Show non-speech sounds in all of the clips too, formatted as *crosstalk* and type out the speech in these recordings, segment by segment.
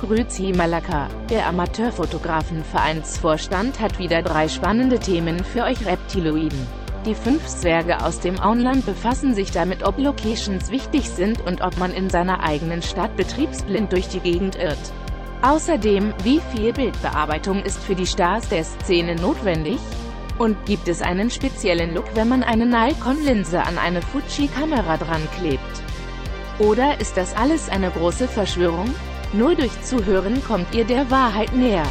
Grüezi Malaka, der Amateurfotografenvereinsvorstand hat wieder drei spannende Themen für euch Reptiloiden. Die fünf Zwerge aus dem Auenland befassen sich damit ob Locations wichtig sind und ob man in seiner eigenen Stadt betriebsblind durch die Gegend irrt. Außerdem, wie viel Bildbearbeitung ist für die Stars der Szene notwendig? Und gibt es einen speziellen Look, wenn man eine Nikon-Linse an eine Fuji-Kamera dran klebt? Oder ist das alles eine große Verschwörung? Nur durch Zuhören kommt ihr der Wahrheit näher.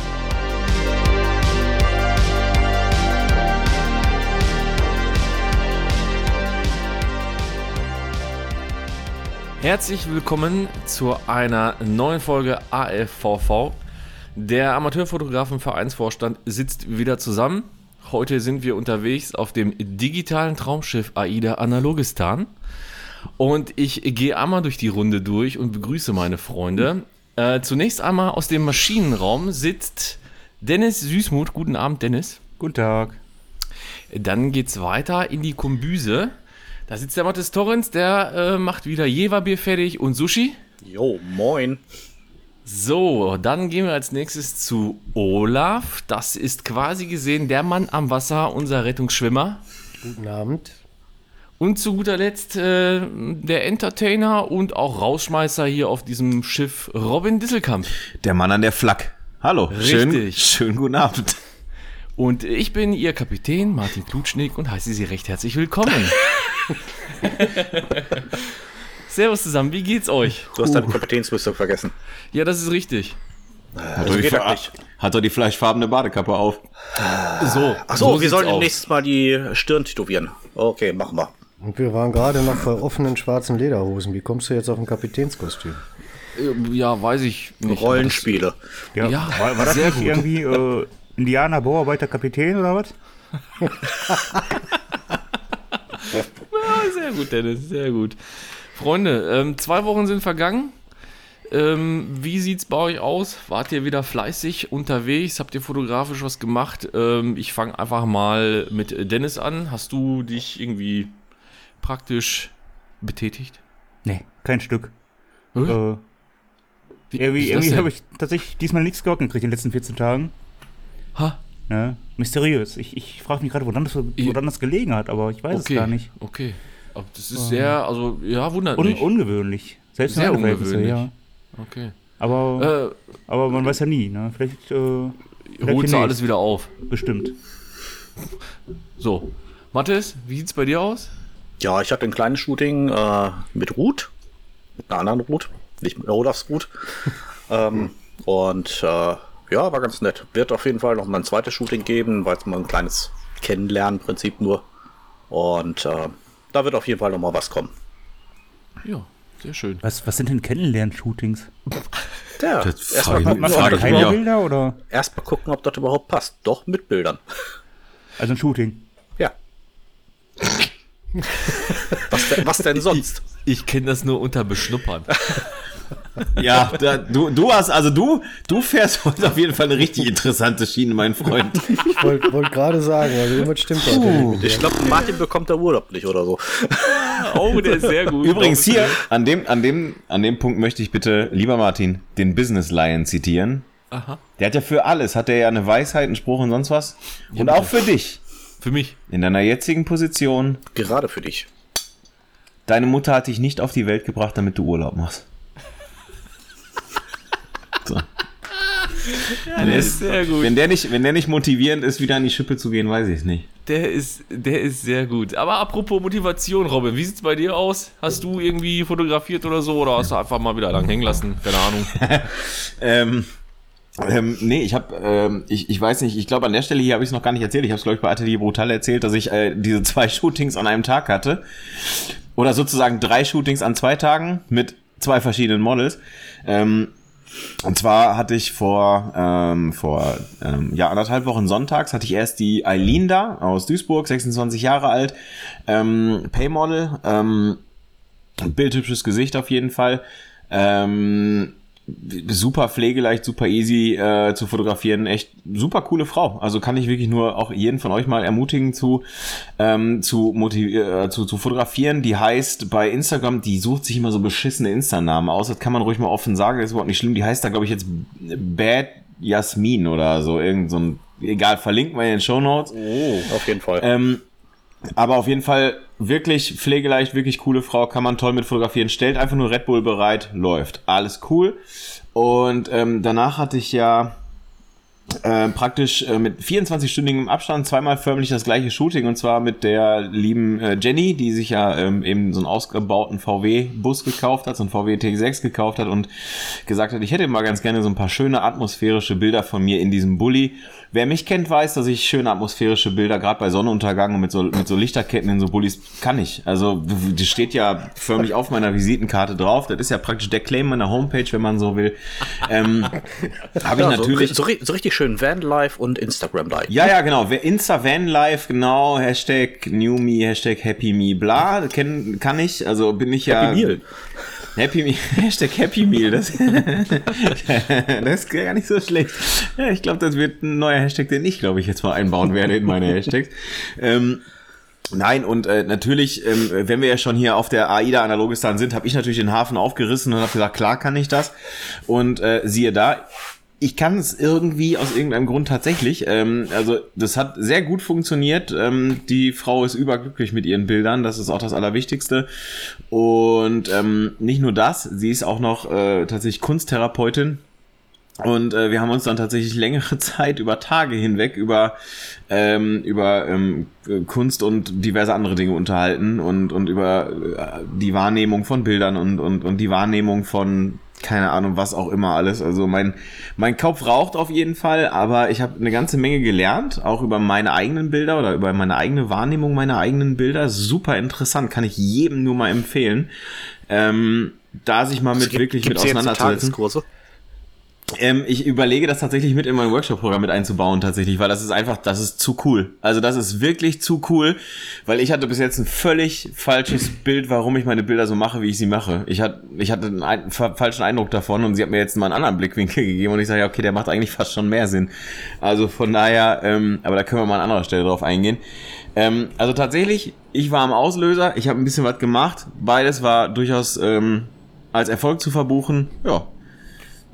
Herzlich willkommen zu einer neuen Folge AFVV. Der Amateurfotografenvereinsvorstand sitzt wieder zusammen. Heute sind wir unterwegs auf dem digitalen Traumschiff AIDA Analogistan. Und ich gehe einmal durch die Runde durch und begrüße meine Freunde. Äh, zunächst einmal aus dem Maschinenraum sitzt Dennis Süßmuth. Guten Abend, Dennis. Guten Tag. Dann geht's weiter in die Kombüse. Da sitzt der Mattes Torrens, der äh, macht wieder Jeverbier fertig und Sushi. Jo, moin. So, dann gehen wir als nächstes zu Olaf. Das ist quasi gesehen der Mann am Wasser, unser Rettungsschwimmer. Guten Abend. Und zu guter Letzt äh, der Entertainer und auch Rausschmeißer hier auf diesem Schiff, Robin Disselkamp. Der Mann an der Flak. Hallo. Richtig. Schön, schönen guten Abend. Und ich bin Ihr Kapitän, Martin Klutschnick, und heiße Sie recht herzlich willkommen. *laughs* *laughs* Servus zusammen, wie geht's euch? Du hast deine Kapitänsrüstung vergessen. Ja, das ist richtig. Hat, so doch die, die fleischfarbene Badekappe auf. So, Achso, wir sieht's sollen aus. nächstes Mal die Stirn tätowieren. Okay, machen wir. Und wir waren gerade noch bei offenen schwarzen Lederhosen. Wie kommst du jetzt auf ein Kapitänskostüm? Äh, Ja, weiß ich nicht. Rollenspiele. Ja, Ja, war, war das sehr nicht gut. irgendwie äh, Indianer, Bauarbeiter, Kapitän oder was? *laughs* Ja, sehr gut, Dennis, sehr gut. Freunde, ähm, zwei Wochen sind vergangen. Ähm, wie sieht's bei euch aus? Wart ihr wieder fleißig unterwegs? Habt ihr fotografisch was gemacht? Ähm, ich fange einfach mal mit Dennis an. Hast du dich irgendwie praktisch betätigt? Nee, kein Stück. Äh, Wie- irgendwie irgendwie habe ich tatsächlich diesmal nichts geordnet gekriegt in den letzten 14 Tagen. Ha, Ja, mysteriös. Ich, ich frage mich gerade, woran das, woran das gelegen hat, aber ich weiß okay, es gar nicht. okay. Aber das ist sehr, also, ja, wundert Un mich. ungewöhnlich. Selbst Sehr ungewöhnlich. Ja. Okay. Aber, Äh, aber man weiß ja nie. Ne? Vielleicht, äh, holt demnächst. alles wieder auf. Bestimmt. So. Mathis, wie sieht's bei dir aus? Ja, ich hatte ein kleines Shooting äh, mit Ruth. Mit einer anderen Ruth. Nicht mit Olafs Ruth. *laughs* ähm, und äh, ja, war ganz nett. Wird auf jeden Fall noch mal ein zweites Shooting geben, weil es mal ein kleines Kennenlernen-Prinzip nur. Und äh, da wird auf jeden Fall noch mal was kommen. Ja, sehr schön. Was, was sind denn Kennenlern-Shootings? Ja, Das erstmal ich gucken, ob ich Keine Bilder oder? gucken, ob das überhaupt passt. Doch, mit Bildern. Also ein Shooting. Ja. *laughs* was, denn, was denn sonst? Ich kenne das nur unter Beschnuppern. *laughs* Ja, da, du, du hast, also du, du fährst heute auf jeden Fall eine richtig interessante Schiene, mein Freund. Ich wollte wollt gerade sagen, also irgendwas stimmt dir. Ich glaube, Martin bekommt der Urlaub nicht oder so. *laughs* Oh, der ist sehr gut. Übrigens hier, an dem, an dem, an dem Punkt möchte ich bitte, lieber Martin, den Business Lion zitieren. Aha. Der hat ja für alles, hat er ja eine Weisheit, einen Spruch und sonst was. Und auch für dich, Für mich. in deiner jetzigen Position, Gerade für dich. deine Mutter hat dich nicht auf die Welt gebracht, damit du Urlaub machst. Der ist sehr gut. Wenn der nicht, wenn der nicht motivierend ist, wieder an die Schippe zu gehen, weiß ich es nicht. Der ist, der ist sehr gut. Aber apropos Motivation, Robin, wie sieht's bei dir aus? Hast du irgendwie fotografiert oder so oder hast du einfach mal wieder lang hängen lassen? Keine Ahnung. *laughs* Ähm, ähm, nee, ich habe, ähm, ich, ich weiß nicht, ich glaube an der Stelle hier habe ich es noch gar nicht erzählt. Ich habe es, glaube ich, bei Atelier Brutal erzählt, dass ich äh, diese zwei Shootings an einem Tag hatte. Oder sozusagen drei Shootings an zwei Tagen mit zwei verschiedenen Models. Ähm, und zwar hatte ich vor, ähm, vor ähm, ja, anderthalb Wochen sonntags hatte ich erst die Eileen da aus Duisburg, 26 Jahre alt, ähm, Paymodel, ähm, bildhübsches Gesicht auf jeden Fall. Ähm, super pflegeleicht, super easy äh, zu fotografieren, echt super coole Frau. Also kann ich wirklich nur auch jeden von euch mal ermutigen zu ähm, zu, äh, zu zu fotografieren. Die heißt bei Instagram, die sucht sich immer so beschissene Insta-Namen aus. Das kann man ruhig mal offen sagen, das ist überhaupt nicht schlimm. Die heißt da glaube ich jetzt Bad Jasmin oder so irgend so ein egal verlinken wir in den Show Notes. Oh, auf jeden Fall. Ähm, aber auf jeden Fall wirklich pflegeleicht, wirklich coole Frau, kann man toll mit fotografieren. Stellt einfach nur Red Bull bereit, läuft. Alles cool. Und ähm, danach hatte ich ja äh, praktisch äh, mit 24-stündigem Abstand zweimal förmlich das gleiche Shooting und zwar mit der lieben äh, Jenny, die sich ja ähm, eben so einen ausgebauten VW-Bus gekauft hat, so einen VW T6 gekauft hat und gesagt hat, ich hätte mal ganz gerne so ein paar schöne atmosphärische Bilder von mir in diesem Bulli. Wer mich kennt, weiß, dass ich schöne atmosphärische Bilder, gerade bei Sonnenuntergang und mit so, mit so Lichterketten in so Bullis, kann ich. Also, das steht ja förmlich auf meiner Visitenkarte drauf. Das ist ja praktisch der Claim meiner Homepage, wenn man so will. Ähm, Habe ich Ja, natürlich. So, so, so richtig schön Vanlife und Instagram Live. Ja, ja, genau. Wer Insta Van Life, genau. Hashtag New Me, Hashtag Happy Me, bla. Kenn, kann ich. Also bin ich ja. Happy Meal. Happy Meal. *laughs* Hashtag Happy Meal. Das, *laughs* das ist gar nicht so schlecht. Ja, ich glaube, das wird ein neuer Hashtag, den ich, glaube ich, jetzt mal einbauen werde in meine Hashtags. Ähm, Nein, und äh, natürlich, ähm, wenn wir ja schon hier auf der AIDA Analogistan sind, habe ich natürlich den Hafen aufgerissen und habe gesagt, klar kann ich das. Und äh, siehe da, ich kann es irgendwie aus irgendeinem Grund tatsächlich. Ähm, also das hat sehr gut funktioniert. Ähm, die Frau ist überglücklich mit ihren Bildern. Das ist auch das Allerwichtigste. Und ähm, nicht nur das, sie ist auch noch äh, tatsächlich Kunsttherapeutin. Und äh, wir haben uns dann tatsächlich längere *laughs* Zeit über Tage hinweg über ähm, über ähm, Kunst und diverse andere Dinge unterhalten und und über äh, die Wahrnehmung von Bildern und und und die Wahrnehmung von keine Ahnung was auch immer alles. Also mein mein Kopf raucht auf jeden Fall, aber ich habe eine ganze Menge gelernt, auch über meine eigenen Bilder oder über meine eigene Wahrnehmung meiner eigenen Bilder. Super interessant, kann ich jedem nur mal empfehlen. Ähm, da sich mal mit wirklich mit auseinanderzusetzen. Tageskurse? Ähm, ich überlege das tatsächlich mit in mein Workshop-Programm mit einzubauen, tatsächlich, weil das ist einfach, das ist zu cool. Also das ist wirklich zu cool, weil ich hatte bis jetzt ein völlig falsches Bild, warum ich meine Bilder so mache, wie ich sie mache. Ich hatte, ich hatte einen ein, fa- falschen Eindruck davon und sie hat mir jetzt mal einen anderen Blickwinkel gegeben und ich sage, okay, der macht eigentlich fast schon mehr Sinn. Also von daher, ähm, aber da können wir mal an anderer Stelle drauf eingehen. Ähm, also tatsächlich, ich war am Auslöser, ich habe ein bisschen was gemacht. Beides war durchaus ähm, als Erfolg zu verbuchen. Ja,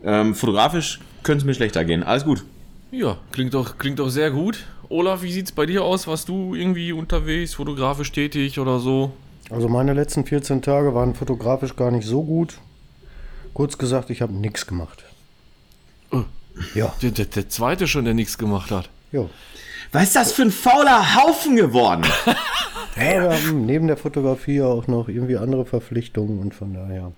ähm, fotografisch könnte es mir schlechter gehen. Alles gut. Ja, klingt doch, klingt doch sehr gut. Olaf, wie sieht's bei dir aus? Warst du irgendwie unterwegs, fotografisch tätig oder so? Also meine letzten 14 Tage waren fotografisch gar nicht so gut. Kurz gesagt, ich habe nichts gemacht. Ja, Der, der, der zweite schon, der nichts gemacht hat. ja. Was ist das für ein fauler Haufen geworden? *laughs* ja wir haben neben der Fotografie auch noch irgendwie andere Verpflichtungen und von daher.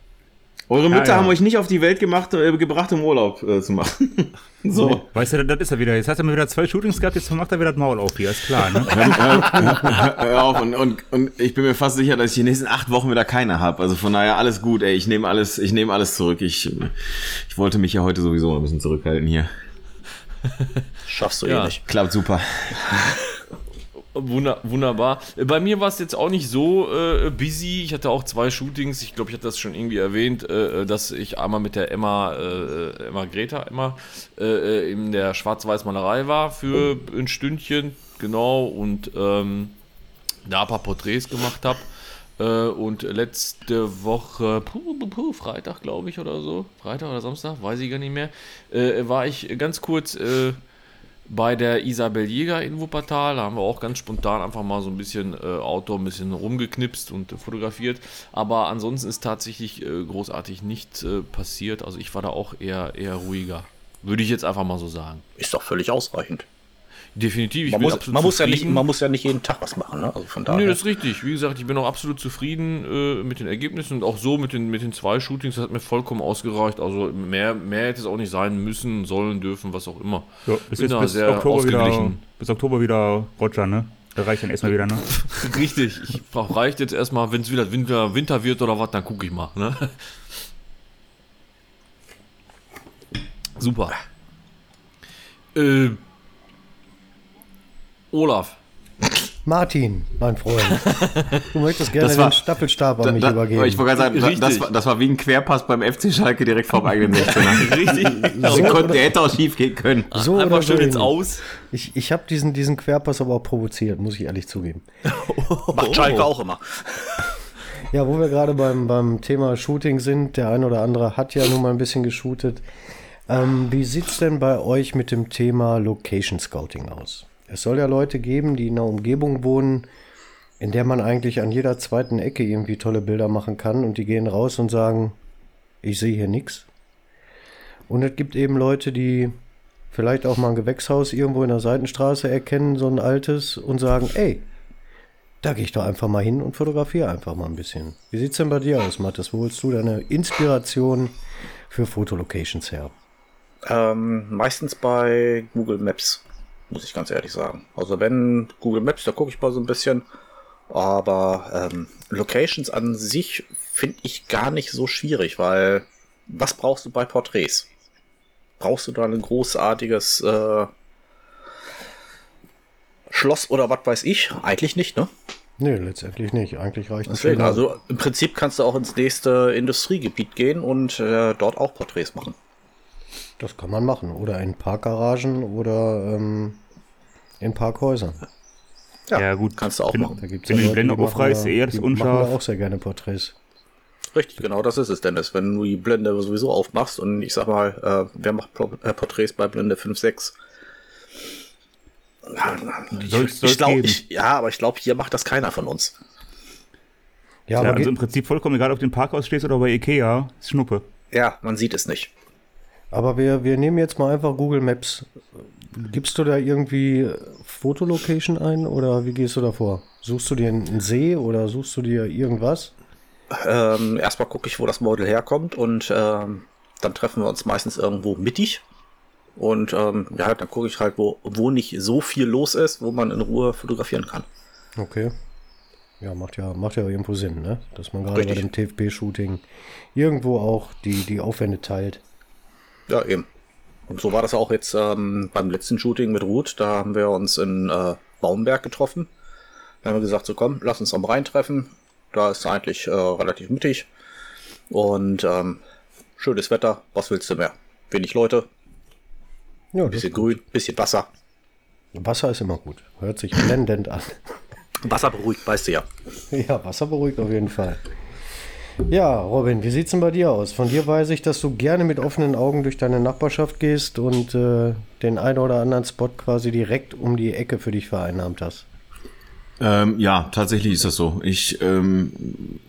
Eure Mütter ja. haben euch nicht auf die Welt gemacht, äh, gebracht, um Urlaub äh, zu machen. *laughs* so. Weißt du, das ist er wieder. Jetzt hat er mir wieder zwei Shootings gehabt, jetzt macht er wieder das Maul auf hier, ist klar, ne? *laughs* Hör auf, und, und, und ich bin mir fast sicher, dass ich die nächsten acht Wochen wieder keine habe. Also von daher alles gut, ey. Ich nehme alles, ich nehme alles zurück. Ich, ich wollte mich ja heute sowieso ein bisschen zurückhalten hier. *laughs* Schaffst du Ja. eh nicht. Klappt super. Wunder, wunderbar. Äh, Bei mir war es jetzt auch nicht so äh, busy. Ich hatte auch zwei Shootings. Ich glaube, ich hatte das schon irgendwie erwähnt, äh, dass ich einmal mit der Emma, äh, Emma Greta, Emma, äh, in der Schwarz-Weiß-Malerei war für ein Stündchen, genau, und ähm, da ein paar Porträts gemacht habe. Äh, und letzte Woche, puh, puh, puh, Freitag glaube ich oder so, Freitag oder Samstag, weiß ich gar nicht mehr, äh, war ich ganz kurz äh, bei der Isabel Jäger in Wuppertal. Da haben wir auch ganz spontan einfach mal so ein bisschen äh, Outdoor, ein bisschen rumgeknipst und äh, fotografiert. Aber ansonsten ist tatsächlich äh, großartig nichts äh, passiert. Also ich war da auch eher, eher ruhiger. Würde ich jetzt einfach mal so sagen. Ist doch völlig ausreichend. Definitiv. Ich Man bin muss, absolut man, muss ja nicht, zufrieden. man muss ja nicht jeden Tag was machen, ne? Also von daher. Nee, das ist richtig. Wie gesagt, ich bin auch absolut zufrieden äh, mit den Ergebnissen und auch so mit den, mit den zwei Shootings. Das hat mir vollkommen ausgereicht. Also mehr, mehr hätte es auch nicht sein müssen, sollen, dürfen, was auch immer. Ja, bis bin jetzt bis sehr Oktober, wieder, bis Oktober wieder Roger, ne? Da reicht dann erstmal wieder, ne? *laughs* Richtig. Ich brauch- reicht jetzt erstmal, wenn es wieder Winter, Winter wird oder was, dann gucke ich mal. Ne? *laughs* Super. Äh, Olaf. Martin, mein Freund. Du möchtest gerne Das war- den Staffelstab an Da, mich da, übergeben. ich wollte gerade sagen, da- das, das war wie ein Querpass beim FC Schalke direkt vorm eigenen 16er. *laughs* Richtig. Also konnte, der hätte auch schief gehen können. so Einfach oder so schön ins. Aus. Ich, ich habe diesen, diesen Querpass aber auch provoziert, muss ich ehrlich zugeben. *laughs* Macht Schalke auch immer. Ja, wo wir gerade beim, beim Thema Shooting sind, der ein oder andere hat ja nun mal ein bisschen geshootet. Ähm, wie sieht's denn bei euch mit dem Thema Location Scouting aus? Es soll ja Leute geben, die in einer Umgebung wohnen, in der man eigentlich an jeder zweiten Ecke irgendwie tolle Bilder machen kann und die gehen raus und sagen, ich sehe hier nichts. Und es gibt eben Leute, die vielleicht auch mal ein Gewächshaus irgendwo in der Seitenstraße erkennen, so ein altes, und sagen, ey, da gehe ich doch einfach mal hin und fotografiere einfach mal ein bisschen. Wie sieht's denn bei dir aus, Mathis? Wo holst du deine Inspiration für Fotolocations her? Ähm, meistens bei Google Maps, muss ich ganz ehrlich sagen. Also wenn Google Maps, da gucke ich mal so ein bisschen. Aber ähm, Locations an sich finde ich gar nicht so schwierig, weil was brauchst du bei Porträts? Brauchst du da ein großartiges äh, Schloss oder was weiß ich? Eigentlich nicht, ne? Nee, letztendlich nicht. Eigentlich reicht es Deswegen, also im Prinzip kannst du auch ins nächste Industriegebiet gehen und äh, dort auch Porträts machen. Das kann man machen. Oder in Parkgaragen oder ähm, in Parkhäusern. Ja, gut. Kannst du auch Wenn- machen. Da gibt's Wenn du die Leute, Blende die machen aufreißt, da- eher das unscharf. auch sehr gerne Porträts. Richtig, genau das ist es, Dennis. Wenn du die Blende sowieso aufmachst und ich sag mal, äh, wer macht äh, Porträts bei Blende 5.6? Soll's- Ich, soll's ich glaube, geben. ich, ja, aber ich glaube, hier macht das keiner von uns. Ja, Ja, aber also im Prinzip vollkommen egal, ob du im Parkhaus stehst oder bei Ikea, ist Schnuppe. Ja, man sieht es nicht. Aber wir, wir nehmen jetzt mal einfach Google Maps. Gibst du da irgendwie Fotolocation ein oder wie gehst du da vor? Suchst du dir einen See oder suchst du dir irgendwas? Ähm, erstmal gucke ich, wo das Model herkommt und ähm, dann treffen wir uns meistens irgendwo mittig. Und ähm, ja, dann gucke ich halt, wo, wo nicht so viel los ist, wo man in Ruhe fotografieren kann. Okay. Ja, macht ja, macht ja irgendwo Sinn, ne? Dass man gerade bei dem TFP-Shooting irgendwo auch die, die Aufwände teilt. Ja, eben. Und so war das auch jetzt ähm, beim letzten Shooting mit Ruth. Da haben wir uns in äh, Baumberg getroffen. Da haben wir gesagt, so komm, lass uns am Rhein treffen. Da ist eigentlich äh, relativ mittig. Und ähm, schönes Wetter. Was willst du mehr? Wenig Leute, Ja, das bisschen grün, bisschen Wasser. Wasser ist immer gut. Hört sich blendend an. Wasser beruhigt, weißt du ja. *laughs* Ja, Wasser beruhigt auf jeden Fall. Ja, Robin, wie sieht's denn bei dir aus? Von dir weiß ich, dass du gerne mit offenen Augen durch deine Nachbarschaft gehst und äh, den einen oder anderen Spot quasi direkt um die Ecke für dich vereinnahmt hast. Ähm, ja, tatsächlich ist das so. Ich, ähm,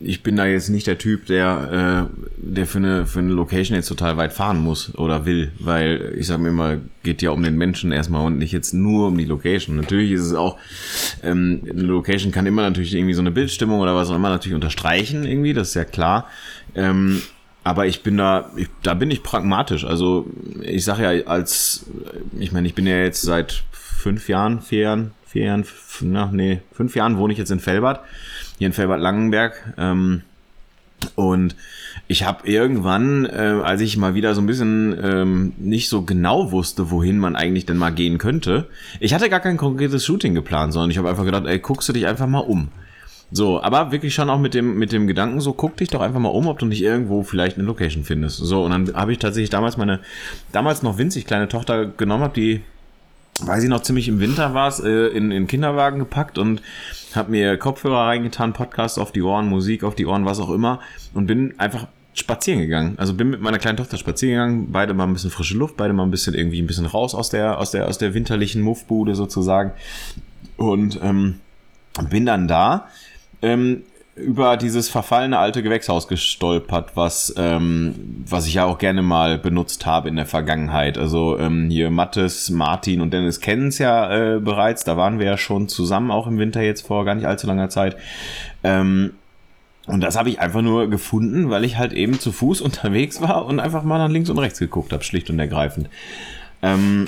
ich bin da jetzt nicht der Typ, der, äh, der für eine, für eine Location jetzt total weit fahren muss oder will, weil ich sage mir immer, geht ja um den Menschen erstmal und nicht jetzt nur um die Location. Natürlich ist es auch, ähm, eine Location kann immer natürlich irgendwie so eine Bildstimmung oder was auch immer natürlich unterstreichen irgendwie, das ist ja klar. Ähm, aber ich bin da, ich, da bin ich pragmatisch. Also ich sage ja als, ich meine, ich bin ja jetzt seit fünf Jahren, vier Jahren, vier Jahren, na, nee, fünf Jahren wohne ich jetzt in Felbert, hier in Felbert-Langenberg. Ähm, und ich habe irgendwann, äh, als ich mal wieder so ein bisschen ähm, nicht so genau wusste, wohin man eigentlich denn mal gehen könnte, ich hatte gar kein konkretes Shooting geplant, sondern ich habe einfach gedacht, ey, guckst du dich einfach mal um. So, aber wirklich schon auch mit dem, mit dem Gedanken, so guck dich doch einfach mal um, ob du nicht irgendwo vielleicht eine Location findest. So, und dann habe ich tatsächlich damals meine, damals noch winzig kleine Tochter genommen, habe die weiß ich noch, ziemlich im Winter war es, äh, in, in Kinderwagen gepackt und habe mir Kopfhörer reingetan, Podcast auf die Ohren, Musik auf die Ohren, was auch immer und bin einfach spazieren gegangen. Also bin mit meiner kleinen Tochter spazieren gegangen, beide mal ein bisschen frische Luft, beide mal ein bisschen irgendwie ein bisschen raus aus der aus der aus der winterlichen Muffbude sozusagen und ähm, bin dann da ähm, über dieses verfallene alte Gewächshaus gestolpert, was, ähm, was ich ja auch gerne mal benutzt habe in der Vergangenheit. Also ähm, hier Mattes, Martin und Dennis kennen es ja äh, bereits. Da waren wir ja schon zusammen, auch im Winter jetzt vor gar nicht allzu langer Zeit. Ähm, und das habe ich einfach nur gefunden, weil ich halt eben zu Fuß *laughs* unterwegs war und einfach mal nach links und rechts geguckt habe, schlicht und ergreifend. Ähm,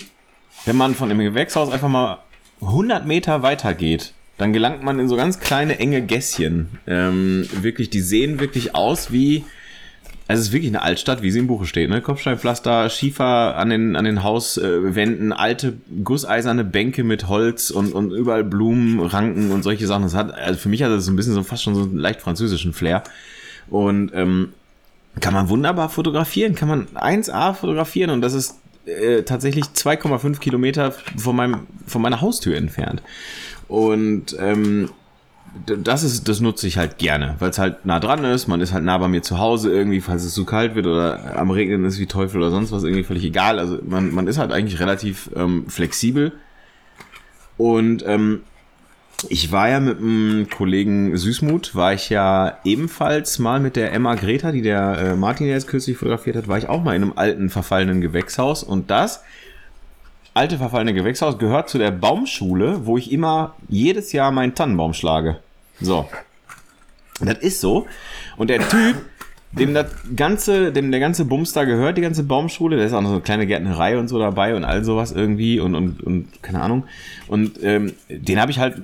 wenn man von dem Gewächshaus einfach mal 100 Meter weiter geht, dann gelangt man in so ganz kleine, enge Gässchen. Ähm, wirklich, die sehen wirklich aus wie, Also es ist wirklich eine Altstadt, wie sie im Buche steht. Ne? Kopfsteinpflaster, Schiefer an den, an den Hauswänden, alte gusseiserne Bänke mit Holz und, und überall Blumen, Ranken und solche Sachen. Das hat, also für mich hat das so ein bisschen so fast schon so einen leicht französischen Flair. Und ähm, kann man wunderbar fotografieren, kann man 1A fotografieren und das ist äh, tatsächlich 2,5 Kilometer von, meinem, von meiner Haustür entfernt. Und ähm, das ist, das nutze ich halt gerne, weil es halt nah dran ist. Man ist halt nah bei mir zu Hause irgendwie, falls es zu kalt wird oder am Regnen ist wie Teufel oder sonst was, irgendwie völlig egal. Also man, man ist halt eigentlich relativ ähm, flexibel. Und ähm, ich war ja mit einem Kollegen Süßmut, war ich ja ebenfalls mal mit der Emma Greta, die der äh, Martin jetzt kürzlich fotografiert hat, war ich auch mal in einem alten verfallenen Gewächshaus und das alte verfallene Gewächshaus gehört zu der Baumschule, wo ich immer jedes Jahr meinen Tannenbaum schlage. So. Das ist so. Und der Typ, dem das ganze, dem der ganze Bums da gehört, die ganze Baumschule, da ist auch noch so eine kleine Gärtnerei und so dabei und all sowas irgendwie und, und, und keine Ahnung. Und ähm, den habe ich halt,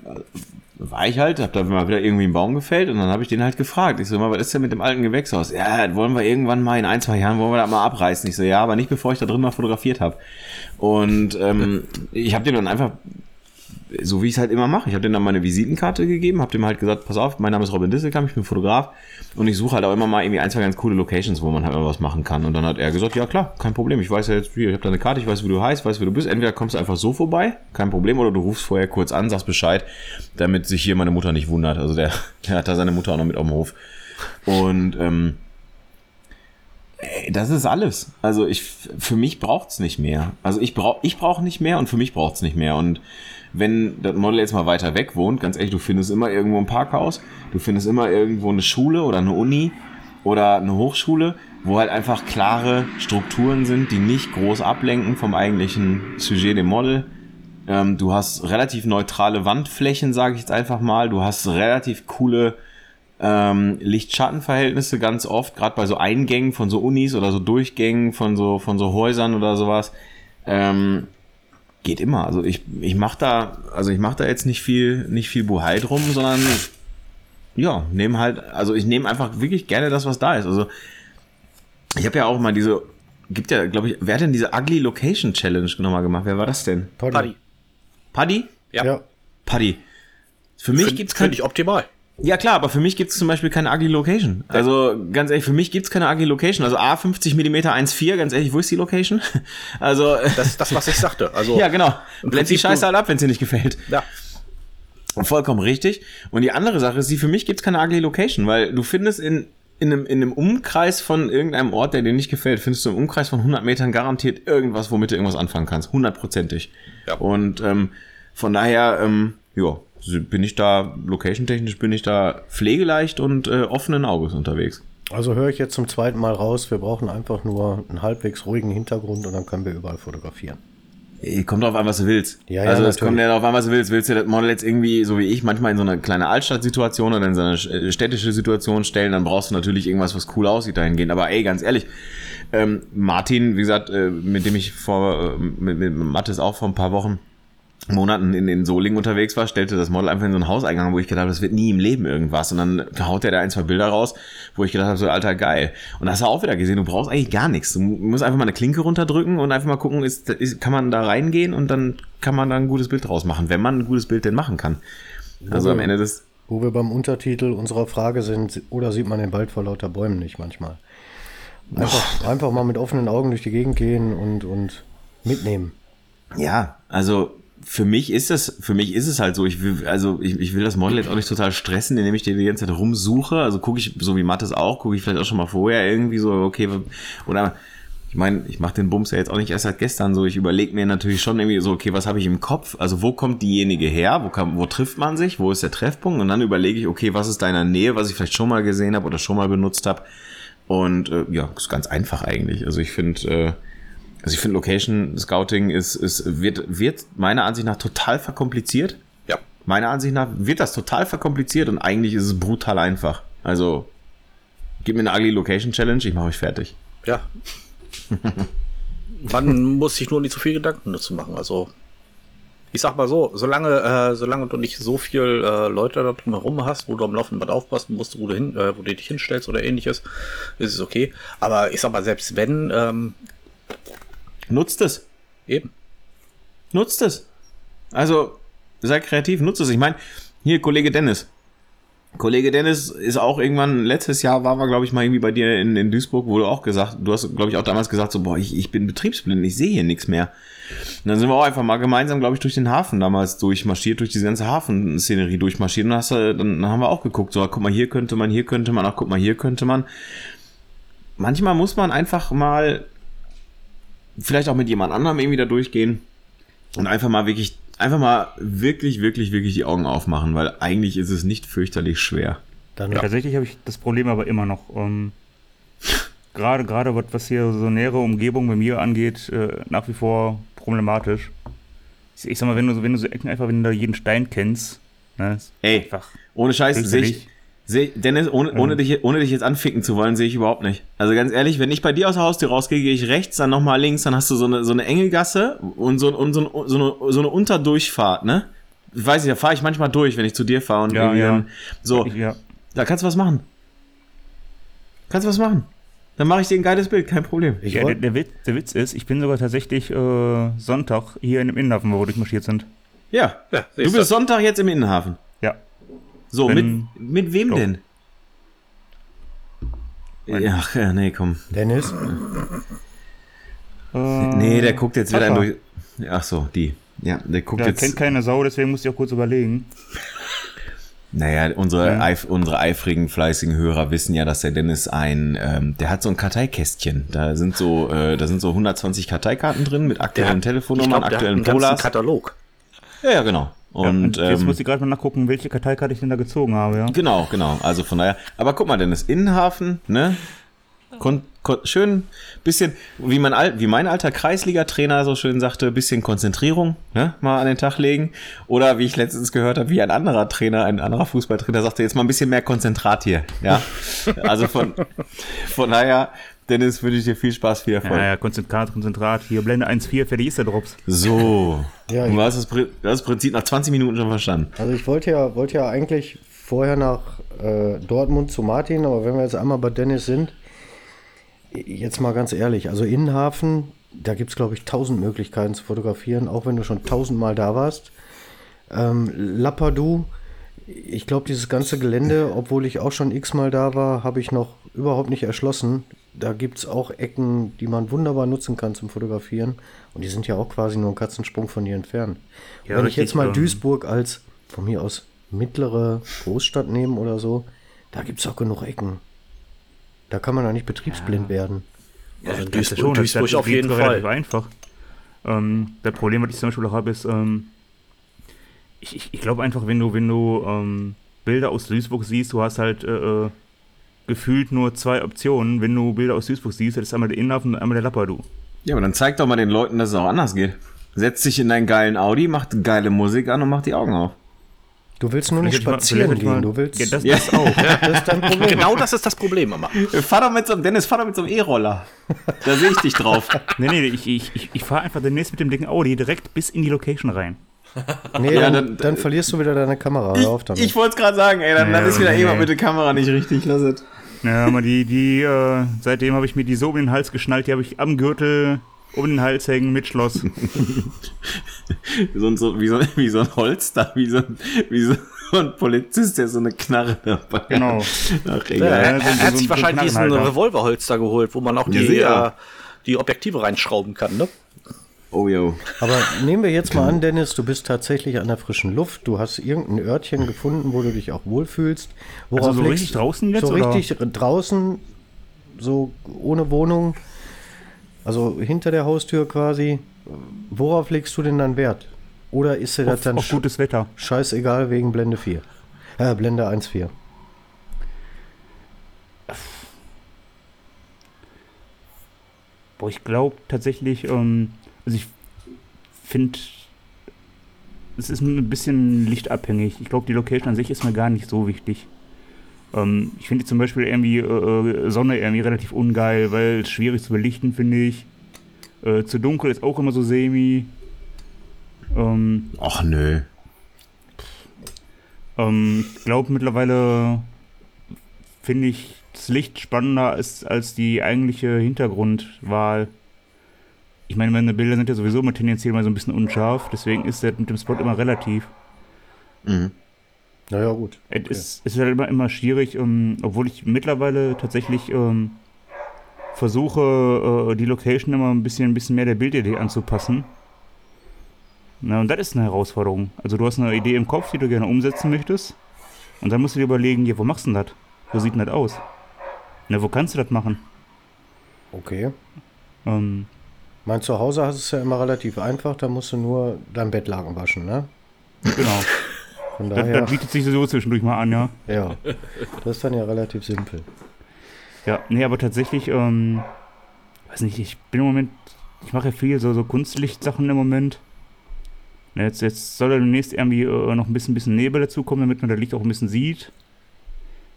war ich halt, hab da mal wieder irgendwie einen Baum gefällt und dann habe ich den halt gefragt. Ich so, was ist denn mit dem alten Gewächshaus? Ja, wollen wir irgendwann mal in ein, zwei Jahren, wollen wir das mal abreißen. Ich so, ja, aber nicht bevor ich da drin mal fotografiert habe. Und ähm, ich habe den dann einfach so wie ich es halt immer mache. Ich habe dem dann meine Visitenkarte gegeben, habe dem halt gesagt, pass auf, mein Name ist Robin Disselkamp, ich bin Fotograf und ich suche halt auch immer mal irgendwie ein, zwei ganz coole Locations, wo man halt mal was machen kann. Und dann hat er gesagt, ja klar, kein Problem, ich weiß ja jetzt, ich habe deine Karte, ich weiß, wie du heißt, weiß, wie du bist. Entweder kommst du einfach so vorbei, kein Problem, oder du rufst vorher kurz an, sagst Bescheid, damit sich hier meine Mutter nicht wundert. Also der, *laughs* der hat da seine Mutter auch noch mit auf dem Hof. Und ähm, das ist alles. Also ich, für mich braucht's nicht mehr. Also ich brauche, ich brauche nicht mehr und für mich braucht's nicht mehr. Und wenn das Model jetzt mal weiter weg wohnt, ganz ehrlich, du findest immer irgendwo ein Parkhaus, du findest immer irgendwo eine Schule oder eine Uni oder eine Hochschule, wo halt einfach klare Strukturen sind, die nicht groß ablenken vom eigentlichen Sujet dem Model. Ähm, du hast relativ neutrale Wandflächen, sage ich jetzt einfach mal. Du hast relativ coole ähm, Licht-Schatten-Verhältnisse ganz oft, gerade bei so Eingängen von so Unis oder so Durchgängen von so, von so Häusern oder sowas. Ähm, geht immer. Also ich, ich mache da, also ich mache da jetzt nicht viel, nicht viel Buhai drum, sondern ja, nehme halt, also ich nehme einfach wirklich gerne das, was da ist. Also ich habe ja auch mal diese, gibt ja, glaube ich, wer hat denn diese Ugly Location Challenge nochmal gemacht? Wer war das denn? Paddy. Paddy? Ja. Ja. Paddy. Für mich Find- gibt's kein, Finde ich optimal. Ja klar, aber für mich gibt's zum Beispiel keine Ugly Location. Also ganz ehrlich, für mich gibt's keine Ugly Location. Also A 50 mm 1.4, ganz ehrlich, wo ist die Location? *laughs* Also Das ist das, was ich sagte. Also, *laughs* ja genau, blend die Scheiße halt ab, wenn dir nicht gefällt. ja. Vollkommen richtig. Und die andere Sache ist, die für mich gibt's keine ugly Location, weil du findest in, in, einem, in einem Umkreis von irgendeinem Ort, der dir nicht gefällt, findest du im Umkreis von 100 Metern garantiert irgendwas, womit du irgendwas anfangen kannst. Hundertprozentig. Ja. Und ähm, von daher, ähm, ja, bin ich da, location-technisch bin ich da pflegeleicht und äh, offenen Auges unterwegs. Also höre ich jetzt zum zweiten Mal raus, wir brauchen einfach nur einen halbwegs ruhigen Hintergrund und dann können wir überall fotografieren. Kommt drauf an, was du willst. Ja, ja, also es kommt ja darauf an, was du willst. Willst du das Model jetzt irgendwie, so wie ich, manchmal in so eine kleine Altstadtsituation oder in so eine äh, städtische Situation stellen, dann brauchst du natürlich irgendwas, was cool aussieht dahingehend. Aber ey, ganz ehrlich, ähm, Martin, wie gesagt, äh, mit dem ich vor, äh, mit, mit Mathis auch vor ein paar Wochen Monaten in, in Solingen unterwegs war, stellte das Model einfach in so einen Hauseingang, wo ich gedacht habe, das wird nie im Leben irgendwas. Und dann haut er da ein, zwei Bilder raus, wo ich gedacht habe, so alter geil. Und da hast du auch wieder gesehen, du brauchst eigentlich gar nichts. Du musst einfach mal eine Klinke runterdrücken und einfach mal gucken, ist, ist, kann man da reingehen und dann kann man da ein gutes Bild draus machen, wenn man ein gutes Bild denn machen kann. Also am Ende des, Wo wir beim Untertitel unserer Frage sind, oder sieht man den Wald vor lauter Bäumen nicht manchmal? Einfach, einfach mal mit offenen Augen durch die Gegend gehen und, und mitnehmen. Ja, also für mich ist das, für mich ist es halt so, ich will, also ich, ich will das Model jetzt auch nicht total stressen, indem ich die ganze Zeit rumsuche. Also gucke ich, so wie Mattes auch, gucke ich vielleicht auch schon mal vorher irgendwie so, okay, oder ich meine, ich mache den Bums ja jetzt auch nicht erst seit gestern so. Ich überlege mir natürlich schon irgendwie so, okay, was habe ich im Kopf? Also wo kommt diejenige her? Wo, kann, wo trifft man sich? Wo ist der Treffpunkt? Und dann überlege ich, okay, was ist da in der Nähe, was ich vielleicht schon mal gesehen habe oder schon mal benutzt habe. Und äh, ja, ist ganz einfach eigentlich. Also ich finde, äh, also ich finde Location Scouting ist, ist wird, wird meiner Ansicht nach total verkompliziert. Ja. Meiner Ansicht nach wird das total verkompliziert und eigentlich ist es brutal einfach. Also gib mir eine ugly Location Challenge, ich mache euch fertig. Ja. *laughs* Man muss sich nur nicht so viel Gedanken dazu machen. Also, ich sag mal so, solange, äh, solange du nicht so viel äh, Leute da drumherum hast, wo du am laufenden Band aufpassen musst, wo du, hin, äh, wo du dich hinstellst oder ähnliches, ist es okay. Aber ich sag mal, selbst wenn, ähm, Nutzt es. eben. Nutzt es. Also, sei kreativ, nutzt es. Ich meine, hier, Kollege Dennis. Kollege Dennis ist auch irgendwann, letztes Jahr waren wir, glaube ich, mal irgendwie bei dir in, in Duisburg, wo du auch gesagt, du hast, glaube ich, auch damals gesagt, so, boah, ich, ich bin betriebsblind, ich sehe hier nichts mehr. Und dann sind wir auch einfach mal gemeinsam, glaube ich, durch den Hafen damals durchmarschiert, durch diese ganze Hafenszenerie durchmarschiert. Und dann, hast du, dann haben wir auch geguckt, so, guck mal, hier könnte man, hier könnte man, ach, guck mal, hier könnte man. Manchmal muss man einfach mal, vielleicht auch mit jemand anderem irgendwie da durchgehen und einfach mal wirklich, einfach mal wirklich, wirklich, wirklich die Augen aufmachen, weil eigentlich ist es nicht fürchterlich schwer. Dann Tatsächlich habe ich das Problem aber immer noch. Ähm, *laughs* gerade, gerade was, hier so nähere Umgebung bei mir angeht, äh, nach wie vor problematisch. Ich, ich sag mal, wenn du, so- wenn du so Ecken einfach, wenn du da jeden Stein kennst, ne, ist Ey, einfach ohne Scheiß, sehe ich. Seh, Dennis, ohne, ohne, dich, ohne dich jetzt anficken zu wollen, sehe ich überhaupt nicht. Also ganz ehrlich, wenn ich bei dir aus der Haustür rausgehe, gehe ich rechts, dann nochmal links, dann hast du so eine, so eine enge Gasse und so, und so, ein- so, eine, so eine Unterdurchfahrt, ne? Ich weiß nicht, da fahre ich manchmal durch, wenn ich zu dir fahre und Ja, irgendwie ja. dann, so, Ich, ja. da kannst du was machen. Kannst du was machen. Dann mache ich dir ein geiles Bild, kein Problem. ich ja der, der, Witz, der Witz ist, ich bin sogar tatsächlich äh, Sonntag hier in dem Innenhafen, wo wir durchmarschiert sind. Ja, Ja, du bist Sonntag jetzt im Innenhafen. So, Wenn- mit, mit wem Doch. denn? Ach, ja, nee, komm. Dennis, Äh, Nee, der guckt jetzt wieder durch. Ach so, die. Ja, der guckt Da jetzt. kennt keine Sau, deswegen muss ich auch kurz überlegen. Naja, unsere, Ja. eif unsere eifrigen, fleißigen Hörer wissen ja, dass der Dennis ein, ähm, der hat so ein Karteikästchen. Da sind so, äh, da sind so 120 Karteikarten drin mit aktuellen Telefonnummern, glaub, der hat aktuellen Polars. Katalog. Ja, ja, genau. Und, jetzt ähm, muss ich gerade mal nachgucken, welche Karteikarte ich denn da gezogen habe, ja. Genau, genau. Also von daher. Aber guck mal, Dennis, Innenhafen, ne? Kon kon schön bisschen, wie, mein al wie mein alter Kreisliga-Trainer so schön sagte, bisschen Konzentrierung, ne? Mal an den Tag legen. Oder wie ich letztens gehört habe, wie ein anderer Trainer, ein anderer Fußballtrainer sagte, jetzt mal ein bisschen mehr Konzentrat hier. Ja. Also von, von daher, Dennis, wünsche ich dir viel Spaß, viel Erfolg. Ja, ja, Konzentrat, Konzentrat. Hier, Blende 1.4, fertig ist der Drops. So. Ja, du hast das, das Prinzip nach 20 Minuten schon verstanden. also ich wollte ja, wollte ja eigentlich vorher nach äh, Dortmund zu Martin, aber wenn wir jetzt einmal bei Dennis sind, jetzt mal ganz ehrlich, also Innenhafen, da gibt es glaube ich tausend Möglichkeiten zu fotografieren, auch wenn du schon tausendmal da warst. Ähm, Lappadu, ich glaube dieses ganze Gelände, obwohl ich auch schon x-mal da war, habe ich noch überhaupt nicht erschlossen. Da gibt es auch Ecken, die man wunderbar nutzen kann zum Fotografieren. Und die sind ja auch quasi nur einen Katzensprung von hier entfernt. Ja, Wenn ich jetzt mal ähm, Duisburg als von mir aus mittlere Großstadt nehme oder so, da gibt es auch genug Ecken. Da kann man doch nicht betriebsblind werden. Also in Das ist Duisburg, das- Duisburg das auf jeden Fall. einfach. Ähm, das Problem, was ich zum Beispiel auch habe, ist, ähm, ich, ich, ich glaube einfach, wenn du, wenn du ähm, Bilder aus Duisburg siehst, du hast halt äh, äh, gefühlt nur zwei Optionen. Wenn du Bilder aus Duisburg siehst, das ist einmal der Innenhafen und einmal der Lappadu. Ja, aber dann zeig doch mal den Leuten, dass es auch anders geht. Setz dich in deinen geilen Audi, mach geile Musik an und mach die Augen auf. Du willst nur nicht mal- spazieren ich gehen, mal- du willst. Ja, das, Ja. das auch. *laughs* das ist dein *laughs* Problem. Genau das ist das Problem immer. Fahr doch mit so einem, Dennis, fahr doch mit so einem E-Roller. Da sehe ich dich drauf. Nee, nee, ich, ich, ich, ich fahre einfach demnächst mit dem dicken Audi direkt bis in die Location rein. Nee, Ja, dann, dann- dann, verlierst du wieder deine Kamera. Hör auf damit. Ich wollte es gerade sagen, ey, dann, dann Ja, ist wieder nee. jemand mit der Kamera nicht richtig. Lass es. Ja, aber die, die, äh, seitdem habe ich mir die so um den Hals geschnallt, die habe ich am Gürtel um den Hals hängen mit Schloss. *laughs* So, ein- so, wie, so, wie so ein Holster, wie so, ein- wie so ein Polizist, der so eine Knarre dabei hat. Genau. Ach, Er, egal. er, so- er so- hat so sich ein wahrscheinlich diesen. Revolverholster geholt, wo man auch Ja, die, sicher. äh, die Objektive reinschrauben kann, ne? Oh, yo. Aber nehmen wir jetzt mal an, Dennis, du bist tatsächlich an der frischen Luft. Du hast irgendein Örtchen gefunden, wo du dich auch wohlfühlst. Worauf Also so legst- richtig draußen jetzt, So oder? richtig draußen, so ohne Wohnung, also hinter der Haustür quasi. Worauf legst du denn dann Wert? Oder ist dir das Auf, dann auf gutes Wetter. scheißegal wegen Blende 4? Äh, Blende 1.4. Boah, ich glaube tatsächlich, ähm, also ich finde, es ist ein bisschen lichtabhängig. Ich glaube, die Location an sich ist mir gar nicht so wichtig. Ähm, ich finde zum Beispiel irgendwie äh, äh, Sonne irgendwie relativ ungeil, weil es schwierig zu belichten, finde ich. Äh, zu dunkel ist auch immer so semi. Ähm, Ach nö. ähm, ich glaube mittlerweile finde ich das Licht spannender als, als die eigentliche Hintergrundwahl. Ich meine, meine Bilder sind ja sowieso immer tendenziell mal so ein bisschen unscharf, deswegen ist das mit dem Spot immer relativ. Mhm. Naja, gut. Es ist, es ist halt immer, immer schwierig, ähm, obwohl ich mittlerweile tatsächlich ähm, versuche, äh, die Location immer ein bisschen, ein bisschen mehr der Bildidee anzupassen. Na, und das ist eine Herausforderung. Also du hast eine Idee im Kopf, die du gerne umsetzen möchtest. Und dann musst du dir überlegen, ja, wo machst du denn das? Wo sieht denn das aus? Na, wo kannst du das machen? Okay. Ähm, Mein Zuhause hast es ja immer relativ einfach, da musst du nur dein Bettlaken waschen, ne? genau. Von Das, daher, das bietet sich so zwischendurch mal an, ja. ja, das ist dann ja relativ simpel. Ja, nee, aber tatsächlich, ähm, weiß nicht, ich bin im Moment, ich mache ja viel so, so Kunstlichtsachen im Moment. Jetzt, jetzt soll ja demnächst irgendwie äh, noch ein bisschen, bisschen Nebel dazukommen, damit man das Licht auch ein bisschen sieht.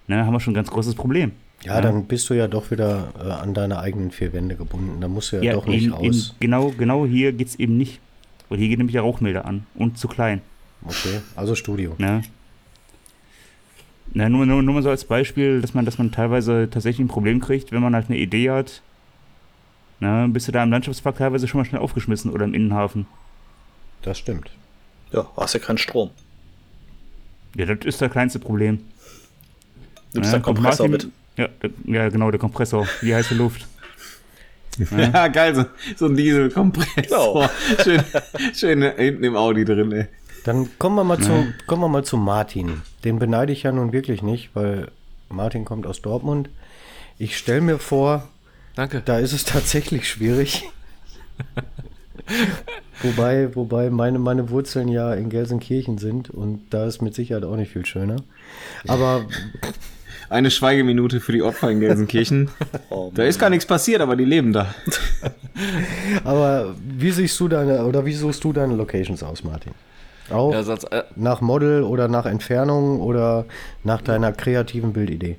Na, haben wir schon ein ganz großes Problem. Ja, dann bist du ja doch wieder äh, an deine eigenen vier Wände gebunden. Da musst du ja, doch nicht eben, raus. eben, genau, genau hier geht's eben nicht. Weil hier geht nämlich der Rauchmelder an und zu klein. Okay, also Studio. Ne? Na, nur, nur, nur mal so als Beispiel, dass man, dass man teilweise tatsächlich ein Problem kriegt, wenn man halt eine Idee hat. Na, bist du da im Landschaftspark teilweise schon mal schnell aufgeschmissen oder im Innenhafen. Das stimmt. Ja, hast ja keinen Strom. Ja, das ist das kleinste Problem. Nimmst Ja, deinen Kompressor kommt mit. Ja, ja, genau, der Kompressor, die heiße Luft. *laughs* Ja, geil, so, so ein Dieselkompressor. *laughs* Schön, schön hinten im Audi drin, ey. Dann kommen wir mal zu, kommen wir mal zu Martin. Den beneide ich ja nun wirklich nicht, weil Martin kommt aus Dortmund. Ich stelle mir vor, Danke. da ist es tatsächlich schwierig. wobei, wobei meine, meine Wurzeln ja in Gelsenkirchen sind und da ist mit Sicherheit auch nicht viel schöner. Aber Eine Schweigeminute für die Opfer in Gelsenkirchen. *laughs* Oh, Da ist gar nichts passiert, aber die leben da. *laughs* Aber wie siehst du deine oder wie suchst du deine Locations aus, Martin? Auch Ja, Satz, äh, nach Model oder nach Entfernung oder nach deiner kreativen Bildidee?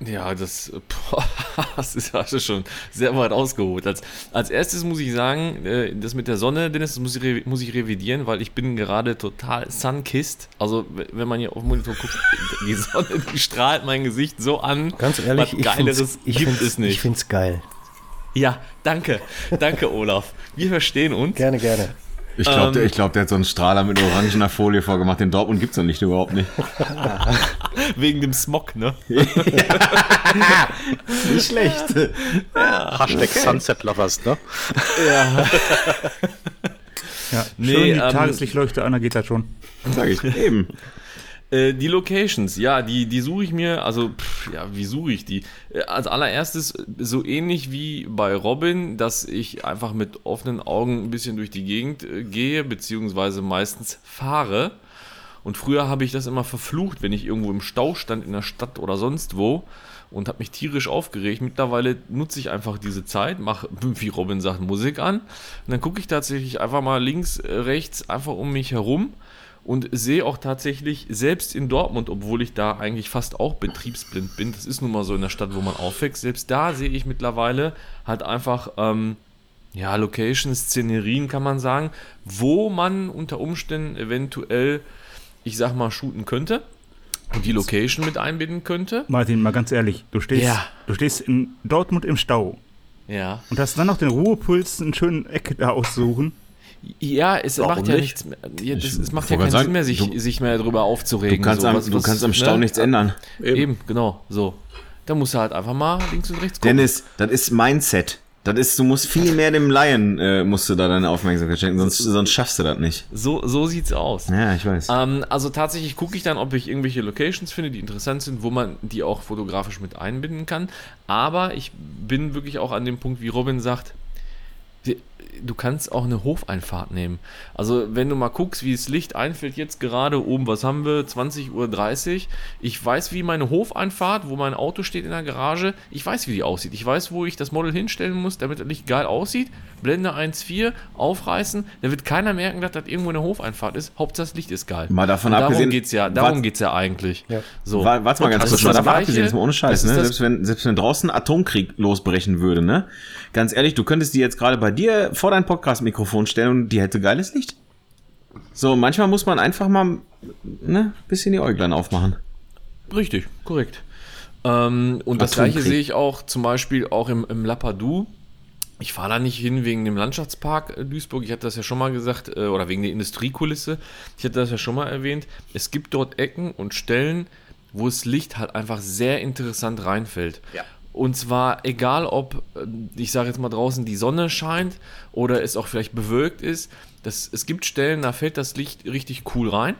Ja, das, boah, *laughs* das ist also schon sehr weit ausgeholt. Als, als erstes muss ich sagen, äh, das mit der Sonne, Dennis, das muss ich, muss ich revidieren, weil ich bin gerade total sunkissed. Also, wenn man hier auf dem Monitor guckt, *laughs* die Sonne, die strahlt mein Gesicht so an. Ganz ehrlich, was ich Geileres find's, ich gibt find's, es nicht. Ich find's geil. ja, danke. Danke, Olaf. Wir verstehen uns. Gerne, gerne. Ich glaube, Ähm. der, ich glaub, der hat so einen Strahler mit orangener Folie vorgemacht. Den Dortmund gibt's doch nicht überhaupt nicht. *laughs* Wegen dem Smog, ne? *laughs* Nicht schlecht. Hashtag Sunset Lovers, ne? Ja, Nee, schön die ähm, Tageslichtleuchte an, da geht das schon. Sag ich eben. Äh, die Locations, ja, die, die suche ich mir, also, pff, ja, wie suche ich die? Äh, als allererstes so ähnlich wie bei Robin, dass ich einfach mit offenen Augen ein bisschen durch die Gegend äh, gehe, beziehungsweise meistens fahre. Und früher habe ich das immer verflucht, wenn ich irgendwo im Stau stand in der Stadt oder sonst wo und habe mich tierisch aufgeregt. Mittlerweile nutze ich einfach diese Zeit, mache, *laughs* wie Robin sagt, Musik an. Und dann gucke ich tatsächlich einfach mal links, äh, rechts, einfach um mich herum und sehe auch tatsächlich, selbst in Dortmund, obwohl ich da eigentlich fast auch betriebsblind bin, das ist nun mal so in der Stadt, wo man aufwächst, selbst da sehe ich mittlerweile halt einfach, ähm, ja, Locations, Szenerien kann man sagen, wo man unter Umständen eventuell, ich sag mal, shooten könnte und die Location mit einbinden könnte. Martin, mal ganz ehrlich, du stehst, Ja. du stehst in Dortmund im Stau Ja. und hast dann noch den Ruhepuls, einen schönen Eck da aussuchen. Ja, es Warum macht ja nicht? nichts mehr. Ja, das, es macht ja keinen sagen, Sinn mehr, sich, du- sich mehr darüber Du aufzuregen. kannst, so, am, was- du kannst am ne? Stau nichts ändern. Eben. genau, so. Da musst du halt einfach mal links und rechts gucken. Dennis, das ist Mindset. Das ist, du musst viel mehr dem Laien, äh, musst du da deine Aufmerksamkeit schenken, sonst, sonst schaffst du das nicht. So, so sieht's aus. Ja, ich weiß. Ähm, also tatsächlich gucke ich dann, ob ich irgendwelche Locations finde, die interessant sind, wo man die auch fotografisch mit einbinden kann. Aber ich bin wirklich auch an dem Punkt, wie Robin sagt, du kannst auch eine Hofeinfahrt nehmen. Also wenn du mal guckst, wie das Licht einfällt jetzt gerade oben, was haben wir, 20.30 Uhr. Ich weiß, wie meine Hofeinfahrt, wo mein Auto steht in der Garage, ich weiß, wie die aussieht. Ich weiß, wo ich das Model hinstellen muss, damit das Licht geil aussieht. Blende 1.4, aufreißen, da wird keiner merken, dass das irgendwo eine Hofeinfahrt ist. Hauptsache das Licht ist geil. Mal davon Und darum abgesehen- geht's ja, darum Wart- geht's ja eigentlich. Ja. So. Wa- Warte mal ganz kurz, ist mal das davon Gleiche- abgesehen, jetzt mal ohne Scheiß, das ist ne? das- Selbst wenn, selbst wenn draußen Atomkrieg losbrechen würde, ne? Ganz ehrlich, du könntest die jetzt gerade bei dir vor dein Podcast-Mikrofon stellen und die hätte geiles Licht. So, manchmal muss man einfach mal ne, bisschen die Äuglein aufmachen. Richtig, korrekt. Ähm, und das gleiche sehe ich auch zum Beispiel auch im, im Lapadou. Ich fahre da nicht hin wegen dem Landschaftspark Duisburg. Ich hatte das ja schon mal gesagt, äh, oder wegen der Industriekulisse. Ich hatte das ja schon mal erwähnt. Es gibt dort Ecken und Stellen, wo das Licht halt einfach sehr interessant reinfällt. Ja. Und zwar egal, ob, ich sage jetzt mal draußen, die Sonne scheint oder es auch vielleicht bewölkt ist. Das, es gibt Stellen, da fällt das Licht richtig cool rein.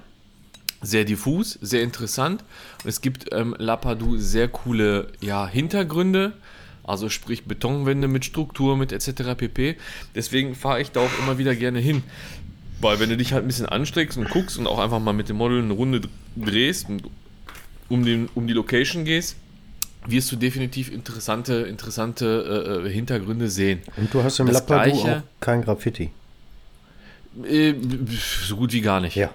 Sehr diffus, sehr interessant. Und es gibt ähm, Lapadou sehr coole ja, Hintergründe. Also sprich Betonwände mit Struktur, mit etc. pp. Deswegen fahre ich da auch immer wieder gerne hin. Weil wenn du dich halt ein bisschen anstreckst und guckst und auch einfach mal mit dem Model eine Runde drehst und um, den, um die Location gehst, wirst du definitiv interessante, interessante äh, äh Hintergründe sehen. Und du hast im Gleiche- auch kein Graffiti. Äh, so gut wie gar nicht. Ja.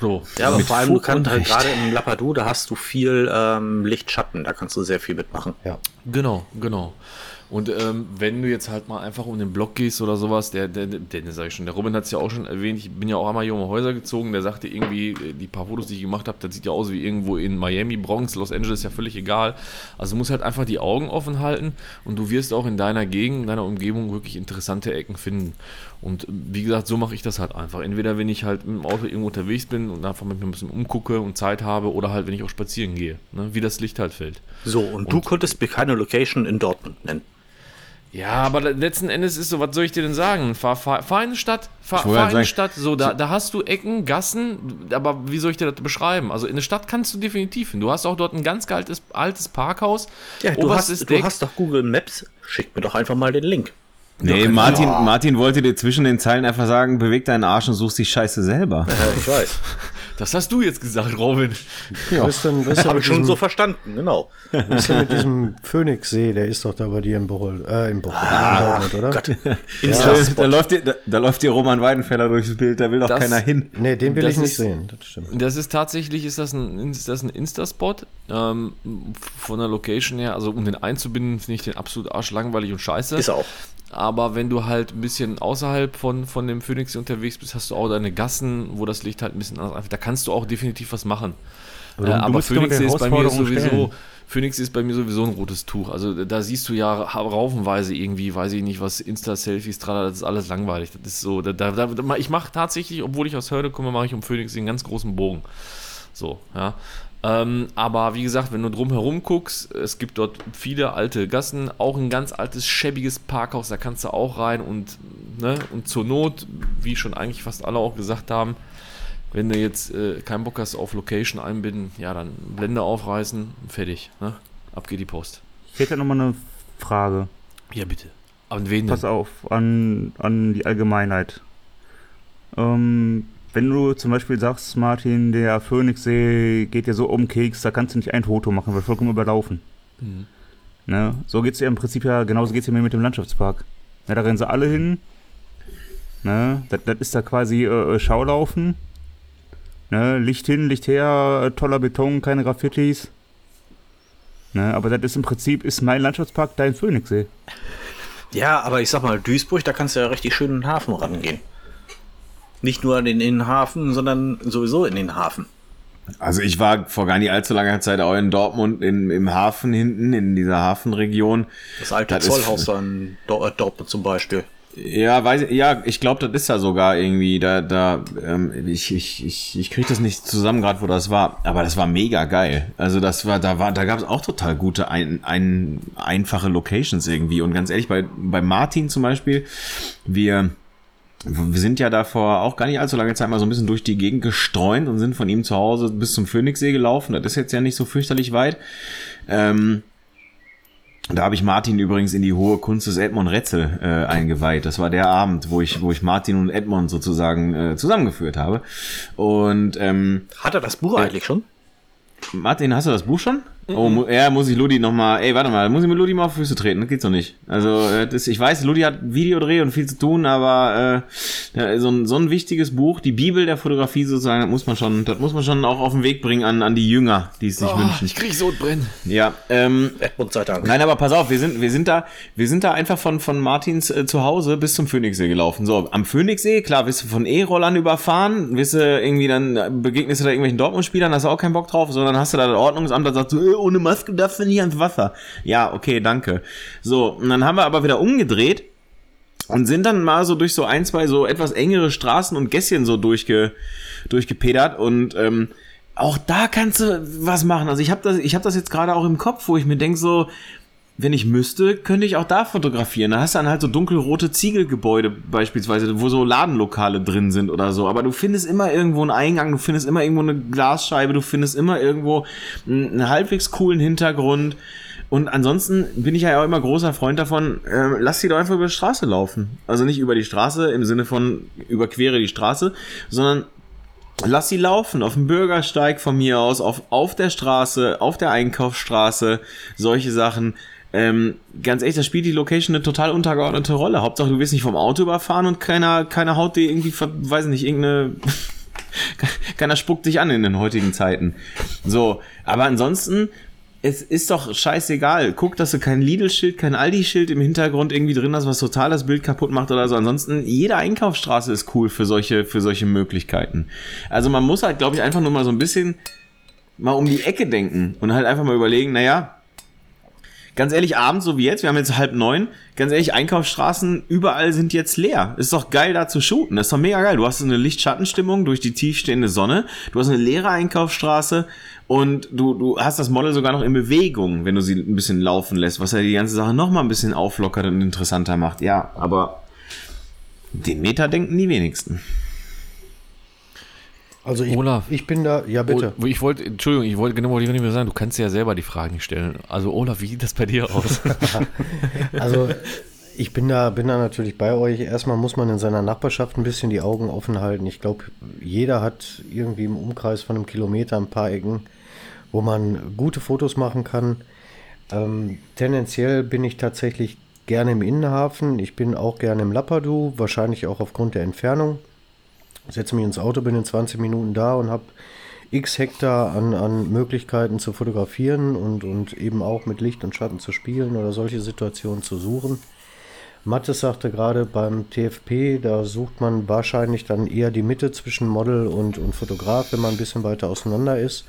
So. Ja, aber Mit vor allem, du kannst halt gerade im Lapadou, da hast du viel ähm, Lichtschatten, da kannst du sehr viel mitmachen. Ja. Genau, genau. Und ähm, wenn du jetzt halt mal einfach um den Block gehst oder sowas, der, der, der, der sag ich schon, der Robin hat es ja auch schon erwähnt, ich bin ja auch einmal hier um Häuser gezogen, der sagte irgendwie, äh, die paar Fotos, die ich gemacht habe, das sieht ja aus wie irgendwo in Miami, Bronx, Los Angeles, ja völlig egal. Also du musst halt einfach die Augen offen halten und du wirst auch in deiner Gegend, in deiner Umgebung wirklich interessante Ecken finden. Und äh, wie gesagt, so mache ich das halt einfach. Entweder wenn ich halt mit dem Auto irgendwo unterwegs bin und einfach mit mir ein bisschen umgucke und Zeit habe oder halt, wenn ich auch spazieren gehe, ne? wie das Licht halt fällt. So, und, du konntest mir keine Location in Dortmund nennen. Ja, aber letzten Endes ist so, was soll ich dir denn sagen? Fahr, fahr, fahr in eine Stadt, fahr, fahr in eine sagen- Stadt, so, da, da hast du Ecken, Gassen, aber wie soll ich dir das beschreiben? Also in eine Stadt kannst du definitiv hin. Du hast auch dort ein ganz altes, altes Parkhaus. Ja, du hast, du hast doch Google Maps. Schick mir doch einfach mal den Link. Nee, Martin, Martin wollte dir zwischen den Zeilen einfach sagen, beweg deinen Arsch und such die Scheiße selber. Ja, ich weiß. *laughs* Das hast du jetzt gesagt, Robin. Ja. Was ist denn, was ist denn Habe ich schon diesem, so verstanden, genau. was ist denn mit diesem Phoenixsee? Der ist doch da bei dir in Bocholt, äh, in Bocholt, in Dortmund, oder? Da, Insta-Spot. da, läuft dir, da, da läuft dir Roman Weidenfeller durchs Bild, da will doch Das- keiner hin. Nee, den will Das ich nicht ist- sehen. Das stimmt. Das ist tatsächlich, ist das ein, ist das ein Insta-Spot. Ähm, von der Location her, also um den einzubinden, finde ich den absolut arschlangweilig und scheiße. Ist auch. Aber wenn du halt ein bisschen außerhalb von, von dem Phoenix unterwegs bist, hast du auch deine Gassen, wo das Licht halt ein bisschen anders einfach. Kannst du auch definitiv was machen. Aber äh, aber musst doch Phoenix ist bei mir sowieso. stellen. Phoenix ist bei mir sowieso ein rotes Tuch. Also da siehst du ja raufenweise irgendwie, weiß ich nicht, was Insta-Selfies, tralala, das ist alles langweilig. Das ist so, da, da, da, ich mache tatsächlich, obwohl ich aus Hörde komme, mache ich um Phoenix einen ganz großen Bogen. So, ja. Ähm, aber wie gesagt, wenn du drumherum guckst, es gibt dort viele alte Gassen, auch ein ganz altes, schäbiges Parkhaus, da kannst du auch rein und, ne, und zur Not, wie schon eigentlich fast alle auch gesagt haben, wenn du jetzt äh, keinen Bock hast auf Location einbinden, ja, dann Blende aufreißen, fertig, ne? Ab geht die Post. Ich hätte nochmal eine Frage. Ja, bitte. An wen Pass denn? auf, an, an die Allgemeinheit. Ähm, wenn du zum Beispiel sagst, Martin, der Phoenixsee geht dir so um den Keks, da kannst du nicht ein Foto machen, wird vollkommen überlaufen. Mhm. Ne? So geht es ja im Prinzip ja, genauso geht es ja mir mit dem Landschaftspark. Ne, da rennen sie alle hin. Ne? Das, das ist da quasi äh, Schaulaufen. Ne? Licht hin, Licht her, äh, toller Beton, keine Graffitis. Ne? Aber das ist im Prinzip, ist mein Landschaftspark dein Phoenixsee. Ja, aber ich sag mal, Duisburg, da kannst du ja richtig schön in den Hafen rangehen. Nicht nur in den Innenhafen, sondern sowieso in den Hafen. Also ich war vor gar nicht allzu langer Zeit auch in Dortmund in, im Hafen hinten, in dieser Hafenregion. Das alte Das ist- Zollhaus da in äh, Dortmund zum Beispiel. Ja, weiß ich, ja, ich glaube, das ist ja sogar irgendwie, da, da, ähm, ich, ich, ich, ich kriege das nicht zusammen gerade, wo das war, aber das war mega geil. Also das war, da war, da gab es auch total gute, ein, ein, einfache Locations irgendwie. Und ganz ehrlich, bei, bei Martin zum Beispiel, wir, wir sind ja davor auch gar nicht allzu lange Zeit mal so ein bisschen durch die Gegend gestreunt und sind von ihm zu Hause bis zum Phoenixsee gelaufen. Das ist jetzt ja nicht so fürchterlich weit. Ähm, da habe ich Martin übrigens in die hohe Kunst des Edmond Retzel äh, eingeweiht. Das war der Abend, wo ich, wo ich Martin und Edmond sozusagen äh, zusammengeführt habe. Und ähm, Hat er das Buch eigentlich schon? Martin, hast du das Buch schon? Oh, mu ja, muss ich Ludi nochmal, ey, warte mal, muss ich mit Ludi mal auf Füße treten, das geht so nicht. Also, äh, das, ich weiß, Ludi hat Videodreh und viel zu tun, aber äh, so, ein, so ein wichtiges Buch, die Bibel der Fotografie sozusagen, das muss man schon, das muss man schon auch auf den Weg bringen an, an die Jünger, die es sich Oh, wünschen. ich krieg Sodbrennen. Ja, ähm, Edmund sei Dank. Nein, aber pass auf, wir sind, wir sind da, wir sind da einfach von, von Martins äh, zu Hause bis zum Phoenixsee gelaufen. So, am Phoenixsee, klar, wirst du von E-Rollern überfahren, wirst du irgendwie dann, äh, begegnest du da irgendwelchen Dortmund-Spielern, hast du auch keinen Bock drauf, sondern hast du da das Ordnungsamt, das sagt so, äh, ohne Maske darfst du nicht ans Wasser. Ja, okay, danke. So, und dann haben wir aber wieder umgedreht und sind dann mal so durch so ein, zwei so etwas engere Straßen und Gässchen so durchge, durchgepedert und ähm, auch da kannst du was machen. Also ich habe das, habe das jetzt gerade auch im Kopf, wo ich mir denk so, wenn ich müsste, könnte ich auch da fotografieren. Da hast du dann halt so dunkelrote Ziegelgebäude beispielsweise, wo so Ladenlokale drin sind oder so. Aber du findest immer irgendwo einen Eingang, du findest immer irgendwo eine Glasscheibe, du findest immer irgendwo einen, halbwegs coolen Hintergrund. Und ansonsten bin ich ja auch immer großer Freund davon, äh, lass sie doch einfach über die Straße laufen. Also nicht über die Straße im Sinne von überquere die Straße, sondern Lass sie laufen, auf dem Bürgersteig von mir aus, auf, auf der Straße, auf der Einkaufsstraße, solche Sachen. Ähm, ganz ehrlich, da spielt die Location eine total untergeordnete Rolle. Hauptsache, du wirst nicht vom Auto überfahren und keiner, keiner haut dir irgendwie, weiß nicht, irgendeine, *laughs* keiner spuckt dich an in den heutigen Zeiten. So, aber ansonsten, es ist doch scheißegal. Guck, dass du kein Lidl-Schild, kein Aldi-Schild im Hintergrund irgendwie drin hast, was total das Bild kaputt macht oder so. Ansonsten, jede Einkaufsstraße ist cool für solche, für solche Möglichkeiten. Also man muss halt, glaube ich, einfach nur mal so ein bisschen mal um die Ecke denken und halt einfach mal überlegen, naja, ganz ehrlich, abends so wie jetzt, wir haben jetzt halb neun, ganz ehrlich, Einkaufsstraßen überall sind jetzt leer. Ist doch geil da zu shooten, ist doch mega geil. Du hast eine Lichtschattenstimmung durch die tiefstehende Sonne, du hast eine leere Einkaufsstraße und du, du hast das Model sogar noch in Bewegung, wenn du sie ein bisschen laufen lässt, was ja die ganze Sache noch mal ein bisschen auflockert und interessanter macht. Ja, aber den Meter denken die wenigsten. Also ich, Olaf. ich bin da, ja bitte. Oh, ich wollte, Entschuldigung, ich wollte genau wollte ich nicht mehr sagen, du kannst ja selber die Fragen stellen. Also Olaf, wie sieht das bei dir aus? *laughs* Also ich bin da, bin da natürlich bei euch. Erstmal muss man in seiner Nachbarschaft ein bisschen die Augen offen halten. Ich glaube, jeder hat irgendwie im Umkreis von einem Kilometer ein paar Ecken, wo man gute Fotos machen kann. Ähm, tendenziell bin ich tatsächlich gerne im Innenhafen. Ich bin auch gerne im Lappadu, wahrscheinlich auch aufgrund der Entfernung. Setze mich ins Auto, bin in 20 Minuten da und habe x Hektar an, an Möglichkeiten zu fotografieren und, und eben auch mit Licht und Schatten zu spielen oder solche Situationen zu suchen. Mattes sagte gerade beim TFP, da sucht man wahrscheinlich dann eher die Mitte zwischen Model und, und Fotograf, wenn man ein bisschen weiter auseinander ist.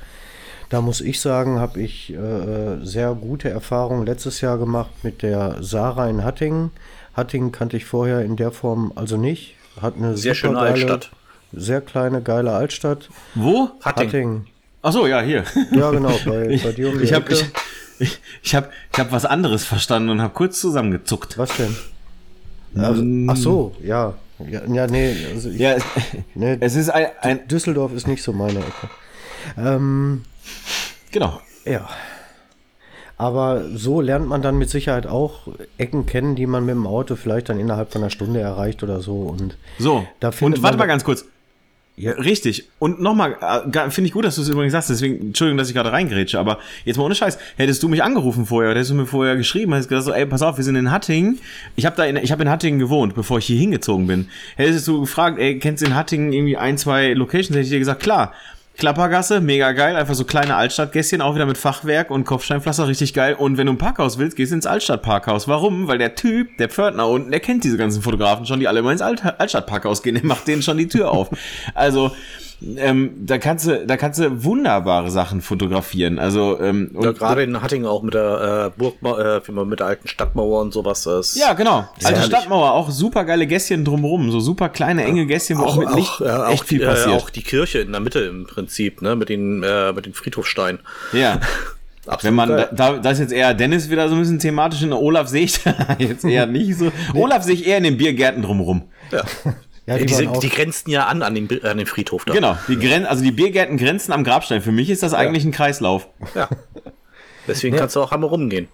Da muss ich sagen, habe ich äh, sehr gute Erfahrungen letztes Jahr gemacht mit der Sarah in Hattingen. Hattingen kannte ich vorher in der Form also nicht. Hat eine Sehr schöne Altstadt. Sehr kleine, geile Altstadt. Wo? Hatting. Hattingen. Ach so, ja, hier. Ja, genau, bei, bei *laughs* dir um die Ich habe ich, ich, ich hab, ich hab was anderes verstanden und habe kurz zusammengezuckt. Was denn? Ach, ach so, ja. Ja, ja nee, also ich, Ja, *laughs* nee, es ist ein, ein Düsseldorf ist nicht so meine Ecke. Ähm, genau. ja. Aber so lernt man dann mit Sicherheit auch Ecken kennen, die man mit dem Auto vielleicht dann innerhalb von einer Stunde erreicht oder so. Und So, und warte mal ganz kurz. Ja. Richtig. Und nochmal, äh, finde ich gut, dass du es übrigens sagst, deswegen, Entschuldigung, dass ich gerade reingrätsche, aber jetzt mal ohne Scheiß, hättest du mich angerufen vorher, oder hättest du mir vorher geschrieben, hättest gesagt so, ey, pass auf, wir sind in Hattingen, ich habe da in, ich habe in Hattingen gewohnt, bevor ich hier hingezogen bin. Hättest du gefragt, ey, kennst du in Hattingen irgendwie ein, zwei Locations, hätte ich dir gesagt, klar. Klappergasse, mega geil, einfach so kleine Altstadtgässchen, auch wieder mit Fachwerk und Kopfsteinpflaster, richtig geil. Und wenn du ein Parkhaus willst, gehst du ins Altstadtparkhaus. Warum? Weil der Typ, der Pförtner unten, der kennt diese ganzen Fotografen schon, die alle immer ins Alt Altstadtparkhaus gehen, der macht denen schon die Tür auf. Also, ähm, da kannst du, da kannst du wunderbare Sachen fotografieren. Also, ähm, Ja, gerade in Hattingen auch mit der äh, Burgmauer, äh, mit der alten Stadtmauer und sowas. Ist ja, genau. Alte herrlich. Stadtmauer, auch super geile Gässchen drumrum, so super kleine, enge Gässchen, wo auch, mit Licht äh, auch, echt viel äh, passiert. auch die Kirche in der Mitte im Prinzip, ne, mit den, äh, mit den Friedhofsteinen. ja. *laughs* Absolut Wenn man, da, geil. da da ist jetzt eher Dennis wieder so ein bisschen thematisch in Olaf sehe ich da *laughs* jetzt eher nicht so. Olaf sehe ich eher in den Biergärten drumrum. ja. *laughs* ja, die, die, die grenzen ja an an den, an den Friedhof da. Genau, die Gren also die Biergärten grenzen am Grabstein. Für mich ist das eigentlich ein Kreislauf. Ja. Deswegen Ja. kannst du auch einmal rumgehen.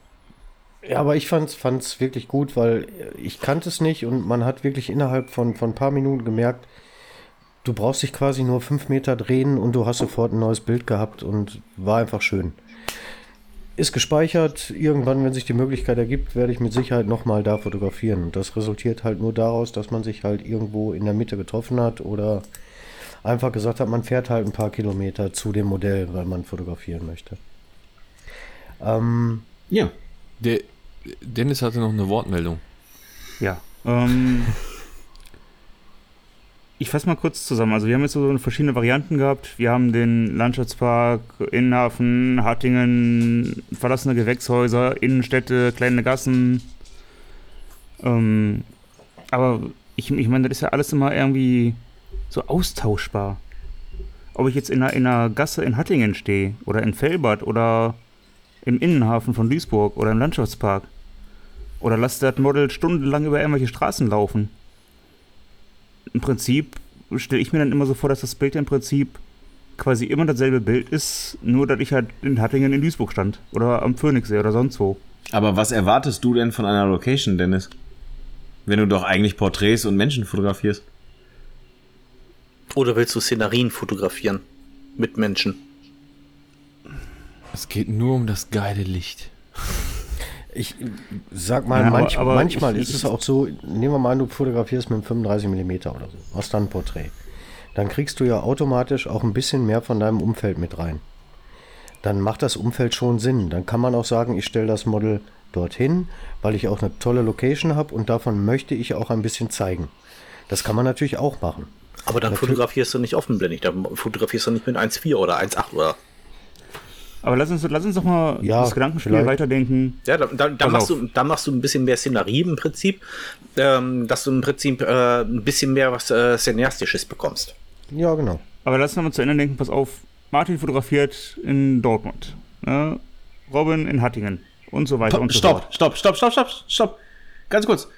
ja, aber ich fand's, fand's wirklich gut, weil ich kannte es nicht und man hat wirklich innerhalb von, von ein paar Minuten gemerkt, du brauchst dich quasi nur fünf Meter drehen und du hast sofort ein neues Bild gehabt und war einfach schön. Ist gespeichert. Irgendwann, wenn sich die Möglichkeit ergibt, werde ich mit Sicherheit nochmal da fotografieren. Und das resultiert halt nur daraus, dass man sich halt irgendwo in der Mitte getroffen hat oder einfach gesagt hat, man fährt halt ein paar Kilometer zu dem Modell, weil man fotografieren möchte. Ähm, Ja. Der Dennis hatte noch eine Wortmeldung. Ja. Ähm, ich fasse mal kurz zusammen. Also wir haben jetzt so verschiedene Varianten gehabt. Wir haben den Landschaftspark, Innenhafen, Hattingen, verlassene Gewächshäuser, Innenstädte, kleine Gassen. Ähm, aber ich, ich meine, das ist ja alles immer irgendwie so austauschbar. Ob ich jetzt in einer, in einer Gasse in Hattingen stehe oder in Felbert oder im Innenhafen von Duisburg oder im Landschaftspark. Oder lass das Model stundenlang über irgendwelche Straßen laufen. Im Prinzip stelle ich mir dann immer so vor, dass das Bild im Prinzip quasi immer dasselbe Bild ist, nur dass ich halt in Hattingen in Duisburg stand. Oder am Phoenixsee oder sonst wo. Aber was erwartest du denn von einer Location, Dennis? Wenn du doch eigentlich Porträts und Menschen fotografierst. Oder willst du Szenarien fotografieren? Mit Menschen? Es geht nur um das geile Licht. Ich sag mal, Ja, aber- manch, aber manchmal ich- ist es auch so, nehmen wir mal an, du fotografierst mit einem 35 mm oder so, hast dann ein Porträt. Dann kriegst du ja automatisch auch ein bisschen mehr von deinem Umfeld mit rein. Dann macht das Umfeld schon Sinn. Dann kann man auch sagen, ich stelle das Model dorthin, weil ich auch eine tolle Location habe und davon möchte ich auch ein bisschen zeigen. Das kann man natürlich auch machen. Aber dann fotografierst du nicht offenblendig, dann fotografierst du nicht mit 1,4 oder 1,8 oder. Aber lass uns, lass uns doch mal Ja, das Gedankenspiel vielleicht. weiterdenken. Ja, da, da, da, machst auf. du, da machst du ein bisschen mehr Szenerie im Prinzip, ähm, dass du im Prinzip äh, ein bisschen mehr was äh, Cineastisches bekommst. Ja, genau. Aber lass uns mal zu Ende denken. Pass auf, Martin fotografiert in Dortmund. Ne? Robin in Hattingen. Und so weiter und so Stopp, fort. stopp, stopp, stopp, stopp, stopp. Ganz kurz.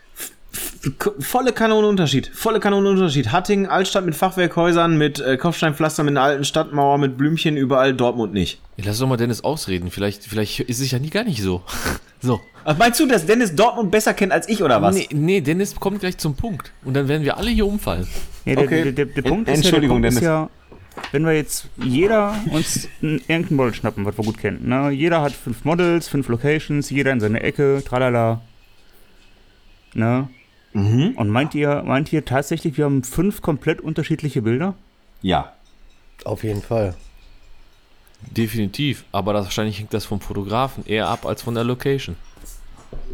Volle Kanone Unterschied. Volle Kanone Unterschied. Hattingen, Altstadt mit Fachwerkhäusern, mit äh, Kopfsteinpflaster, mit einer alten Stadtmauer, mit Blümchen, überall Dortmund nicht. Ja, lass doch mal Dennis ausreden. Vielleicht, vielleicht ist es ja nie gar nicht so. *laughs* so. Ach, meinst du, dass Dennis Dortmund besser kennt als ich oder was? Nee, nee, Dennis kommt gleich zum Punkt. Und dann werden wir alle hier umfallen. Ja, der, Okay. der, der, der Punkt ist ja, der Entschuldigung, Punkt ist Dennis. ja, wenn wir jetzt jeder uns ein- irgendein Model schnappen, was wir gut kennen. Ne? Jeder hat fünf Models, fünf Locations, jeder in seine Ecke, tralala. Ne? Mhm. Und meint ihr, meint ihr tatsächlich, wir haben fünf komplett unterschiedliche Bilder? Ja. Auf jeden Fall. Definitiv. Aber das, wahrscheinlich hängt das vom Fotografen eher ab als von der Location.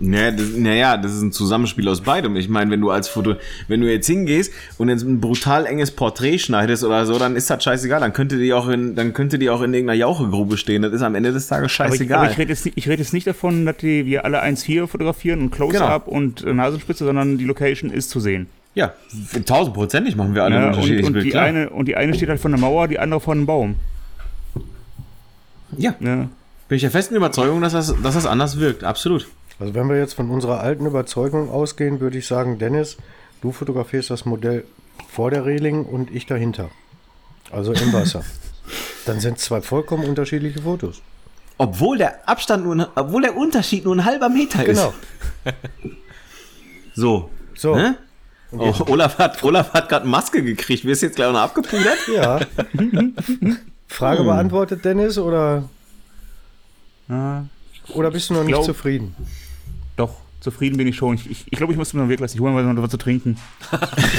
Naja, das, naja, das ist ein Zusammenspiel aus beidem. Ich meine, wenn du als Foto, wenn du jetzt hingehst und jetzt ein brutal enges Porträt schneidest oder so, dann ist das scheißegal. Dann könnte die auch in, dann könnte die auch in irgendeiner Jauchegrube stehen. Das ist am Ende des Tages Aber ich, scheißegal. aber ich rede jetzt, nicht- ich red jetzt nicht davon, dass die, wir alle 1,4 fotografieren und Close-Up und äh, Nasenspitze, sondern die Location ist zu sehen. ja, tausendprozentig machen wir alle ein Ne? Und, unterschiedliches und, Bild, die klar. eine, und die eine steht halt von der Mauer, die andere von einem Baum. ja, Ne? bin ich der festen Überzeugung, dass das, dass das anders wirkt. Absolut. Also wenn wir jetzt von unserer alten Überzeugung ausgehen, würde ich sagen, Dennis, du fotografierst das Modell vor der Reling und ich dahinter. Also im Wasser. *laughs* Dann sind zwei vollkommen unterschiedliche Fotos. Obwohl der Abstand nur, ein- obwohl der Unterschied nur ein halber Meter Genau. ist. *laughs* So. So. Ne? Oh, Olaf hat, Olaf hat gerade Maske gekriegt. Wirst du jetzt gleich noch abgepudert? Ja. *laughs* Frage beantwortet, Dennis, oder, oder bist du noch nicht glaub- zufrieden? Zufrieden bin ich schon. Ich glaube, ich, ich, glaub, ich muss mir noch weg lassen. Ich hole mir noch was zu trinken.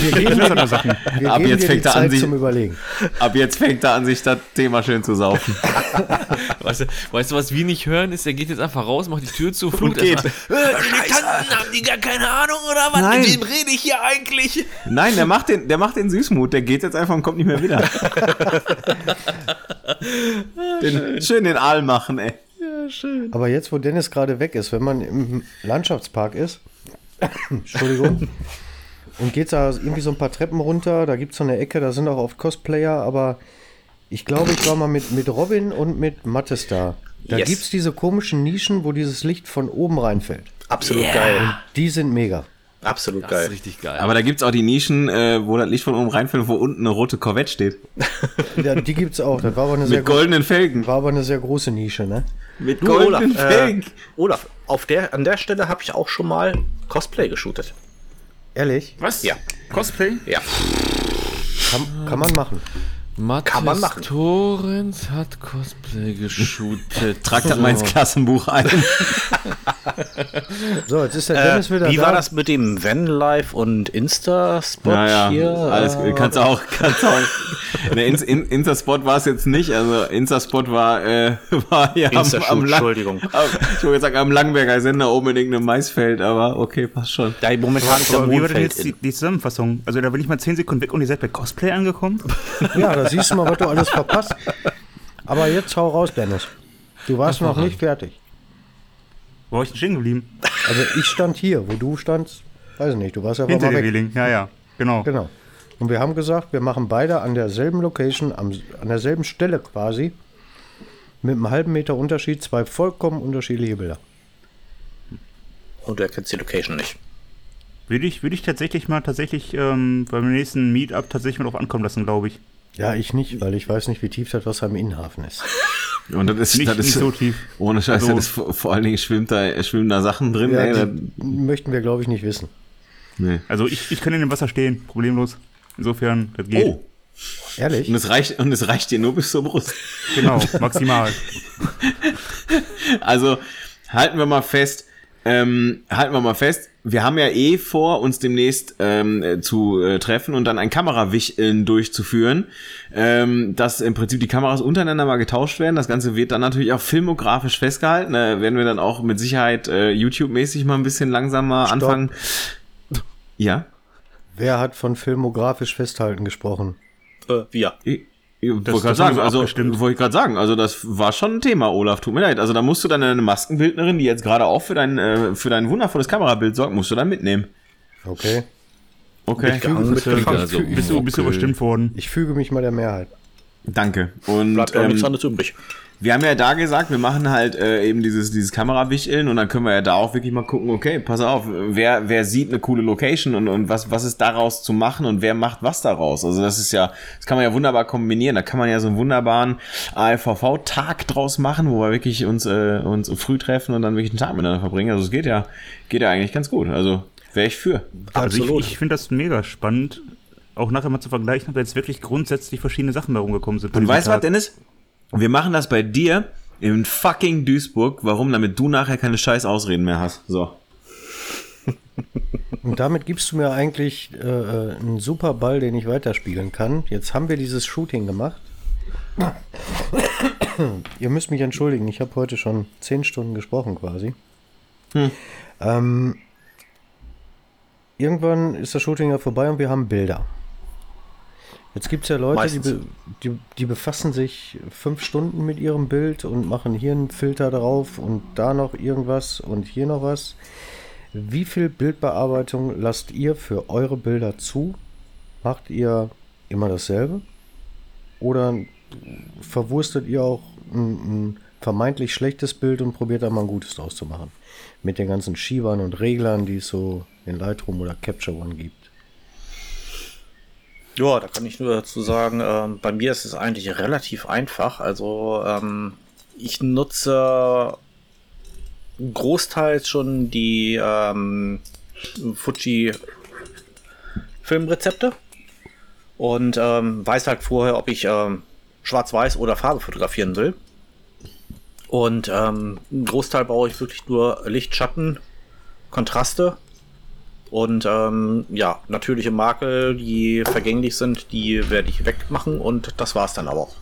Wir geben, sind Sachen. wir Ab jetzt dir fängt er an, sich- zum Überlegen. Ab jetzt fängt er an, sich das Thema schön zu saufen. *laughs* Weißt du, weißt du, was wir nicht hören, ist, er geht jetzt einfach raus, macht die Tür zu, flucht geht. Äh, die Dilettanten, haben die gar keine Ahnung oder was? Nein. Mit wem rede ich hier eigentlich? Nein, der macht den, der macht den Süßmut. Der geht jetzt einfach und kommt nicht mehr wieder. *laughs* den, schön den Aal machen, ey. Aber jetzt, wo Dennis gerade weg ist, wenn man im Landschaftspark ist, *coughs* Entschuldigung, und geht da irgendwie so ein paar Treppen runter, da gibt es so eine Ecke, da sind auch oft Cosplayer, aber ich glaube, ich war mal mit, mit Robin und mit Mattes da. Da Yes. gibt es diese komischen Nischen, wo dieses Licht von oben reinfällt. Absolut geil. Die sind mega. Absolut Das geil. ist richtig geil. Aber da gibt's auch die Nischen, äh, wo das Licht von oben reinfällt, wo unten eine rote Corvette steht. Ja, die gibt es auch. Das war aber eine sehr, Mit gro- goldenen Felgen. war aber eine sehr große Nische, ne? Mit Du, Olaf, goldenen äh. Olaf, auf der, an der Stelle habe ich auch schon mal Cosplay geshootet. Ehrlich? Was? Ja. Cosplay? Ja. Kann, kann man machen. Kann man machen. Torrens hat Cosplay geshootet. *laughs* Trag das mal ins Klassenbuch ein. *laughs* So, jetzt ist der Äh, Dennis wieder wie da. war das mit dem Vanlife und Insta-Spot Ja, hier? ja, alles, Äh, kannst du auch, kannst du auch. *laughs* Ne, in, Insta-Spot war es jetzt nicht, also Insta-Spot war, äh, war ja am, am, Lang- Entschuldigung. am, ich wollte sagen, am Langberger Sender oben in irgendeinem Maisfeld, aber okay, passt schon. Ja, momentan ist der wie war denn jetzt die, die Zusammenfassung? Also da bin ich mal 10 Sekunden weg und ihr seid bei Cosplay angekommen? Ja, da siehst du mal, was du alles verpasst. Aber jetzt hau raus, Dennis. Du warst noch nicht fertig. Wo war ich denn stehen geblieben? Also ich stand hier, wo du standst, weiß ich nicht, du warst ja Hinter mal der weg. Ja, ja, genau. Genau. Und wir haben gesagt, wir machen beide an derselben Location, am, an derselben Stelle quasi, mit einem halben Meter Unterschied, zwei vollkommen unterschiedliche Bilder. Und du erkennst die Location nicht. Würde ich, würde ich tatsächlich mal tatsächlich ähm, beim nächsten Meetup tatsächlich mal drauf ankommen lassen, glaube ich. Ja, ich nicht, weil ich weiß nicht, wie tief das Wasser im Innenhafen ist. *laughs* Und das ist, Nicht, das ist nicht so tief. ohne Scheiß, Also- das ist vor, allen Dingen schwimmt da, schwimmen da Sachen drin, Ja, ey, möchten wir, glaube ich, nicht wissen. nee. Also ich, ich kann in dem Wasser stehen, problemlos. Insofern, das geht. Oh, Ehrlich? und es reicht, und es reicht dir nur bis zur Brust. Genau, maximal. *laughs* Also halten wir mal fest, ähm, halten wir mal fest, wir haben ja eh vor, uns demnächst ähm, äh, zu äh, treffen und dann ein Kamerawichteln durchzuführen, ähm, dass im Prinzip die Kameras untereinander mal getauscht werden. Das Ganze wird dann natürlich auch filmografisch festgehalten. Da werden wir dann auch mit Sicherheit äh, YouTube-mäßig mal ein bisschen langsamer Stopp. anfangen. Ja. Wer hat von filmografisch festhalten gesprochen? Äh, wir. Ich, ich wollte Das- gerade haben sagen, also wollte ich gerade sagen, also das war schon ein Thema, Olaf. Tut mir leid. Also da musst du dann eine Maskenbildnerin, die jetzt gerade auch für dein äh, für dein wundervolles Kamerabild sorgt, musst du dann mitnehmen. Okay. Okay, Mitgehangen, Bist du, mitgefangen. also- bist, du, bist du überstimmt worden? Ich füge mich mal der Mehrheit. danke. Und Bleibt auch nichts ähm, anderes übrig. Wir haben ja da gesagt, wir machen halt äh, eben dieses dieses Kamerawichteln und dann können wir ja da auch wirklich mal gucken, okay, pass auf, wer wer sieht eine coole Location und und was was ist daraus zu machen und wer macht was daraus? Also das ist ja, das kann man ja wunderbar kombinieren. Da kann man ja so einen wunderbaren AFVV Tag draus machen, wo wir wirklich uns äh, uns früh treffen und dann wirklich einen Tag miteinander verbringen. Also es geht ja geht ja eigentlich ganz gut. Also wäre ich für. Also Absolut. ich, ich finde das mega spannend, auch nachher mal zu vergleichen, ob da jetzt wirklich grundsätzlich verschiedene Sachen bei rumgekommen sind. Und weißt du was. Dennis? Wir machen das bei dir in fucking Duisburg. Warum? Damit du nachher keine scheiß Ausreden mehr hast. So. *laughs* Und damit gibst du mir eigentlich äh, äh, einen super Ball, den ich weiterspielen kann. Jetzt haben wir dieses Shooting gemacht. *coughs* Ihr müsst mich entschuldigen, ich habe heute schon zehn Stunden gesprochen quasi. Ähm, irgendwann ist das Shooting ja vorbei und wir haben Bilder. Jetzt gibt es ja Leute, die, be die, die befassen sich fünf Stunden mit ihrem Bild und machen hier einen Filter drauf und da noch irgendwas und hier noch was. Wie viel Bildbearbeitung lasst ihr für eure Bilder zu? Macht ihr immer dasselbe? Oder verwurstet ihr auch ein, ein vermeintlich schlechtes Bild und probiert da mal ein gutes draus zu machen? Mit den ganzen Schiebern und Reglern, die es so in Lightroom oder Capture One gibt. Ja, da kann ich nur dazu sagen, ähm, bei mir ist es eigentlich relativ einfach. Also ähm, ich nutze großteils schon die ähm, Fuji Filmrezepte und ähm, weiß halt vorher, ob ich ähm, schwarz-weiß oder Farbe fotografieren will. Und ähm, einen Großteil brauche ich wirklich nur Licht, Schatten, Kontraste und ähm, ja, natürliche Makel, die vergänglich sind, die werde ich wegmachen und das war's dann aber auch.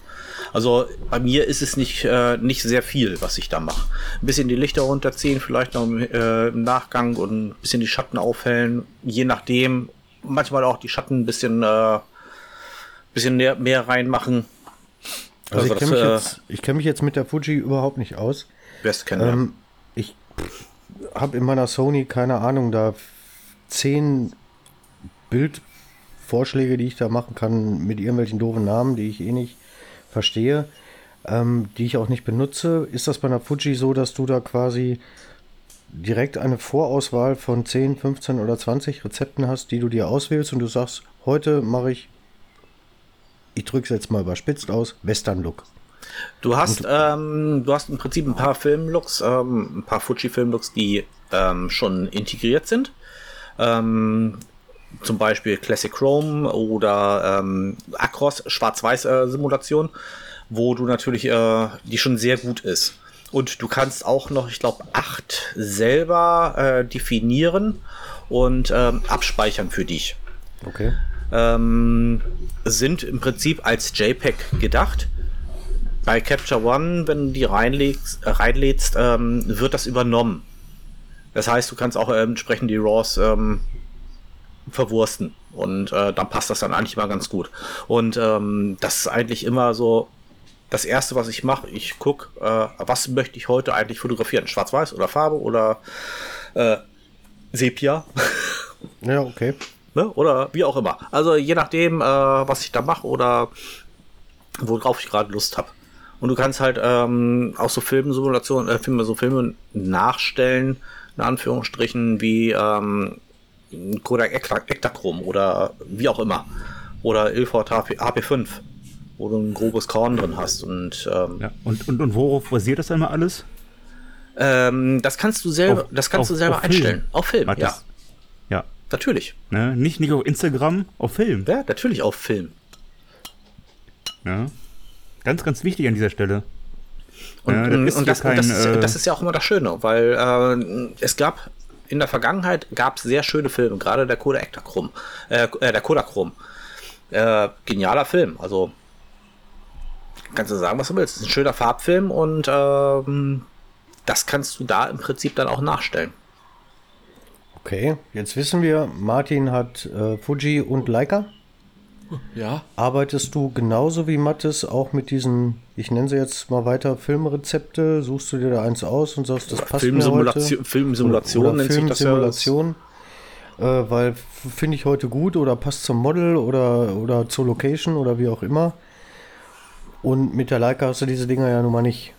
Also bei mir ist es nicht, äh, nicht sehr viel, was ich da mache. Ein bisschen die Lichter runterziehen, vielleicht noch im, äh, im Nachgang und ein bisschen die Schatten aufhellen, je nachdem. Manchmal auch die Schatten ein bisschen, äh, bisschen mehr, mehr reinmachen. Also, ich das, kenne mich, äh, jetzt- ich kenn mich jetzt mit der Fuji überhaupt nicht aus. Best kennen. Ähm, ich habe in meiner Sony, keine Ahnung, da zehn Bildvorschläge, die ich da machen kann, mit irgendwelchen doofen Namen, die ich eh nicht verstehe, ähm, die ich auch nicht benutze. Ist das bei einer Fuji so, dass du da quasi direkt eine Vorauswahl von 10, 15 oder 20 Rezepten hast, die du dir auswählst und du sagst, heute mache ich, ich drücke es jetzt mal überspitzt aus, Western Look. Du hast, ähm, du hast im Prinzip ein paar Filmlooks, ähm, ein paar Fuji-Filmlooks, die ähm, schon integriert sind. Ähm, zum Beispiel Classic Chrome oder ähm, Acros Schwarz-Weiß-Simulation, wo du natürlich, äh, die schon sehr gut ist. Und du kannst auch noch, ich glaube, acht selber äh, definieren und ähm, abspeichern für dich. Okay. Ähm, sind im Prinzip als JPEG gedacht. Bei Capture One, wenn du die reinlegst, äh, reinlädst, ähm, wird das übernommen. Das heißt, du kannst auch äh, entsprechend die RAWs ähm, verwursten. Und äh, dann passt das dann eigentlich mal ganz gut. Und ähm, das ist eigentlich immer so das Erste, was ich mache. Ich gucke, äh, was möchte ich heute eigentlich fotografieren? Schwarz-Weiß oder Farbe oder äh, Sepia? *laughs* Ja, okay. ne? Oder wie auch immer. Also je nachdem, äh, was ich da mache oder worauf ich gerade Lust habe. Und du kannst halt ähm, auch so Filmsimulationen, äh, Filme, so Filme nachstellen, in Anführungsstrichen, wie ähm, Kodak Ektachrom oder wie auch immer. Oder Ilford HP, HP5, wo du ein grobes Korn drin hast. Und, ähm, Ja. Und, und, und worauf basiert das einmal alles? ähm, das kannst du selber, Auf- das kannst auf- du selber auf Film. einstellen. Auf Film, ja. Ja. Natürlich. Ne? Nicht, nicht auf Instagram, auf Film. Ja, natürlich auf Film. Ja. Ganz, ganz wichtig an dieser Stelle. Und, Ja, das und, ist und hier das, kein, das, ist, äh, das ist ja auch immer das Schöne, weil äh, es gab in der Vergangenheit gab es sehr schöne Filme, gerade der Kodak Ektachrom, äh, äh, der Kodachrom. Äh, genialer Film, also kannst du sagen, was du willst. Es ist ein schöner Farbfilm und ähm, das kannst du da im Prinzip dann auch nachstellen. Okay, jetzt wissen wir, Martin hat äh, Fuji und Leica. Ja. Arbeitest du genauso wie Mattes auch mit diesen, ich nenne sie jetzt mal weiter, Filmrezepte? Suchst du dir da eins aus und sagst, das passt mir Filmsimulation, heute? Filmsimulation oder nennt sich das ja. Filmsimulation. Äh, weil finde ich heute gut oder passt zum Model oder, oder zur Location oder wie auch immer. Und mit der Leica hast du diese Dinger ja nun mal nicht.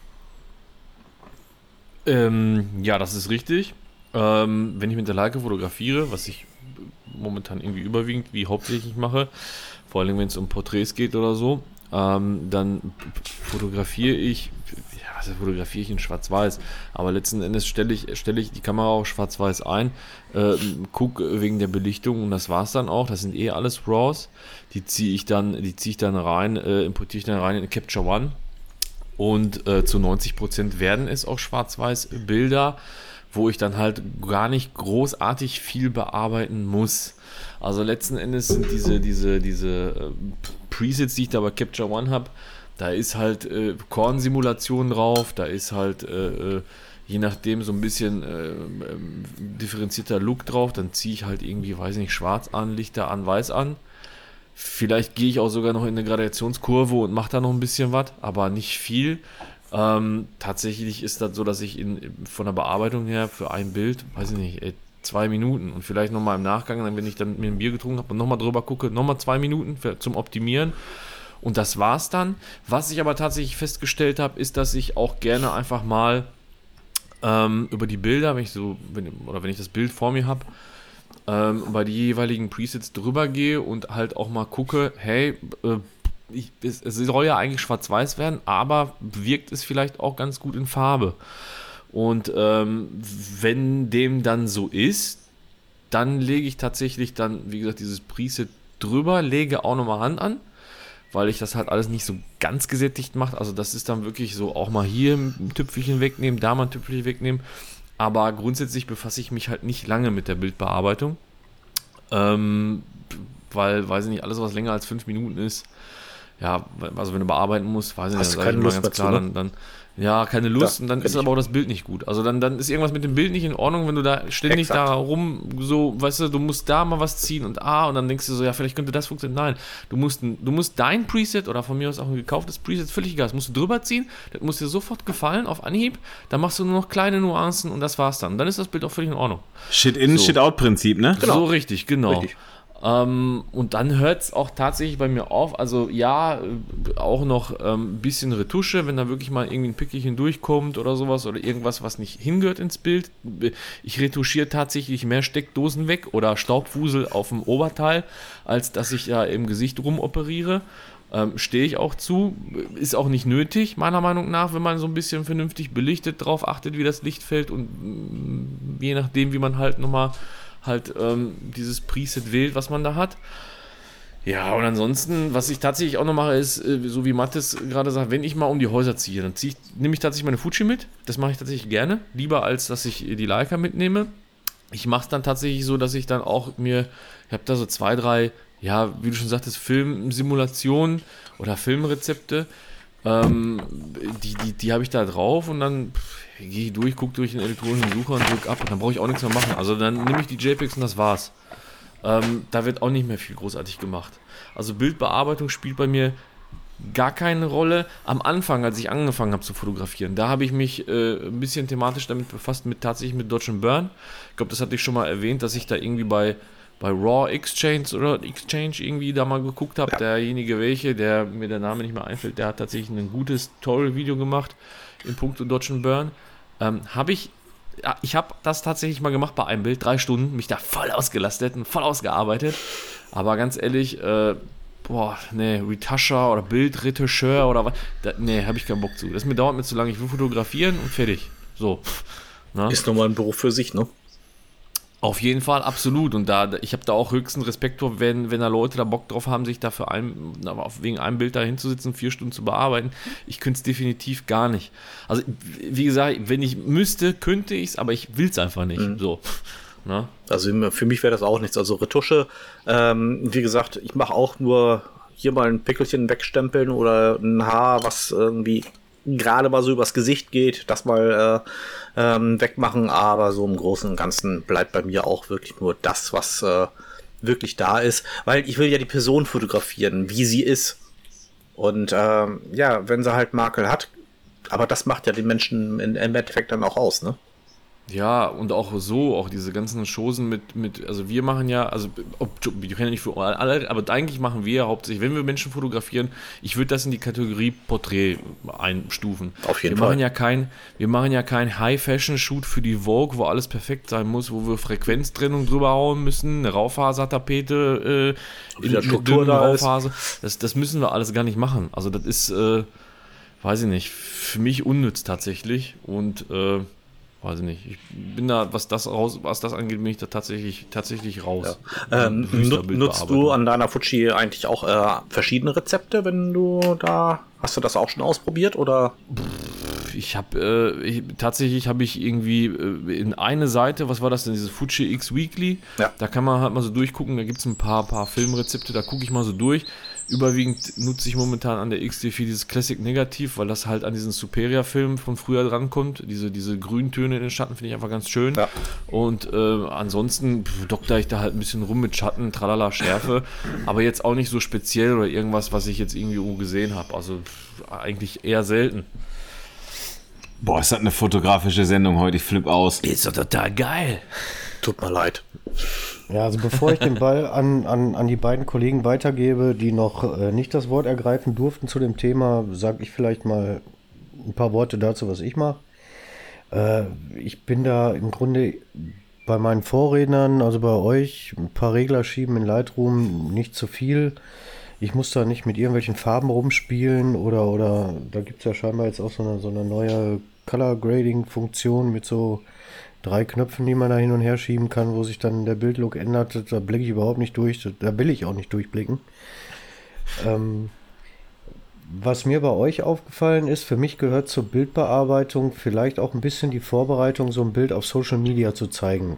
Ähm, ja, das ist richtig. Ähm, wenn ich mit der Leica fotografiere, was ich momentan irgendwie überwiegend wie hauptsächlich mache, vor allem wenn es um Porträts geht oder so, ähm, dann fotografiere ich, ja, was fotografiere ich in Schwarz-Weiß, aber letzten Endes stelle ich, stelle ich die Kamera auch Schwarz-Weiß ein, äh, guck wegen der Belichtung und das war's dann auch. Das sind eh alles RAWs. Die ziehe ich dann, ich dann rein, äh, importiere ich dann rein in Capture One und äh, zu 90% werden es auch Schwarz-Weiß-Bilder, wo ich dann halt gar nicht großartig viel bearbeiten muss. Also letzten Endes sind diese, diese, diese äh, Presets, die ich da bei Capture One habe, da ist halt äh, Korn-Simulation drauf, da ist halt äh, äh, je nachdem so ein bisschen äh, ähm, differenzierter Look drauf, dann ziehe ich halt irgendwie, weiß nicht, schwarz an, Lichter an, weiß an. Vielleicht gehe ich auch sogar noch in eine Gradationskurve und mache da noch ein bisschen was, aber nicht viel. Ähm, tatsächlich ist das so, dass ich in, von der Bearbeitung her für ein Bild, weiß ich nicht, ey, zwei Minuten und vielleicht nochmal im Nachgang, wenn ich dann mir ein Bier getrunken habe und nochmal drüber gucke, nochmal zwei Minuten für, zum Optimieren. Und das war's dann. Was ich aber tatsächlich festgestellt habe, ist, dass ich auch gerne einfach mal ähm, über die Bilder, wenn ich so, wenn, oder wenn ich das Bild vor mir habe, ähm, bei die jeweiligen Presets drüber gehe und halt auch mal gucke, hey, äh, ich, es, es soll ja eigentlich schwarz-weiß werden, aber wirkt es vielleicht auch ganz gut in Farbe. Und ähm, wenn dem dann so ist, dann lege ich tatsächlich dann, wie gesagt, dieses Preset drüber, lege auch nochmal Hand an, weil ich das halt alles nicht so ganz gesättigt mache. Also das ist dann wirklich so auch mal hier ein Tüpfelchen wegnehmen, da mal ein Tüpfelchen wegnehmen. Aber grundsätzlich befasse ich mich halt nicht lange mit der Bildbearbeitung. Ähm, weil, weiß ich nicht, alles, was länger als fünf Minuten ist, ja, also wenn du bearbeiten musst, weiß ich nicht, du sag ich mal ganz dazu, klar, ne? dann, dann, ja, keine Lust Ja, und dann ist aber auch das Bild nicht gut. Also dann, dann ist irgendwas mit dem Bild nicht in Ordnung, wenn du da ständig Exakt. da rum, so, weißt du, du musst da mal was ziehen und ah, und dann denkst du so, ja, vielleicht könnte das funktionieren. Nein, du musst, du musst dein Preset oder von mir aus auch ein gekauftes Preset, völlig egal, das musst du drüber ziehen, das muss dir sofort gefallen auf Anhieb, dann machst du nur noch kleine Nuancen und das war's dann. Dann ist das Bild auch völlig in Ordnung. Shit-In, So. Shit-Out-Prinzip, ne? So richtig, genau. Richtig. Ähm, und dann hört es auch tatsächlich bei mir auf. Also ja, äh, auch noch ein ähm, bisschen Retusche, wenn da wirklich mal irgendwie ein Pickelchen durchkommt oder sowas oder irgendwas, was nicht hingehört ins Bild. Ich retuschiere tatsächlich mehr Steckdosen weg oder Staubfusel auf dem Oberteil, als dass ich da im Gesicht rumoperiere. Ähm, Stehe ich auch zu. Ist auch nicht nötig, meiner Meinung nach, wenn man so ein bisschen vernünftig belichtet drauf achtet, wie das Licht fällt und mm, je nachdem, wie man halt nochmal halt ähm, dieses Preset wählt, was man da hat. Ja, und ansonsten, was ich tatsächlich auch noch mache, ist, äh, so wie Mathis gerade sagt, wenn ich mal um die Häuser ziehe, dann ziehe ich, nehme ich tatsächlich meine Fuji mit. Das mache ich tatsächlich gerne. Lieber als dass ich die Leica mitnehme. Ich mache es dann tatsächlich so, dass ich dann auch mir, ich habe da so zwei, drei, ja, wie du schon sagtest, Filmsimulationen oder Filmrezepte. Ähm, die die, die habe ich da drauf und dann gehe ich durch, gucke durch den elektronischen Sucher und drücke ab dann brauche ich auch nichts mehr machen. Also dann nehme ich die JPEGs und das war's. Ähm, da wird auch nicht mehr viel großartig gemacht. Also Bildbearbeitung spielt bei mir gar keine Rolle. Am Anfang, als ich angefangen habe zu fotografieren, da habe ich mich äh, ein bisschen thematisch damit befasst, mit tatsächlich mit Dodge Burn. Ich glaube, das hatte ich schon mal erwähnt, dass ich da irgendwie bei, bei Raw Exchange oder Exchange irgendwie da mal geguckt habe. Ja. Derjenige welche, der mir der Name nicht mehr einfällt, der hat tatsächlich ein gutes Tutorial-Video gemacht in puncto Dodge Burn. Ähm, habe ich ich habe das tatsächlich mal gemacht bei einem Bild, drei Stunden, mich da voll ausgelastet und voll ausgearbeitet. Aber ganz ehrlich, äh, boah, nee, Retusher oder Bildretoucheur oder was, da, nee, habe ich keinen Bock zu. Das mir dauert mir zu lange. Ich will fotografieren und fertig. So. Na? Ist nochmal ein Beruf für sich, ne? Auf jeden Fall, absolut. Und da, ich habe da auch höchsten Respekt vor, wenn, wenn da Leute da Bock drauf haben, sich da für ein, wegen einem Bild da hinzusitzen, vier Stunden zu bearbeiten. Ich könnte es definitiv gar nicht. Also, wie gesagt, wenn ich müsste, könnte ich es, aber ich will es einfach nicht. Mhm. So. Na? Also für mich wäre das auch nichts. Also Retusche, ähm, wie gesagt, ich mache auch nur hier mal ein Pickelchen wegstempeln oder ein Haar, was irgendwie gerade mal so übers Gesicht geht, das mal äh, ähm, wegmachen, aber so im Großen und Ganzen bleibt bei mir auch wirklich nur das, was äh, wirklich da ist, weil ich will ja die Person fotografieren, wie sie ist. Und ähm, ja, wenn sie halt Makel hat, aber das macht ja den Menschen im Endeffekt dann auch aus, ne? Ja, und auch so, auch diese ganzen Chosen mit, mit, also wir machen ja, also wir können ja nicht für alle, aber eigentlich machen wir hauptsächlich, wenn wir Menschen fotografieren, ich würde das in die Kategorie Porträt einstufen. Auf jeden wir Fall. Machen ja kein, wir machen ja kein High-Fashion-Shoot für die Vogue, wo alles perfekt sein muss, wo wir Frequenztrennung drüber hauen müssen, eine Raufasertapete äh, in der Struktur da Raufaser. Das, das müssen wir alles gar nicht machen. Also das ist, äh, weiß ich nicht, für mich unnütz tatsächlich und äh, weiß ich nicht. Ich bin da, was das raus, was das angeht, bin ich da tatsächlich, tatsächlich raus. Ja. Ähm, nutzt du an deiner Fuji eigentlich auch äh, verschiedene Rezepte, wenn du da, hast du das auch schon ausprobiert oder? Ich habe äh, tatsächlich habe ich irgendwie äh, in eine Seite, was war das denn, dieses Fuji X Weekly? Ja. Da kann man halt mal so durchgucken, da gibt es ein paar, paar Filmrezepte, da gucke ich mal so durch. Überwiegend nutze ich momentan an der XD4 dieses Classic Negativ, weil das halt an diesen Superior-Film von früher drankommt. Diese, diese Grüntöne in den Schatten finde ich einfach ganz schön. Ja. Und äh, ansonsten dokter ich da halt ein bisschen rum mit Schatten, tralala, Schärfe. *laughs* aber jetzt auch nicht so speziell oder irgendwas, was ich jetzt irgendwie gesehen habe. Also eigentlich eher selten. Boah, ist das eine fotografische Sendung heute? Ich flipp aus. Ist doch total geil. Tut mir leid. Ja, also bevor ich den Ball an, an, an die beiden Kollegen weitergebe, die noch äh, nicht das Wort ergreifen durften zu dem Thema, sage ich vielleicht mal ein paar Worte dazu, was ich mache. Äh, ich bin da im Grunde bei meinen Vorrednern, also bei euch, ein paar Regler schieben in Lightroom, nicht zu viel. Ich muss da nicht mit irgendwelchen Farben rumspielen oder, oder da gibt es ja scheinbar jetzt auch so eine, so eine neue Color Grading Funktion mit so drei Knöpfen, die man da hin und her schieben kann, wo sich dann der Bildlook ändert. Da blicke ich überhaupt nicht durch. Da will ich auch nicht durchblicken. Ähm, was mir bei euch aufgefallen ist, für mich gehört zur Bildbearbeitung vielleicht auch ein bisschen die Vorbereitung, so ein Bild auf Social Media zu zeigen.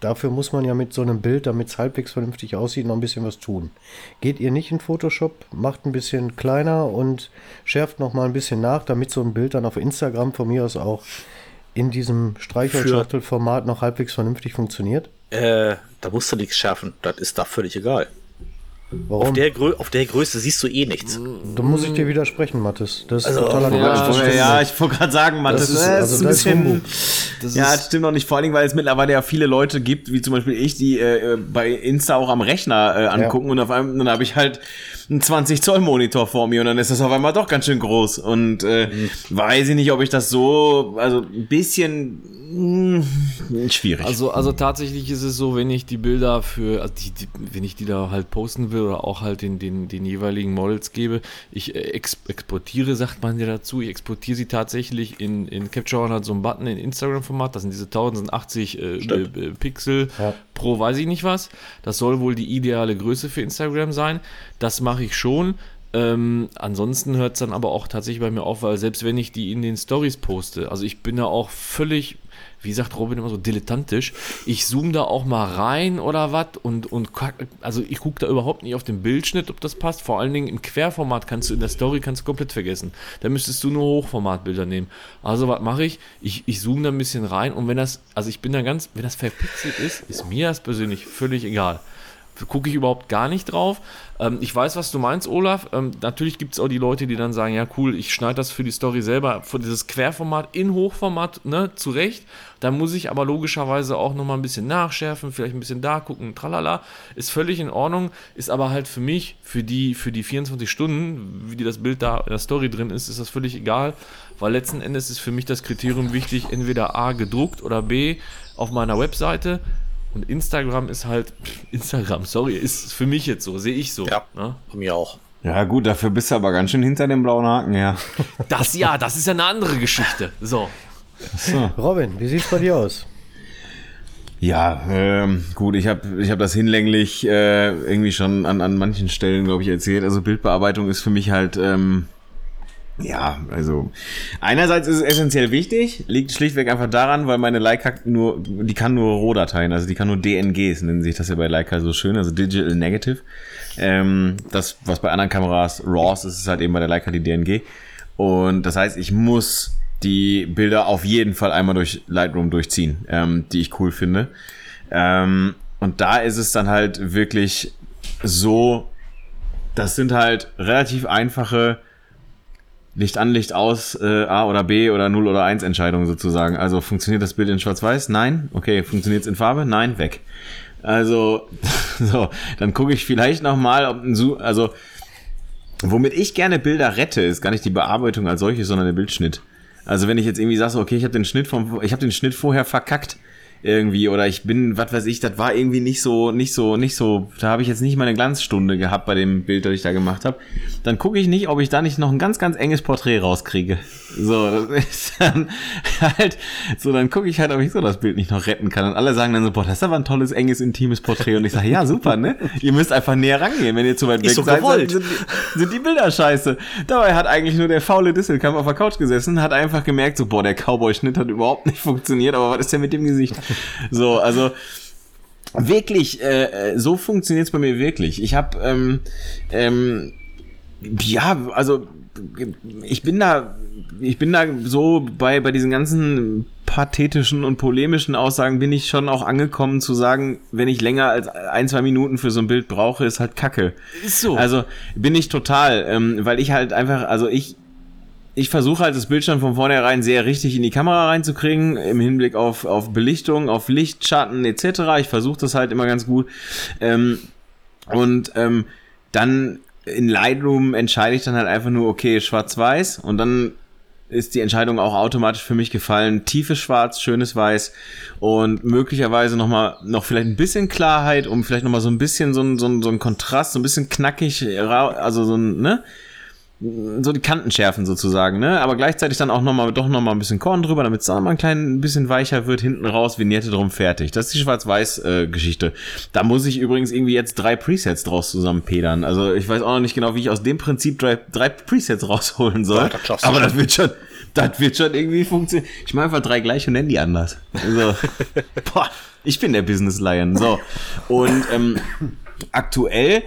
Dafür muss man ja mit so einem Bild, damit es halbwegs vernünftig aussieht, noch ein bisschen was tun. Geht ihr nicht in Photoshop, macht ein bisschen kleiner und schärft noch mal ein bisschen nach, damit so ein Bild dann auf Instagram von mir aus auch in diesem Streichholzschachtelformat noch halbwegs vernünftig funktioniert? Äh, da musst du nichts schärfen. Das ist da völlig egal. Warum? Auf der, Grö auf der Größe siehst du eh nichts. Da muss ich dir widersprechen, Mathis. Das ist also, totaler Quatsch. Ja, ja, ich wollte gerade sagen, Mathis, das ist, also das ist ein bisschen. Das ja, das stimmt noch nicht, vor allem, weil es mittlerweile ja viele Leute gibt, wie zum Beispiel ich, die äh, bei Insta auch am Rechner äh, angucken ja. und auf einmal dann habe ich halt einen 20 Zoll Monitor vor mir und dann ist das auf einmal doch ganz schön groß und äh, mhm. weiß ich nicht, ob ich das so, also ein bisschen Schwierig. Also, also tatsächlich ist es so, wenn ich die Bilder für, also die, die, wenn ich die da halt posten will oder auch halt den, den, den jeweiligen Models gebe, ich äh, ex exportiere, sagt man ja dazu, ich exportiere sie tatsächlich in, in Capture One hat so einen Button in Instagram-Format, das sind diese 1080 äh, äh, Pixel Ja. pro weiß ich nicht was. Das soll wohl die ideale Größe für Instagram sein. Das mache ich schon. Ähm, ansonsten hört es dann aber auch tatsächlich bei mir auf, weil selbst wenn ich die in den Stories poste, also ich bin da auch völlig, wie sagt Robin immer so, dilettantisch, ich zoome da auch mal rein oder was und, und also ich gucke da überhaupt nicht auf den Bildschnitt, ob das passt. Vor allen Dingen im Querformat kannst du in der Story kannst du komplett vergessen. Da müsstest du nur Hochformatbilder nehmen. Also was mache ich? ich? Ich zoome da ein bisschen rein und wenn das, also ich bin da ganz, wenn das verpixelt ist, ist mir das persönlich völlig egal gucke ich überhaupt gar nicht drauf. Ähm, ich weiß, was du meinst, Olaf. Ähm, natürlich gibt es auch die Leute, die dann sagen, ja cool, ich schneide das für die Story selber, für dieses Querformat in Hochformat ne, zurecht. Da muss ich aber logischerweise auch nochmal ein bisschen nachschärfen, vielleicht ein bisschen da gucken, tralala. Ist völlig in Ordnung, ist aber halt für mich, für die, für die 24 Stunden, wie die das Bild da in der Story drin ist, ist das völlig egal, weil letzten Endes ist für mich das Kriterium wichtig, entweder A gedruckt oder B auf meiner Webseite. Und Instagram ist halt, *laughs* Instagram, sorry, ist für mich jetzt so, sehe ich so. Ja. Ne? Bei mir auch. ja, gut, dafür bist du aber ganz schön hinter dem blauen Haken, ja. *laughs* Das ja, das ist ja eine andere Geschichte. So. Robin, wie sieht's bei dir aus? Ja, ähm, gut, ich habe ich hab das hinlänglich äh, irgendwie schon an, an manchen Stellen, glaube ich, erzählt. Also Bildbearbeitung ist für mich halt, ähm, ja, also einerseits ist es essentiell wichtig, liegt schlichtweg einfach daran, weil meine Leica nur, die kann nur Rohdateien, also die kann nur DNGs, nennen sich das ja bei Leica so schön, also Digital Negative. Ähm, das, was bei anderen Kameras RAWs ist, ist halt eben bei der Leica die DNG. Und das heißt, ich muss die Bilder auf jeden Fall einmal durch Lightroom durchziehen, ähm, die ich cool finde. Ähm, und da ist es dann halt wirklich so, das sind halt relativ einfache Licht an, Licht aus, äh, A oder B oder 0 oder 1 Entscheidungen sozusagen. Also funktioniert das Bild in Schwarz-Weiß? Nein. Okay, funktioniert es in Farbe? Nein, weg. Also, *laughs* so, dann gucke ich vielleicht nochmal, ob ein Zoom, also, womit ich gerne Bilder rette, ist gar nicht die Bearbeitung als solche, sondern der Bildschnitt. Also wenn ich jetzt irgendwie sage, okay, ich habe den Schnitt vom, ich habe den Schnitt vorher verkackt irgendwie oder ich bin, was weiß ich, das war irgendwie nicht so, nicht so, nicht so, da habe ich jetzt nicht meine Glanzstunde gehabt bei dem Bild, das ich da gemacht habe. Dann gucke ich nicht, ob ich da nicht noch ein ganz, ganz enges Porträt rauskriege. So, das ist dann halt, so dann gucke ich halt, ob ich so das Bild nicht noch retten kann. Und alle sagen dann so, boah, das ist aber ein tolles, enges, intimes Porträt. Und ich sage, ja, super, ne? Ihr müsst einfach näher rangehen. Wenn ihr zu weit weg so seid, sind, die- sind die Bilder scheiße. Dabei hat eigentlich nur der faule Disselkamp auf der Couch gesessen, hat einfach gemerkt, so, boah, der Cowboy-Schnitt hat überhaupt nicht funktioniert, aber was ist denn mit dem Gesicht? *laughs* So, also wirklich, äh, äh, so funktioniert es bei mir wirklich. Ich habe, ähm, ähm, ja, also ich bin da, ich bin da so bei, bei diesen ganzen pathetischen und polemischen Aussagen bin ich schon auch angekommen zu sagen, wenn ich länger als ein, zwei Minuten für so ein Bild brauche, ist halt Kacke. Ist so. Also bin ich total, ähm, weil ich halt einfach, also ich, ich versuche halt das Bild schon von vornherein sehr richtig in die Kamera reinzukriegen, im Hinblick auf, auf Belichtung, auf Licht, Schatten etc. Ich versuche das halt immer ganz gut. Ähm, und ähm, dann in Lightroom entscheide ich dann halt einfach nur, okay, schwarz-weiß und dann ist die Entscheidung auch automatisch für mich gefallen. Tiefes Schwarz, schönes Weiß und möglicherweise noch mal noch vielleicht ein bisschen Klarheit, um vielleicht noch mal so ein bisschen so ein, so ein, so ein Kontrast, so ein bisschen knackig, also so ein, ne? So die Kanten schärfen sozusagen, ne? Aber gleichzeitig dann auch nochmal, doch nochmal ein bisschen Korn drüber, damit es dann mal ein klein bisschen weicher wird, hinten raus, Vignette drum, fertig. Das ist die Schwarz-Weiß-Geschichte. da muss ich übrigens irgendwie jetzt drei Presets draus zusammenpedern. Also ich weiß auch noch nicht genau, wie ich aus dem Prinzip drei, drei Presets rausholen soll. Ja, das Aber das wird schon, das wird schon irgendwie funktionieren. Ich mache einfach drei gleich und nenne die anders. Also, *laughs* boah, ich bin der Business Lion. So. Und ähm, aktuell,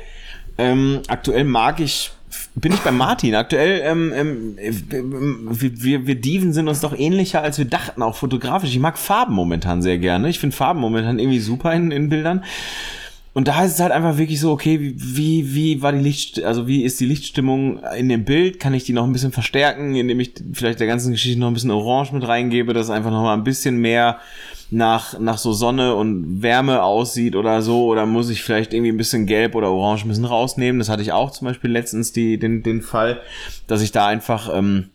ähm, aktuell mag ich, bin ich bei Martin. Aktuell, ähm, ähm, wir, wir, wir Diven sind uns doch ähnlicher, als wir dachten, auch fotografisch. Ich mag Farben momentan sehr gerne. Ich finde Farben momentan irgendwie super in, in Bildern. Und da ist es halt einfach wirklich so, okay, wie, wie, war die Licht, also wie ist die Lichtstimmung in dem Bild? Kann ich die noch ein bisschen verstärken, indem ich vielleicht der ganzen Geschichte noch ein bisschen Orange mit reingebe, dass einfach noch mal ein bisschen mehr nach, nach so Sonne und Wärme aussieht oder so? Oder muss ich vielleicht irgendwie ein bisschen Gelb oder Orange ein bisschen rausnehmen? Das hatte ich auch zum Beispiel letztens die, den, den Fall, dass ich da einfach, ähm,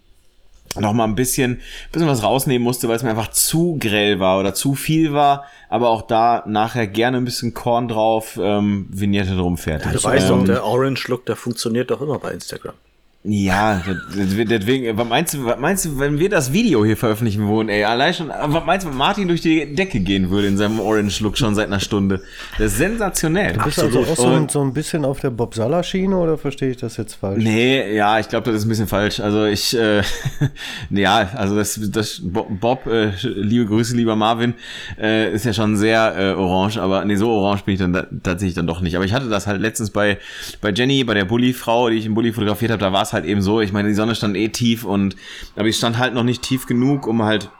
noch mal ein bisschen, bisschen was rausnehmen musste, weil es mir einfach zu grell war oder zu viel war. Aber auch da nachher gerne ein bisschen Korn drauf, ähm, Vignette drum fertig. Ja, du weißt ähm, doch, der Orange Look, der funktioniert doch immer bei Instagram. Ja, deswegen, was meinst du, was meinst du, wenn wir das Video hier veröffentlichen würden, ey, allein schon, was meinst du, wenn Martin durch die Decke gehen würde in seinem Orange-Look schon seit einer Stunde? Das ist sensationell. Du bist also auch so, ein- so ein bisschen auf der Bob Sala-Schiene oder verstehe ich das jetzt falsch? Nee, ja, ich glaube, das ist ein bisschen falsch. Also ich, äh, *laughs* ja, also das, das Bo- Bob, äh, liebe Grüße, lieber Marvin, äh, ist ja schon sehr äh, orange, aber nee, so orange bin ich dann da, tatsächlich dann doch nicht. Aber ich hatte das halt letztens bei, bei Jenny, bei der Bulli-Frau, die ich im Bulli fotografiert habe, da war es halt eben so, ich meine, die Sonne stand eh tief und, aber ich stand halt noch nicht tief genug, um halt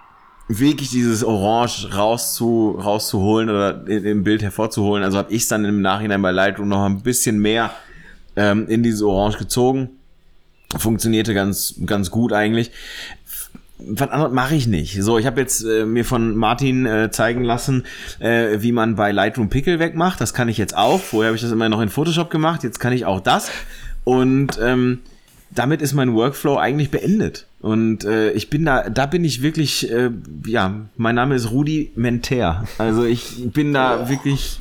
wirklich dieses Orange rauszu, rauszuholen oder im Bild hervorzuholen. Also habe ich es dann im Nachhinein bei Lightroom noch ein bisschen mehr ähm, in dieses Orange gezogen. Funktionierte ganz, ganz gut eigentlich. Was anderes mache ich nicht. So, ich habe jetzt äh, mir von Martin äh, zeigen lassen, äh, wie man bei Lightroom Pickel wegmacht. Das kann ich jetzt auch. Vorher habe ich das immer noch in Photoshop gemacht. Jetzt kann ich auch das. Und ähm, damit ist mein Workflow eigentlich beendet. Und äh, ich bin da, da bin ich wirklich, äh, ja, mein Name ist Rudi Menter. Also ich bin da wirklich,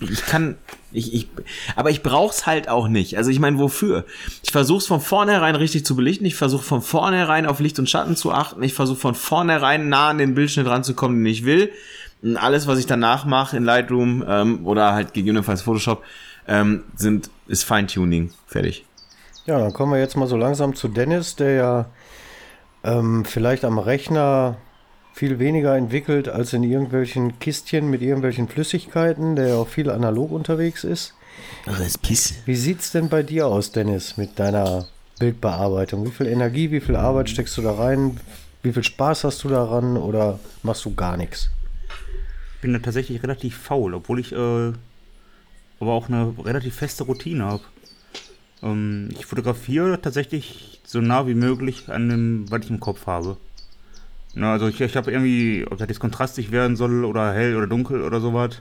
ich kann, ich, ich, aber ich brauch's halt auch nicht. Also ich meine, wofür? Ich versuch's von vornherein richtig zu belichten. Ich versuche von vornherein auf Licht und Schatten zu achten. Ich versuche von vornherein nah an den Bildschnitt ranzukommen, den ich will. Und alles, was ich danach mache in Lightroom ähm, oder halt gegebenenfalls Photoshop, ähm, sind ist Feintuning. Fertig. Ja, dann kommen wir jetzt mal so langsam zu Dennis, der ja ähm, vielleicht am Rechner viel weniger entwickelt als in irgendwelchen Kistchen mit irgendwelchen Flüssigkeiten, der ja auch viel analog unterwegs ist. Das ist Piss. Wie sieht's denn bei dir aus, Dennis, mit deiner Bildbearbeitung? Wie viel Energie, wie viel Arbeit steckst du da rein? Wie viel Spaß hast du daran oder machst du gar nichts? Ich bin da tatsächlich relativ faul, obwohl ich äh, aber auch eine relativ feste Routine habe. Ähm, ich fotografiere tatsächlich so nah wie möglich an dem, was ich im Kopf habe. Na, also ich, ich habe irgendwie, ob das jetzt kontrastig werden soll oder hell oder dunkel oder sowas.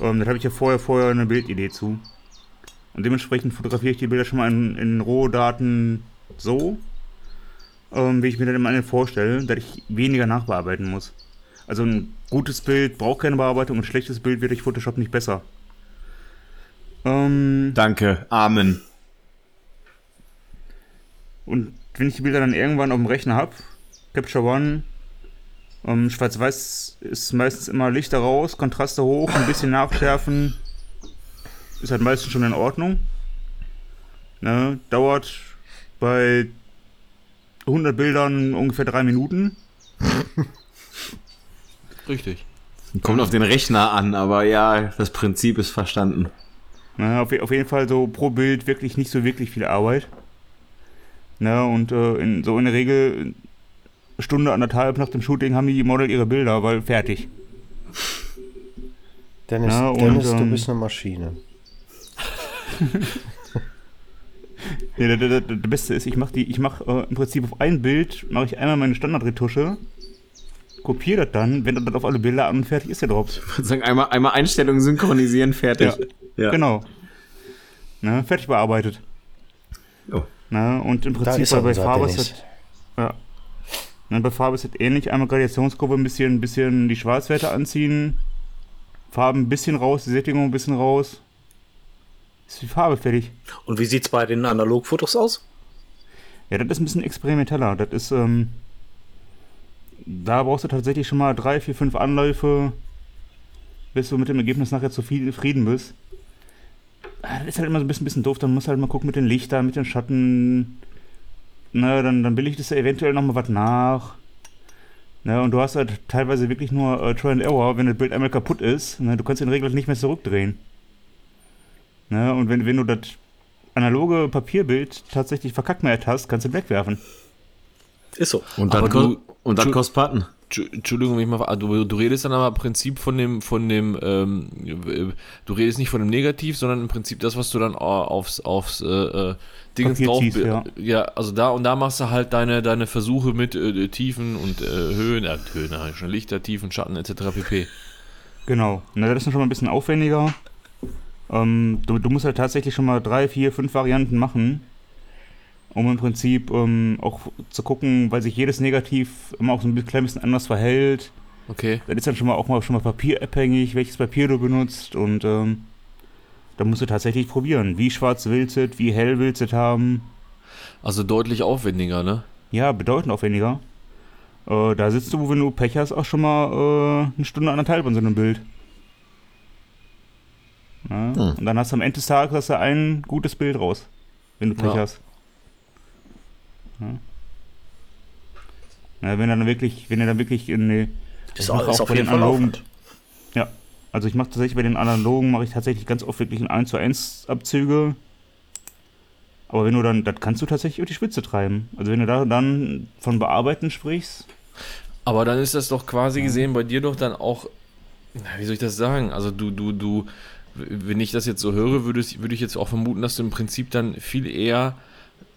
Ähm, das habe ich ja vorher vorher eine Bildidee zu. Und dementsprechend fotografiere ich die Bilder schon mal in, in Rohdaten so, ähm, wie ich mir das immer vorstelle, dass ich weniger nachbearbeiten muss. Also ein gutes Bild braucht keine Bearbeitung, ein schlechtes Bild wird durch Photoshop nicht besser. Ähm, Danke. Amen. und wenn ich die Bilder dann irgendwann auf dem Rechner habe, Capture One, ähm, Schwarz-Weiß ist meistens immer Lichter raus, Kontraste hoch, ein bisschen nachschärfen, ist halt meistens schon in Ordnung. Ne, dauert bei 100 Bildern ungefähr drei Minuten. Richtig. Kommt auf den Rechner an, aber ja, das Prinzip ist verstanden. Na, auf, je- auf jeden Fall so pro Bild wirklich nicht so wirklich viel Arbeit. Na, und äh, in, so in der Regel Stunde, anderthalb nach dem Shooting haben die Model ihre Bilder, weil fertig. Dennis, Ja, und, Dennis du ähm, bist eine Maschine. *laughs* Ja, der, der, der, der Beste ist, ich mache die, ich mache äh, im Prinzip auf ein Bild mache ich einmal meine Standardretusche, kopiere das dann, wende das auf alle Bilder an und fertig ist der drauf. Ich würde sagen, einmal, einmal Einstellungen synchronisieren, fertig. Ja. Genau. Na, fertig bearbeitet. Oh. Na, und im Prinzip ist bei, bei unser Farbe ist Dennis. das, ja. Na, bei Farbe ist das ähnlich. Einmal Gradationskurve ein bisschen, ein bisschen die Schwarzwerte anziehen, Farben ein bisschen raus, die Sättigung ein bisschen raus. Ist die Farbe fertig. Und wie sieht's bei den Analogfotos aus? Ja, das ist ein bisschen experimenteller. Das ist, ähm, da brauchst du tatsächlich schon mal drei, vier, fünf Anläufe, bis du mit dem Ergebnis nachher zufrieden bist. Ah, Das ist halt immer so ein bisschen, bisschen doof. Dann musst du halt mal gucken mit den Lichtern, mit den Schatten. Na, dann, dann billigst du eventuell noch mal was nach. Na, und du hast halt teilweise wirklich nur äh, Try and Error, wenn das Bild einmal kaputt ist. Na, du kannst den Regler nicht mehr zurückdrehen. Na, und wenn, wenn du das analoge Papierbild tatsächlich verkackmeiert hast, kannst du wegwerfen. Ist so. Und dann, Aber ko du- und dann kostet Button. Entschu- Entschuldigung, wenn ich mal, ah, du, du redest dann aber im Prinzip von dem, von dem, ähm, äh, du redest nicht von dem Negativ, sondern im Prinzip das, was du dann au- aufs, aufs, äh, äh, Papier drauf, ziehst, ja. ja, also da und da machst du halt deine, deine Versuche mit äh, Tiefen und äh, Höhen, äh, Höhen, äh, schon Lichter, Tiefen, Schatten etc. pp. Genau. Na, das ist dann schon mal ein bisschen aufwendiger. Ähm, du, du musst halt tatsächlich schon mal drei, vier, fünf Varianten machen. Um im Prinzip ähm, auch zu gucken, weil sich jedes Negativ immer auch so ein klein bisschen anders verhält. Okay. Das ist dann schon mal auch mal schon mal papierabhängig, welches Papier du benutzt und ähm, da musst du tatsächlich probieren. Wie schwarz willst du es, wie hell willst du es haben. Also deutlich aufwendiger, ne? Ja, bedeutend aufwendiger. Äh, da sitzt du, wenn du Pech hast, auch schon mal äh, eine Stunde anderthalb an so einem Bild. Ja, Hm. Und dann hast du am Ende des Tages hast du ein gutes Bild raus, wenn du Pech Ja. hast. Ja. Na, wenn dann wirklich, wenn du dann wirklich in die, Ist, Ich auch, mache ist auch auf bei jeden den Fall analogen- ja, also ich mache tatsächlich bei den analogen mache ich tatsächlich ganz oft wirklich in 1 zu 1 Abzüge. Aber wenn du dann, das kannst du tatsächlich auf die Spitze treiben. Also wenn du da dann von bearbeiten sprichst, Aber dann ist das doch quasi gesehen bei dir doch dann auch, na, wie soll ich das sagen? Also du, du, du, wenn ich das jetzt so höre, würde, es- würde ich jetzt auch vermuten, dass du im Prinzip dann viel eher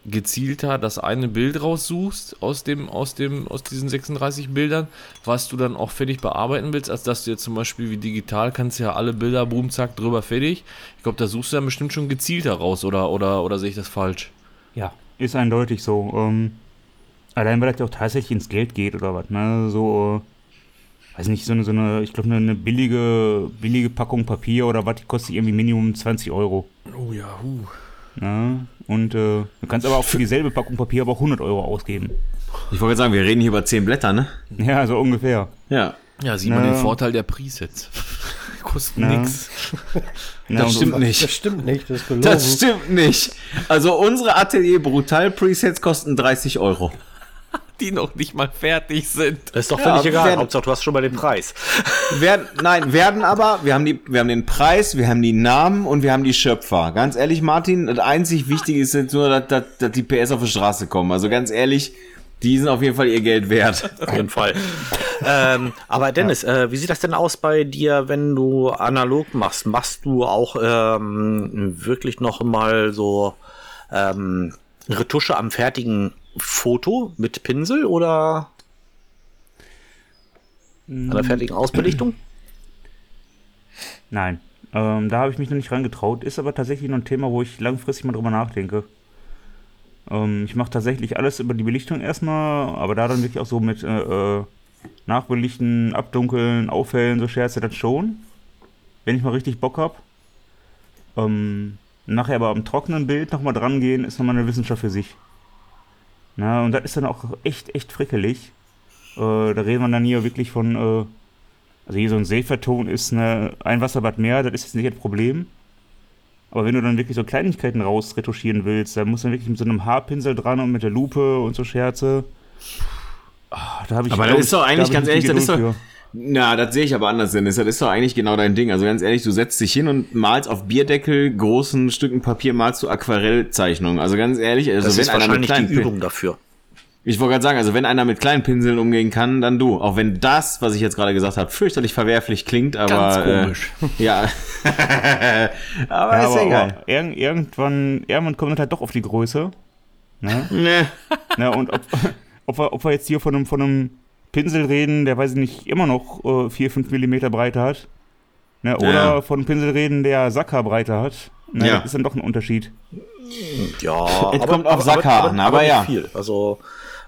gezielter das eine Bild raussuchst aus dem, aus dem, aus diesen 36 Bildern, was du dann auch fertig bearbeiten willst, als dass du jetzt zum Beispiel wie digital kannst ja alle Bilder, boom, zack, drüber fertig. Ich glaube, da suchst du dann bestimmt schon gezielter raus, oder, oder, oder sehe ich das falsch? ja, ist eindeutig so. Ähm, allein weil das ja auch tatsächlich ins Geld geht oder was, ne? So, äh, weiß nicht, so eine, so eine ich glaube, eine, billige, billige Packung Papier oder was, die kostet irgendwie Minimum 20 Euro. Oh ja, huh. Ne? Und äh, du kannst aber auch für dieselbe Packung Papier aber auch 100 Euro ausgeben. Ich wollte gerade sagen, wir reden hier über 10 Blätter, ne? Ja, so ungefähr. Ja. Ja, sieht man Na. den Vorteil der Presets. *laughs* Kosten. Ja, Das stimmt Das nicht. stimmt nicht, das ist gelogen. Das stimmt nicht. Also unsere Atelier Brutal Presets kosten 30 Euro. *laughs* Die noch nicht mal fertig sind. Das ist doch Ja, völlig egal. werden- Hauptsache, du hast schon mal den Preis. Werden, nein, werden aber, wir haben, die, wir haben den Preis, wir haben die Namen und wir haben die Schöpfer. Ganz ehrlich, Martin, das einzig Wichtige ist jetzt nur, dass, dass, dass die PS auf die Straße kommen. Also ganz ehrlich, die sind auf jeden Fall ihr Geld wert. Auf jeden Fall. ähm, aber Dennis, äh, wie sieht das denn aus bei dir, wenn du analog machst? Machst du auch ähm, wirklich noch mal so ähm, Retusche am fertigen Foto mit Pinsel oder an der fertigen Ausbelichtung? *clears throat* Nein, ähm, da habe ich mich noch nicht rangetraut. Ist aber tatsächlich noch ein Thema, wo ich langfristig mal drüber nachdenke. Ähm, ich mache tatsächlich alles über die Belichtung erstmal, aber da dann wirklich auch so mit äh, äh, Nachbelichten, Abdunkeln, Aufhellen, so Scherze, das schon. Wenn ich mal richtig Bock habe. Ähm, nachher aber am trockenen Bild nochmal dran gehen, ist nochmal eine Wissenschaft für sich. Na, und das ist dann auch echt, echt frickelig. Äh, da reden wir dann hier wirklich von, äh, also hier so ein Silberton ist eine, ein Wasserbad mehr, das ist jetzt nicht das Problem. Aber wenn du dann wirklich so Kleinigkeiten rausretuschieren willst, dann musst du dann wirklich mit so einem Haarpinsel dran und mit der Lupe und so Scherze. Ah, da habe ich Aber das ist doch eigentlich ganz ehrlich, das ist doch, na, das sehe ich aber anders, Dennis. Das ist doch eigentlich genau dein Ding. Also ganz ehrlich, du setzt dich hin und malst auf Bierdeckel großen Stücken Papier malst du Aquarellzeichnungen. Also ganz ehrlich, also Das wenn ist einer mit wahrscheinlich kleinen die Übung dafür. Ich wollte gerade sagen, also wenn einer mit kleinen Pinseln umgehen kann, dann du. Auch wenn das, was ich jetzt gerade gesagt habe, fürchterlich verwerflich klingt, aber Ganz komisch. Äh, ja. *laughs* aber Ja, ist aber, egal. aber irg irgendwann, irgendwann kommt das halt doch auf die Größe. Ne? *laughs* Ne. Ja, und ob, *laughs* ob, wir, ob wir jetzt hier von einem, von einem Pinsel reden, der weiß ich nicht, immer noch äh, 4, 5 Millimeter Breite hat. Ne? Oder Ja. von Pinsel reden, der Sacker-Breite hat. Ne? Ja. Das ist dann doch ein Unterschied. Ja, *laughs* Es kommt auf Sackhaaren, aber nicht ja. viel. Also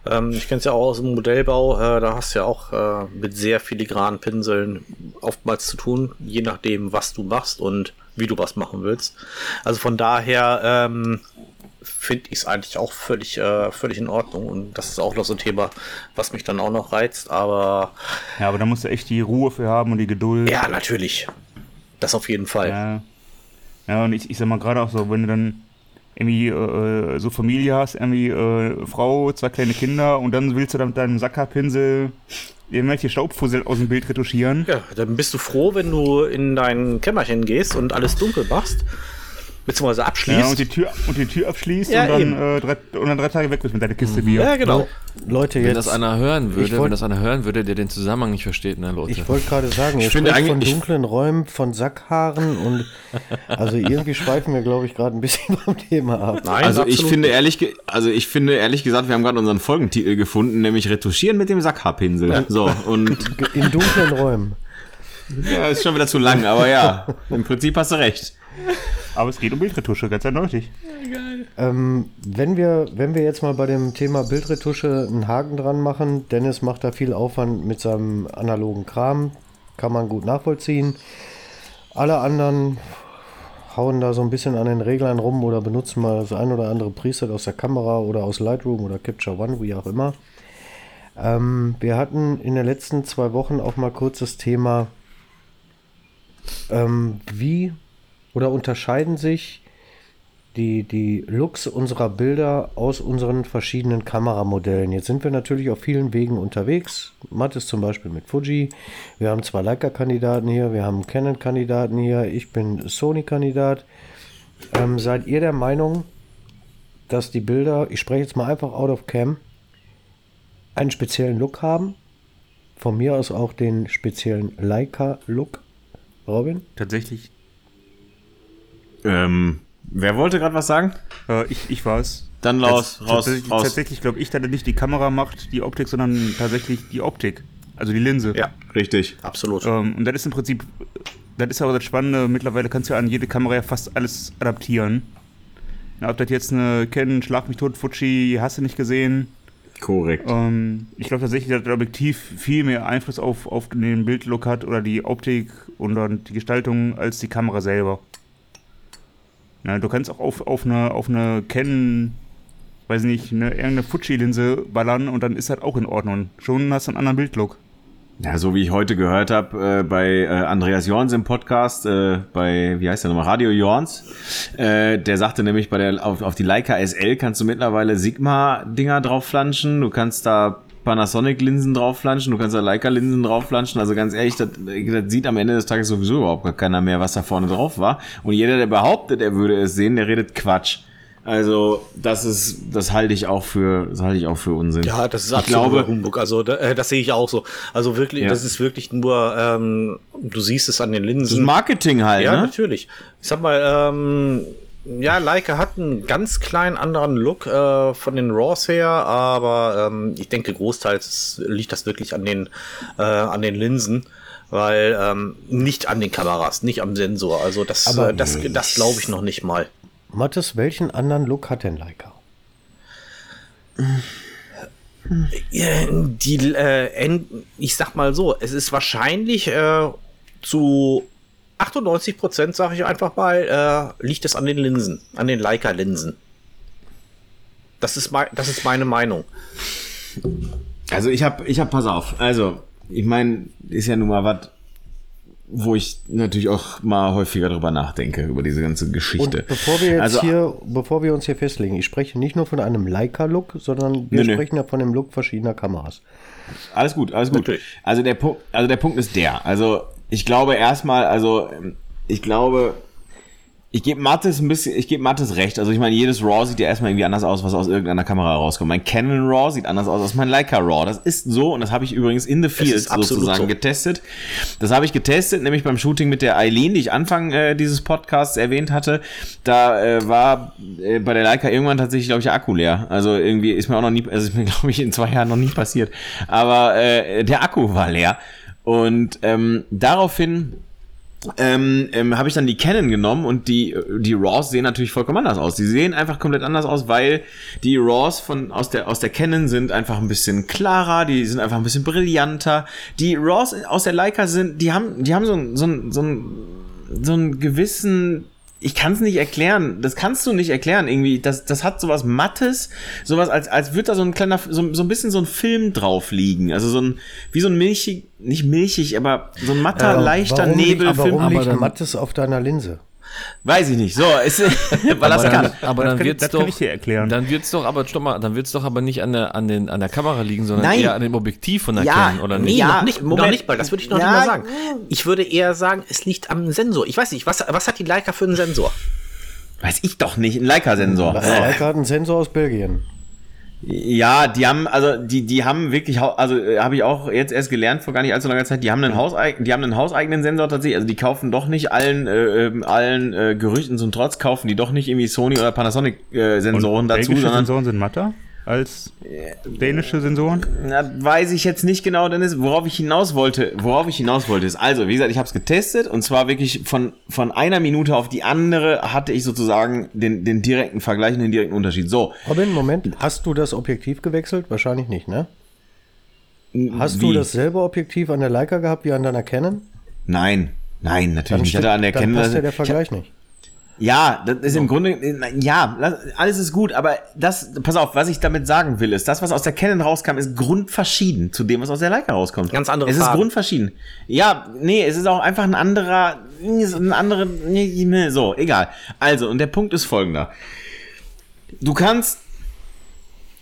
ähm, ich kenne es ja auch aus dem Modellbau, äh, da hast du ja auch äh, mit sehr filigranen Pinseln oftmals zu tun, je nachdem, was du machst und wie du was machen willst. Also von daher ähm, finde ich es eigentlich auch völlig, äh, völlig in Ordnung und das ist auch noch so ein Thema, was mich dann auch noch reizt, aber Ja, aber da musst du echt die Ruhe für haben und die Geduld. ja, natürlich. Das auf jeden Fall. Ja, ja und ich, ich sag mal gerade auch so, wenn du dann irgendwie äh, so Familie hast, irgendwie äh, Frau, zwei kleine Kinder und dann willst du dann mit deinem Sackerpinsel irgendwelche Staubfussel aus dem Bild retuschieren. Ja, dann bist du froh, wenn du in dein Kämmerchen gehst und alles dunkel machst, beziehungsweise abschließt. Ja, und die Tür und die Tür abschließt Ja, und, dann, äh, drei, und dann drei Tage weg bist mit deiner Kiste Bier. ja, genau. Leute, Wenn jetzt. das einer hören Ich würde, wollt- wenn das einer hören würde, der den Zusammenhang nicht versteht, ne, Leute. Ich wollte gerade sagen, ihr finde von dunklen Räumen, von Sackhaaren und also irgendwie schweifen wir, glaube ich, gerade ein bisschen *laughs* vom Thema ab. Nein, Also ich finde ehrlich, also ich finde ehrlich gesagt, wir haben gerade unseren Folgentitel gefunden, nämlich retuschieren mit dem Sackhaarpinsel. So und In dunklen Räumen. ja, ist schon wieder zu lang, aber ja, im Prinzip hast du recht. Aber es geht um Bildretusche, ganz eindeutig. Ähm, wenn, wir, wenn wir jetzt mal bei dem Thema Bildretusche einen Haken dran machen, Dennis macht da viel Aufwand mit seinem analogen Kram, kann man gut nachvollziehen. Alle anderen hauen da so ein bisschen an den Reglern rum oder benutzen mal das ein oder andere Preset aus der Kamera oder aus Lightroom oder Capture One, wie auch immer. Ähm, wir hatten in den letzten zwei Wochen auch mal kurz das Thema, ähm, wie oder unterscheiden sich die, die Looks unserer Bilder aus unseren verschiedenen Kameramodellen. Jetzt sind wir natürlich auf vielen Wegen unterwegs. Matt ist zum Beispiel mit Fuji. Wir haben zwei Leica-Kandidaten hier, wir haben Canon-Kandidaten hier, ich bin Sony-Kandidat. Ähm, seid ihr der Meinung, dass die Bilder, ich spreche jetzt mal einfach out of cam, einen speziellen Look haben? Von mir aus auch den speziellen Leica-Look. Robin? Tatsächlich, Ähm, wer wollte gerade was sagen? äh, ich, ich war es. Dann raus, Tats- raus, tatsächlich, raus. Tatsächlich glaube ich, dass er nicht die Kamera macht, die Optik, sondern tatsächlich die Optik. Also die Linse. Ja, Richtig. absolut. Ähm, und das ist im Prinzip, das ist aber das Spannende, mittlerweile kannst du ja an jede Kamera ja fast alles adaptieren. Ja, ob das jetzt eine Canon, Schlag mich tot, Fuji, hast du nicht gesehen. Korrekt. Ähm, ich glaube tatsächlich, dass das Objektiv viel mehr Einfluss auf, auf den Bildlook hat oder die Optik und dann die Gestaltung als die Kamera selber. Ja, du kannst auch auf, auf eine, auf eine Canon, weiß nicht, eine, irgendeine Fuji-Linse ballern und dann ist das auch in Ordnung. Schon hast du einen anderen Bildlook. Ja, so wie ich heute gehört habe äh, bei äh, Andreas Jorns im Podcast, äh, bei, wie heißt der nochmal, Radio Jorns, äh, der sagte nämlich, bei der auf, auf die Leica SL kannst du mittlerweile Sigma-Dinger draufflanschen, du kannst da Panasonic-Linsen draufflanschen, du kannst da Leica-Linsen draufflanschen, also ganz ehrlich, das, das sieht am Ende des Tages sowieso überhaupt gar keiner mehr, was da vorne drauf war. Und jeder, der behauptet, er würde es sehen, der redet Quatsch. Also, das ist, das halte ich auch für, das halte ich auch für Unsinn. Ja, das ist ich glaube, Humbug. Also äh, das sehe ich auch so. Also wirklich, Ja. das ist wirklich nur, ähm, du siehst es an den das ist Linsen. Marketing halt, ja, ne? natürlich. Ich sag mal, ähm, ja, Leica hat einen ganz kleinen anderen Look äh, von den Raws her, aber ähm, ich denke, großteils liegt das wirklich an den, äh, an den Linsen. Weil ähm, nicht an den Kameras, nicht am Sensor. Also das, Aber- äh, das, das glaube ich noch nicht mal. Mathis, welchen anderen Look hat denn Leica? Die, äh, ich sag mal so, es ist wahrscheinlich äh, zu 98 Prozent, sage ich einfach mal, äh, liegt es an den Linsen, an den Leica-Linsen. Das ist, das ist meine Meinung. Also ich habe, ich habe, pass auf. Also ich meine, ist ja nun mal was, wo ich natürlich auch mal häufiger drüber nachdenke über diese ganze Geschichte. Und bevor wir jetzt also, hier, bevor wir uns hier festlegen, ich spreche nicht nur von einem Leica-Look, sondern wir nee. sprechen ja von dem Look verschiedener Kameras. Alles gut, alles gut. Natürlich. Also der Punkt, also der Punkt ist der. Also ich glaube erstmal, also ähm, ich glaube, ich gebe Mattes ein bisschen, ich gebe Mattes recht. Also ich meine, jedes RAW sieht ja erstmal irgendwie anders aus, was aus irgendeiner Kamera rauskommt. Mein Canon RAW sieht anders aus als mein Leica RAW. Das ist so und das habe ich übrigens in the field sozusagen so. getestet. Das habe ich getestet, nämlich beim Shooting mit der Eileen, die ich Anfang äh, dieses Podcasts erwähnt hatte. Da äh, war äh, bei der Leica irgendwann tatsächlich, glaube ich, der Akku leer. Also irgendwie ist mir auch noch nie, also ist mir, *laughs* glaube ich, in zwei Jahren noch nie passiert. Aber äh, der Akku war leer. Und ähm, daraufhin ähm, ähm, habe ich dann die Canon genommen und die, die RAWs sehen natürlich vollkommen anders aus. Die sehen einfach komplett anders aus, weil die RAWs von, aus, der, aus der Canon sind einfach ein bisschen klarer, die sind einfach ein bisschen brillanter. Die RAWs aus der Leica sind, die haben, die haben so, so, so, so einen gewissen ich kann es nicht erklären. Das kannst du nicht erklären irgendwie. Das, das hat sowas Mattes, sowas als als würde da so ein kleiner, so, so ein bisschen so ein Film drauf liegen. Also so ein wie so ein milchig, nicht milchig, aber so ein matter, leichter warum liegt, Nebelfilm. warum liegt Mattes auf deiner Linse? Weiß ich nicht. So, ist, *laughs* *laughs* weil das aber kann. dann, aber dann wird's das doch, kann ich dir erklären. Dann wird's doch, aber stopp mal, dann wird's doch aber nicht an der, an den, an der Kamera liegen, sondern Nein. eher an dem Objektiv von der Ja, Canon, oder Nee, nicht? Ja, noch nicht, noch Moment. nicht mal. Das würde ich noch Ja, nicht mal sagen. Ich würde eher sagen, es liegt am Sensor. Ich weiß nicht, was, was hat die Leica für einen Sensor? Weiß ich doch nicht. Ein Leica-Sensor. Leica hat einen Sensor aus Belgien. Ja, die haben, also die, die haben wirklich, also äh, habe ich auch jetzt erst gelernt vor gar nicht allzu langer Zeit, die haben einen Hauseig die haben einen hauseigenen Sensor tatsächlich, also die kaufen doch nicht allen, äh, ähm, allen äh, Gerüchten zum Trotz, kaufen die doch nicht irgendwie Sony oder Panasonic äh, Sensoren dazu, belgische sondern Sensoren sind matter? Als dänische Sensoren? Na, weiß ich jetzt nicht genau, Dennis. Worauf ich hinaus wollte, worauf ich hinaus wollte, ist also, wie gesagt, ich habe es getestet und zwar wirklich von, von einer Minute auf die andere hatte ich sozusagen den, den direkten Vergleich und den direkten Unterschied. So. Robin, Moment, hast du das Objektiv gewechselt? Wahrscheinlich nicht, ne? Hast Wie? du dasselbe Objektiv an der Leica gehabt wie an deiner Canon? Nein. Nein, natürlich Dann, nicht. Ich hatte an der dann Canon- passt ja der ich- Vergleich nicht. Ja, das ist im Grunde, ja, lass- alles ist gut, aber das, pass auf, was ich damit sagen will, ist, das, was aus der Canon rauskam, ist grundverschieden zu dem, was aus der Leica rauskommt. Ganz andere Es ist Farben. grundverschieden. Ja, nee, es ist auch einfach ein anderer, ein anderer, nee, so, egal. Also, und der Punkt ist folgender. Du kannst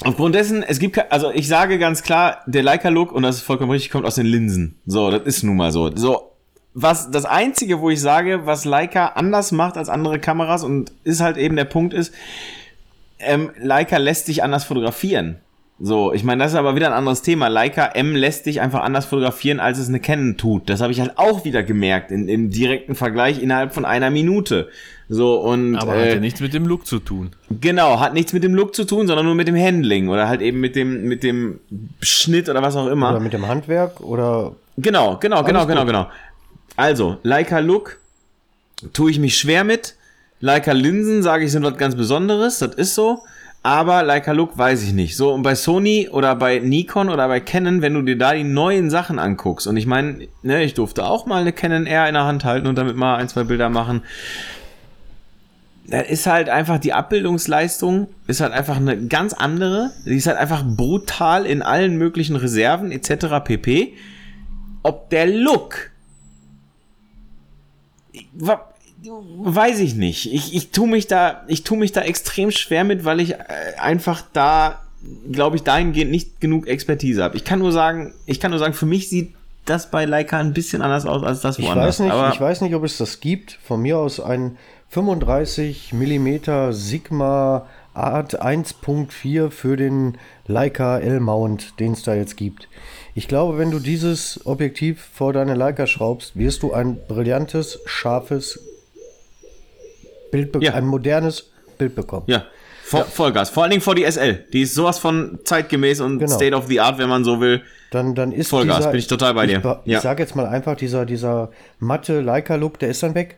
Aufgrund dessen, es gibt, also ich sage ganz klar, der Leica-Look, und das ist vollkommen richtig, kommt aus den Linsen. So, das ist nun mal so. So, was, das einzige, wo ich sage, was Leica anders macht als andere Kameras, und ist halt eben der Punkt ist, ähm, Leica lässt sich anders fotografieren. So, ich meine, das ist aber wieder ein anderes Thema. Leica M lässt sich einfach anders fotografieren, als es eine Canon tut. Das habe ich halt auch wieder gemerkt in, im direkten Vergleich innerhalb von einer Minute. So, und, Aber äh, hat ja nichts mit dem Look zu tun. Genau, hat nichts mit dem Look zu tun, sondern nur mit dem Handling oder halt eben mit dem, mit dem Schnitt oder was auch immer. Oder mit dem Handwerk oder Genau, genau, genau, Alles genau, gut. genau. Also, Leica Look tue ich mich schwer mit. Leica Linsen, sage ich, sind was ganz Besonderes, das ist so. Aber Leica Look weiß ich nicht. So, und bei Sony oder bei Nikon oder bei Canon, wenn du dir da die neuen Sachen anguckst, und ich meine, ne, ich durfte auch mal eine Canon R in der Hand halten und damit mal ein, zwei Bilder machen. Da ist halt einfach die Abbildungsleistung ist halt einfach eine ganz andere. Die ist halt einfach brutal in allen möglichen Reserven etc. pp. Ob der Look weiß ich nicht. Ich, ich tue mich da, ich tue mich da extrem schwer mit, weil ich äh, einfach da, glaube ich, dahingehend nicht genug Expertise habe. Ich kann nur sagen, ich kann nur sagen, für mich sieht das bei Leica ein bisschen anders aus als das ich woanders. weiß nicht, ich weiß nicht, ob es das gibt. Von mir aus ein 35 mm Sigma Art 1.4 für den Leica L-Mount, den es da jetzt gibt. Ich glaube, wenn du dieses Objektiv vor deine Leica schraubst, wirst du ein brillantes, scharfes Bild, be- Ja. ein modernes Bild bekommen. ja, Vo Vollgas. Vor allen Dingen vor die SL. Die ist sowas von zeitgemäß und Genau. State of the Art, wenn man so will. Dann, dann ist Vollgas, dieser, bin ich total bei dir. Ich, Ja. ich sage jetzt mal einfach, dieser, dieser matte Leica-Look, der ist dann weg.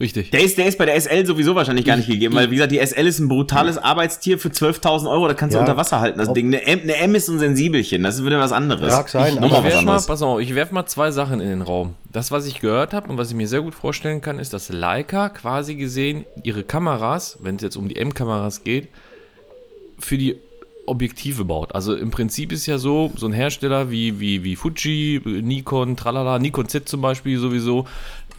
Richtig. Der ist, der ist bei der SL sowieso wahrscheinlich gar nicht gegeben, weil wie gesagt, die SL ist ein brutales Arbeitstier für 12.000 Euro, da kannst du Ja. unter Wasser halten, das Ob- Ding. Eine M, eine M ist ein Sensibelchen, das ist wieder was anderes. Mag sein, Ich- aber- Ich nochmal was werf mal, pass auf, ich werfe mal zwei Sachen in den Raum. Das, was ich gehört habe und was ich mir sehr gut vorstellen kann, ist, dass Leica quasi gesehen ihre Kameras, wenn es jetzt um die M-Kameras geht, für die Objektive baut. Also im Prinzip ist ja so, so ein Hersteller wie, wie, wie Fuji, Nikon, tralala, Nikon Z zum Beispiel sowieso,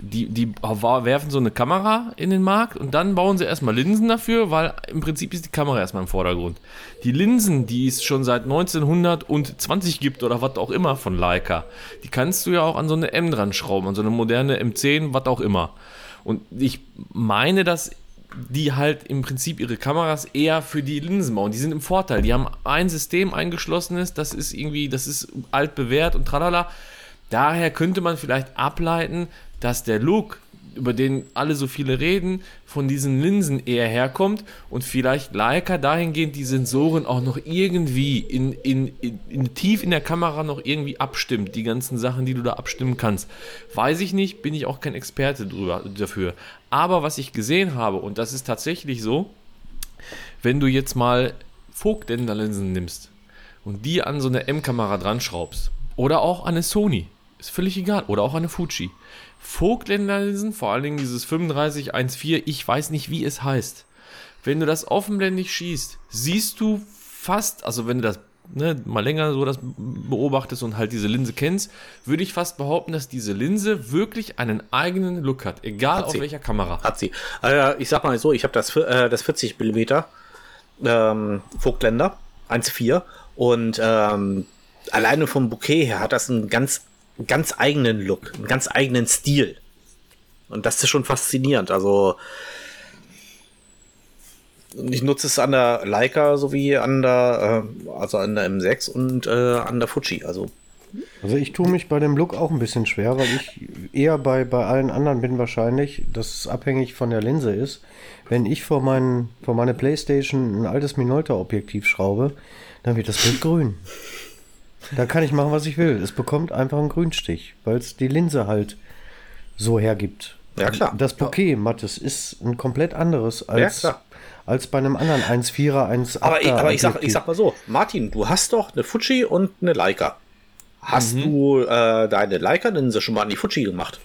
die, die werfen so eine Kamera in den Markt und dann bauen sie erstmal Linsen dafür, weil im Prinzip ist die Kamera erstmal im Vordergrund. Die Linsen, die es schon seit 1920 gibt oder was auch immer von Leica, die kannst du ja auch an so eine M dran schrauben, an so eine moderne M10, was auch immer. Und ich meine, dass die halt im Prinzip ihre Kameras eher für die Linsen bauen. Die sind im Vorteil. Die haben ein System eingeschlossenes, das ist irgendwie, das ist alt bewährt und tralala. Daher könnte man vielleicht ableiten, dass der Look, über den alle so viele reden, von diesen Linsen eher herkommt und vielleicht Leica dahingehend die Sensoren auch noch irgendwie in, in, in, in tief in der Kamera noch irgendwie abstimmt, die ganzen Sachen, die du da abstimmen kannst. Weiß ich nicht, bin ich auch kein Experte drüber, dafür. Aber was ich gesehen habe, und das ist tatsächlich so, wenn du jetzt mal Vogtländer-Linsen nimmst und die an so eine M-Kamera dran schraubst oder auch an eine Sony, ist völlig egal, oder auch an eine Fuji. Vogtländer-Linsen, vor allen Dingen dieses 3514, ich weiß nicht, wie es heißt. Wenn du das offenblendig schießt, siehst du fast, also wenn du das ne, mal länger so das beobachtest und halt diese Linse kennst, würde ich fast behaupten, dass diese Linse wirklich einen eigenen Look hat, egal Hat auf welcher Kamera. Hat sie. Äh, ich sag mal so, ich habe das, äh, das 40 mm ähm, Vogtländer 1.4 und ähm, alleine vom Bouquet her hat das einen ganz, ganz eigenen Look, einen ganz eigenen Stil. Und das ist schon faszinierend. Also ich nutze es an der Leica sowie an der, äh, also an der M6 und äh, an der Fuji. Also Also ich tue mich bei dem Look auch ein bisschen schwer, weil ich eher bei, bei allen anderen bin wahrscheinlich, dass es abhängig von der Linse ist. Wenn ich vor, meinen, vor meine Playstation ein altes Minolta-Objektiv schraube, dann wird das Bild grün. Da kann ich machen, was ich will. Es bekommt einfach einen Grünstich, weil es die Linse halt so hergibt. Ja, klar. Das Bouquet, Mattes, ist ein komplett anderes als, klar. als bei einem anderen 1,4er, 1,8er. Aber, ich, aber ich, sag, ich sag mal so, Martin, du hast doch eine Fuji und eine Leica. Hast du äh, deine Leica-Linse schon mal an die Fuji gemacht?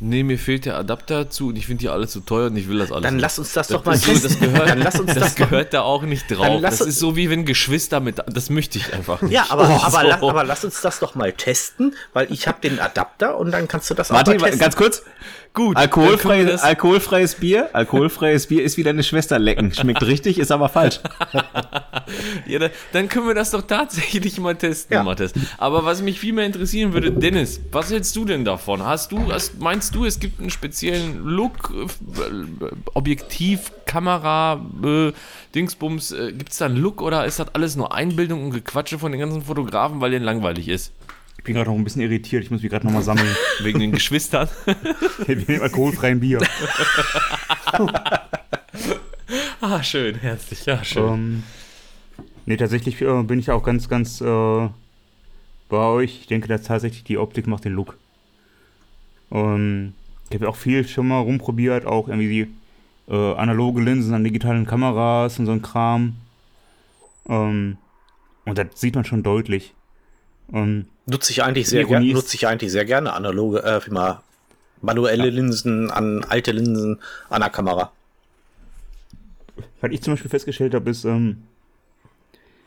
Nee, mir fehlt der Adapter zu und ich finde die alle zu teuer und ich will das alles. Dann nicht. lass uns das doch mal so, das testen. gehört, Dann lass uns das, das doch- gehört da auch nicht drauf. lass Das ist so wie wenn Geschwister mit. Das möchte ich einfach nicht. Ja, aber, Oh, *laughs* aber, so. la, aber lass uns das doch mal testen, weil ich habe den Adapter und dann kannst du das Martin, auch mal testen. ganz kurz. Gut, dann können wir Alkoholfrei, das- alkoholfreies Bier. Alkoholfreies Bier ist wie deine Schwester lecken. Schmeckt richtig, ist aber falsch. *laughs* Ja, da, dann können wir das doch tatsächlich mal testen, Ja. Mathis. Aber was mich viel mehr interessieren würde, Dennis, was hältst du denn davon? Hast du, hast, meinst du, es gibt einen speziellen Look, äh, Objektiv, Kamera, äh, Dingsbums, äh, gibt es da einen Look oder ist das alles nur Einbildung und Gequatsche von den ganzen Fotografen, weil denen langweilig ist? Ich bin gerade noch ein bisschen irritiert. Ich muss mich gerade nochmal sammeln. *laughs* Wegen den Geschwistern? *laughs* Wir nehmen alkoholfreien Bier. *laughs* ah, schön, herzlich, ja, schön. ähm, nee, tatsächlich äh, bin ich auch ganz, ganz äh, bei euch. Ich denke, dass tatsächlich die Optik macht den Look. Ähm, ich habe auch viel schon mal rumprobiert, auch irgendwie die äh, analoge Linsen an digitalen Kameras und so ein Kram. Ähm, und das sieht man schon deutlich. Ähm, Nutze ich eigentlich sehr gerne, nutze ich eigentlich sehr gerne analoge, äh, wie mal manuelle Linsen an alte Linsen an der Kamera. Was ich zum Beispiel festgestellt habe, ist, ähm,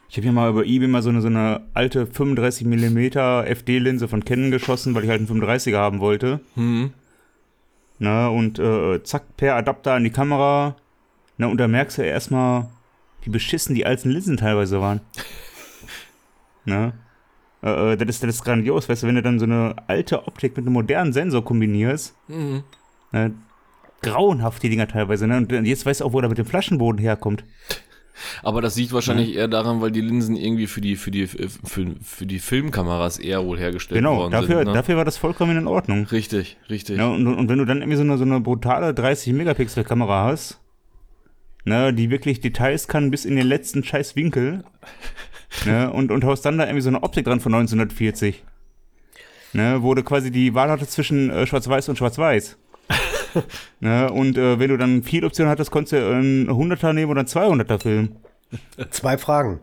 ich habe hier mal über eBay mal so eine, so eine alte 35mm FD-Linse von Canon geschossen, weil ich halt einen 35er haben wollte. Hm. Ne, und äh, zack, per Adapter an die Kamera. Ne, und da merkst du ja erstmal, wie beschissen die alten Linsen teilweise waren. *laughs* ne? Äh, äh, das, ist, das ist grandios, weißt du, wenn du dann so eine alte Optik mit einem modernen Sensor kombinierst. Mhm. Ne, grauenhaft die Dinger teilweise, ne? Und jetzt weißt du auch, wo der mit dem Flaschenboden herkommt. Aber das liegt wahrscheinlich eher daran, weil die Linsen irgendwie für die, für die, für, für die Filmkameras eher wohl hergestellt Genau, worden dafür, sind. Ne? dafür war das vollkommen in Ordnung. Richtig, richtig. Ja, und, und wenn du dann irgendwie so eine, so eine brutale 30-Megapixel-Kamera hast, ne, die wirklich Details kann bis in den letzten scheiß Winkel, *laughs* ne, und, und haust dann da irgendwie so eine Optik dran von 1940, ne, wo du quasi die Wahl hattest zwischen äh, Schwarz-Weiß und Schwarz-Weiß. *laughs* ne, und äh, wenn du dann viel Optionen hattest, konntest du einen 100er nehmen oder einen 200er Film. Zwei Fragen.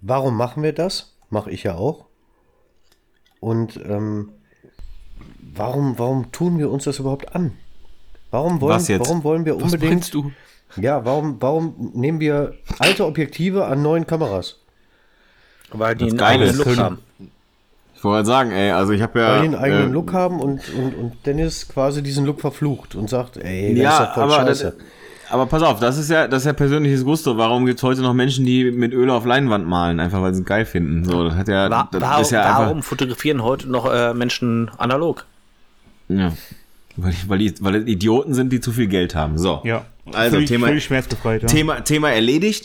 Warum machen wir das? Mache ich ja auch. Und ähm, warum, warum tun wir uns das überhaupt an? Warum wollen, Was jetzt? warum wollen wir Was unbedingt. meinst du? Ja, warum, warum nehmen wir alte Objektive an neuen Kameras? Weil die Das einen Geile eigenen ist, Look haben. Ich wollte sagen, ey, also ich habe ja. Weil die einen eigenen äh, Look haben und, und, und Dennis quasi diesen Look verflucht und sagt, ey, das Ja, ist doch voll aber, das, scheiße. aber pass auf, das ist ja, das ist ja persönliches Gusto. Warum gibt es heute noch Menschen, die mit Öl auf Leinwand malen, einfach weil sie es geil finden? So, das hat ja, das warum, ist ja warum einfach, fotografieren heute noch äh, Menschen analog? ja, weil, weil, die, weil das Idioten sind, die zu viel Geld haben. So, Ja, Also, völlig, Thema- völlig schmerzbefreit. Ja. Thema, Thema erledigt.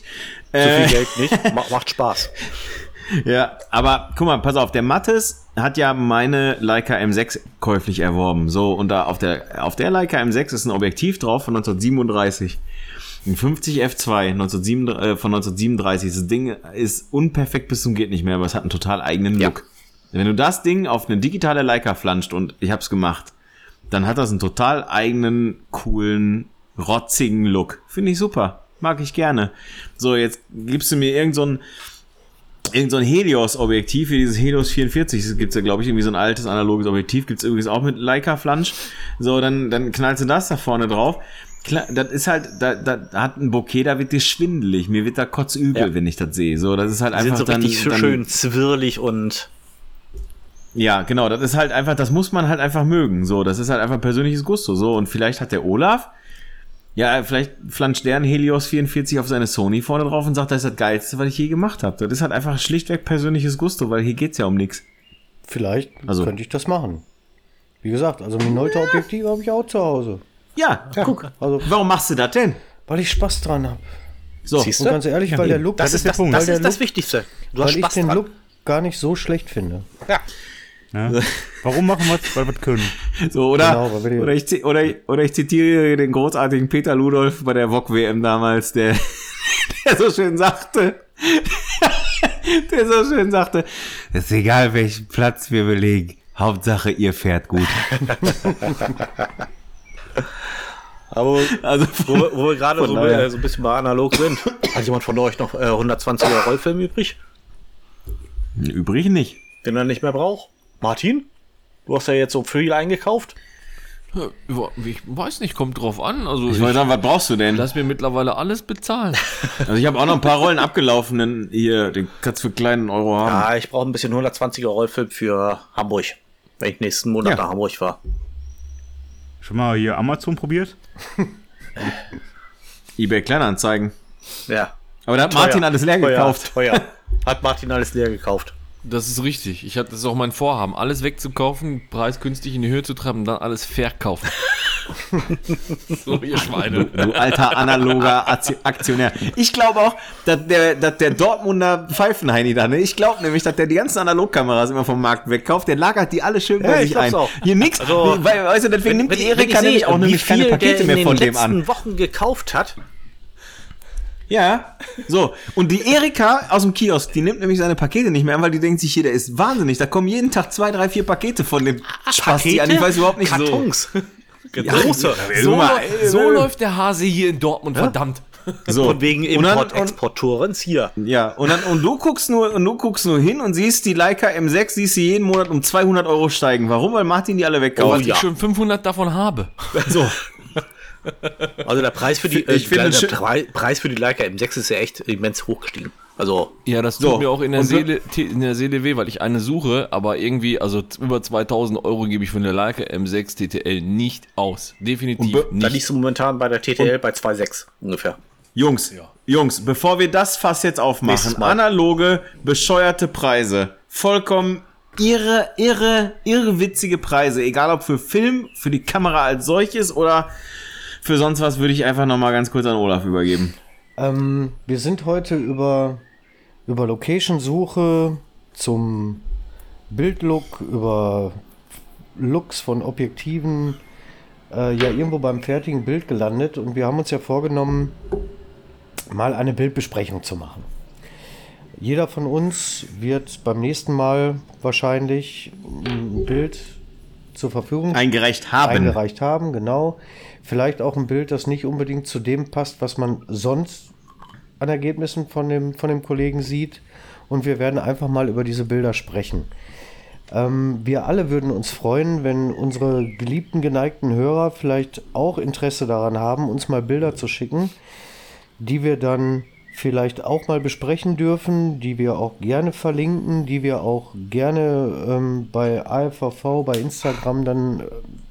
Zu Äh, viel Geld nicht, Ma macht Spaß. *laughs* *laughs* Ja, aber guck mal, pass auf, der Mattes hat ja meine Leica M6 käuflich erworben. So, und da auf der, auf der Leica M6 ist ein Objektiv drauf von 1937. Ein 50 F2 1937, äh, von 1937. Das Ding ist unperfekt bis zum geht nicht mehr, aber es hat einen total eigenen Ja. Look. Wenn du das Ding auf eine digitale Leica flanscht und ich hab's gemacht, dann hat das einen total eigenen, coolen, rotzigen Look. Finde ich super. Mag ich gerne. So, jetzt gibst du mir irgend so ein, irgend so ein Helios-Objektiv, wie dieses Helios 44, das gibt's ja, glaube ich, irgendwie so ein altes analoges Objektiv, gibt's übrigens auch mit Leica-Flansch. So, dann, dann knallst du das da vorne drauf. Klar, das ist halt, da, da hat ein Bouquet, da wird dir schwindelig. Mir wird da kotzübel, Ja. wenn ich das sehe. So, das ist halt Die sind einfach so dann, richtig dann, schön zwirlig und Ja, genau, das ist halt einfach, das muss man halt einfach mögen. So, das ist halt einfach persönliches Gusto. So, und vielleicht hat der Olaf, ja, vielleicht flanscht der ein Helios 44 auf seine Sony vorne drauf und sagt, das ist das Geilste, was ich je gemacht habe. Das ist halt einfach schlichtweg persönliches Gusto, weil hier geht's ja um nichts. Vielleicht Also- könnte ich das machen. Wie gesagt, also Minolta-Objektive habe ich auch zu Hause. Ja, guck. Also, Warum machst du das denn? weil ich Spaß dran habe. So, Siehst Und ganz ehrlich, weil der Look, das, ist, der das, Punkt. das, ist das Look- Wichtigste. Du hast weil ich Spaß den dran. Look, gar nicht so schlecht finde. Ja. Ne? Warum machen wir es? Weil wir es können. *laughs* So, oder, Genau, wir oder, ich, oder, oder ich zitiere den großartigen Peter Ludolf bei der VOG-WM damals, der, *laughs* der so schön sagte, *laughs* der so schön sagte, es ist egal, welchen Platz wir belegen, Hauptsache ihr fährt gut. Aber Also, wo, wir- wo wir gerade Von so, äh, so ein bisschen bei analog sind, hat jemand von euch noch äh, 120er Rollfilm übrig, übrig nicht. den er nicht mehr braucht? Martin? Du hast ja jetzt so viel eingekauft. Ich weiß nicht, kommt drauf an. Also Ich wollte sagen, was brauchst du denn? lass mir mittlerweile alles bezahlen. *laughs* Also ich habe auch noch ein paar Rollen abgelaufenen hier, den kannst du für kleinen Euro haben. Ja, ich brauche ein bisschen 120er Rollfilm für Hamburg, wenn ich nächsten Monat Ja. nach Hamburg fahre. Schon mal hier Amazon probiert? *laughs* eBay Kleinanzeigen. Ja. Aber da hat Martin alles leer teuer, gekauft. Teuer. *laughs* Hat Martin alles leer gekauft. Das ist richtig. Ich hatte das ist auch mein Vorhaben, alles wegzukaufen, Preis günstig in die Höhe zu treiben und dann alles verkaufen. *laughs* so, ihr Schweine. Du alter analoger Akti- Aktionär. Ich glaube auch, dass der, dass der Dortmunder Pfeifenheini da, ne? Ich glaube nämlich, dass der die ganzen Analogkameras immer vom Markt wegkauft. Der lagert die alle schön bei Ja, ich sich ein. auch. Hier nix. Also, weil, weißt du, deswegen nimmt die Erika nämlich auch nämlich keine Pakete mehr von dem an. in den letzten Wochen gekauft hat. Ja, so. Und die Erika aus dem Kiosk, die nimmt nämlich seine Pakete nicht mehr an, weil die denkt sich hier, der ist wahnsinnig. Da kommen jeden Tag zwei, drei, vier Pakete von dem Spasti an. Ich weiß überhaupt nicht so. Kartons. Große. So, mal, ey, so ey. läuft der Hase hier in Dortmund, verdammt. so. Und wegen Import, Exportorens hier. Ja, und, dann, und du guckst nur und du guckst nur hin und siehst die Leica M6, siehst du jeden Monat um 200 Euro steigen. Warum? Weil Martin die alle wegkauft. Weil ja. ich schon 500 davon habe. So. *laughs* Also der Preis für die, Ich äh, finde der Pre Preis für die Leica M6 ist ja echt immens hochgestiegen. Also Ja, das tut So, mir auch in der, und Seele, in der Seele weh, weil ich eine suche, aber irgendwie, also über 2000 Euro gebe ich für eine Leica M6 TTL nicht aus. Definitiv Und be- da nicht. liegst du momentan bei der TTL bei 2,6 ungefähr. Jungs, Jungs, bevor wir das Fass jetzt aufmachen, analoge, bescheuerte Preise, vollkommen irre, irre, irrwitzige Preise, egal ob für Film, für die Kamera als solches oder für sonst was, würde ich einfach nochmal ganz kurz an Olaf übergeben. Ähm, wir sind heute über, über Location-Suche zum Bildlook, über Looks von Objektiven, äh, ja irgendwo beim fertigen Bild gelandet und wir haben uns ja vorgenommen, mal eine Bildbesprechung zu machen. Jeder von uns wird beim nächsten Mal wahrscheinlich ein Bild zur Verfügung Eingereicht haben. eingereicht haben, genau. Vielleicht auch ein Bild, das nicht unbedingt zu dem passt, was man sonst an Ergebnissen von dem, von dem Kollegen sieht. Und wir werden einfach mal über diese Bilder sprechen. Ähm, wir alle würden uns freuen, wenn unsere geliebten, geneigten Hörer vielleicht auch Interesse daran haben, uns mal Bilder zu schicken, die wir dann vielleicht auch mal besprechen dürfen, die wir auch gerne verlinken, die wir auch gerne ähm, bei AFVV, bei Instagram dann äh,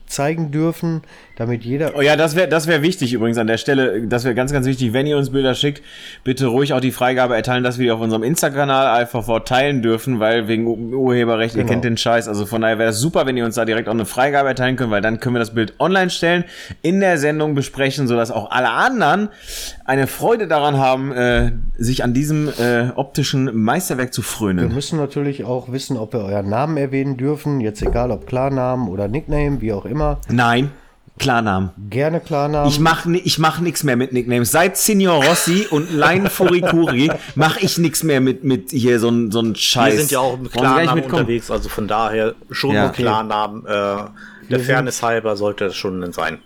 zeigen dürfen, damit jeder Oh ja, das wäre das wär wichtig übrigens an der Stelle. Das wäre ganz, ganz wichtig. Wenn ihr uns Bilder schickt, bitte ruhig auch die Freigabe erteilen, dass wir die auf unserem Insta-Kanal AFVV teilen dürfen, weil wegen Ur- Urheberrecht, ihr Genau. kennt den Scheiß. Also von daher wäre es super, wenn ihr uns da direkt auch eine Freigabe erteilen könnt, weil dann können wir das Bild online stellen, in der Sendung besprechen, sodass auch alle anderen eine Freude daran haben, äh, sich an diesem äh, optischen Meisterwerk zu Wir frönen. müssen natürlich auch wissen, ob wir euren Namen erwähnen dürfen. Jetzt egal ob Klarnamen oder Nickname, wie auch immer. Nein, Klarnamen. Gerne Klarnamen. Ich mach, ni- ich mach nix mehr mit Nicknames. Seit Senior Rossi und Line Furikuri *laughs* mach ich nix mehr mit, mit hier so ein so ein Scheiß. Wir sind ja auch nicht Klarnamen unterwegs, also von daher schon Ja. mit Klarnamen. Äh, der Fairness halber sollte es schon sein.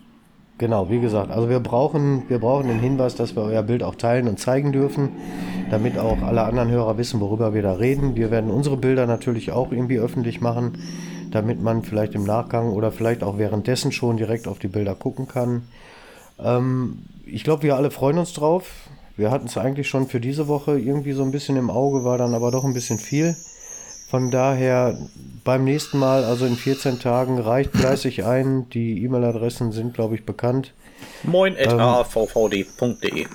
Genau, wie gesagt, also wir brauchen, wir brauchen den Hinweis, dass wir euer Bild auch teilen und zeigen dürfen, damit auch alle anderen Hörer wissen, worüber wir da reden. Wir werden unsere Bilder natürlich auch irgendwie öffentlich machen, damit man vielleicht im Nachgang oder vielleicht auch währenddessen schon direkt auf die Bilder gucken kann. Ähm, ich glaube, wir alle freuen uns drauf. Wir hatten es eigentlich schon für diese Woche irgendwie so ein bisschen im Auge, war dann aber doch ein bisschen viel. Von daher beim nächsten Mal, also in 14 Tagen, reicht fleißig ein. Die E-Mail-Adressen sind, glaube ich, bekannt. Moin Ähm. avvd.de.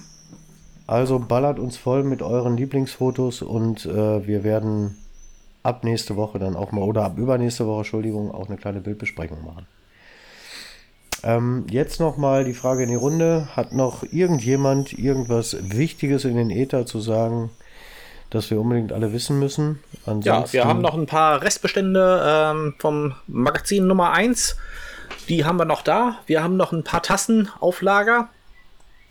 Also ballert uns voll mit euren Lieblingsfotos und äh, wir werden ab nächste Woche dann auch mal, oder ab übernächste Woche, Entschuldigung, auch eine kleine Bildbesprechung machen. Ähm, jetzt nochmal die Frage in die Runde. Hat noch irgendjemand irgendwas Wichtiges in den Äther zu sagen das wir unbedingt alle wissen müssen? Ja, wir haben noch ein paar Restbestände ähm, vom Magazin Nummer 1. Die haben wir noch da. Wir haben noch ein paar Tassen auf Lager,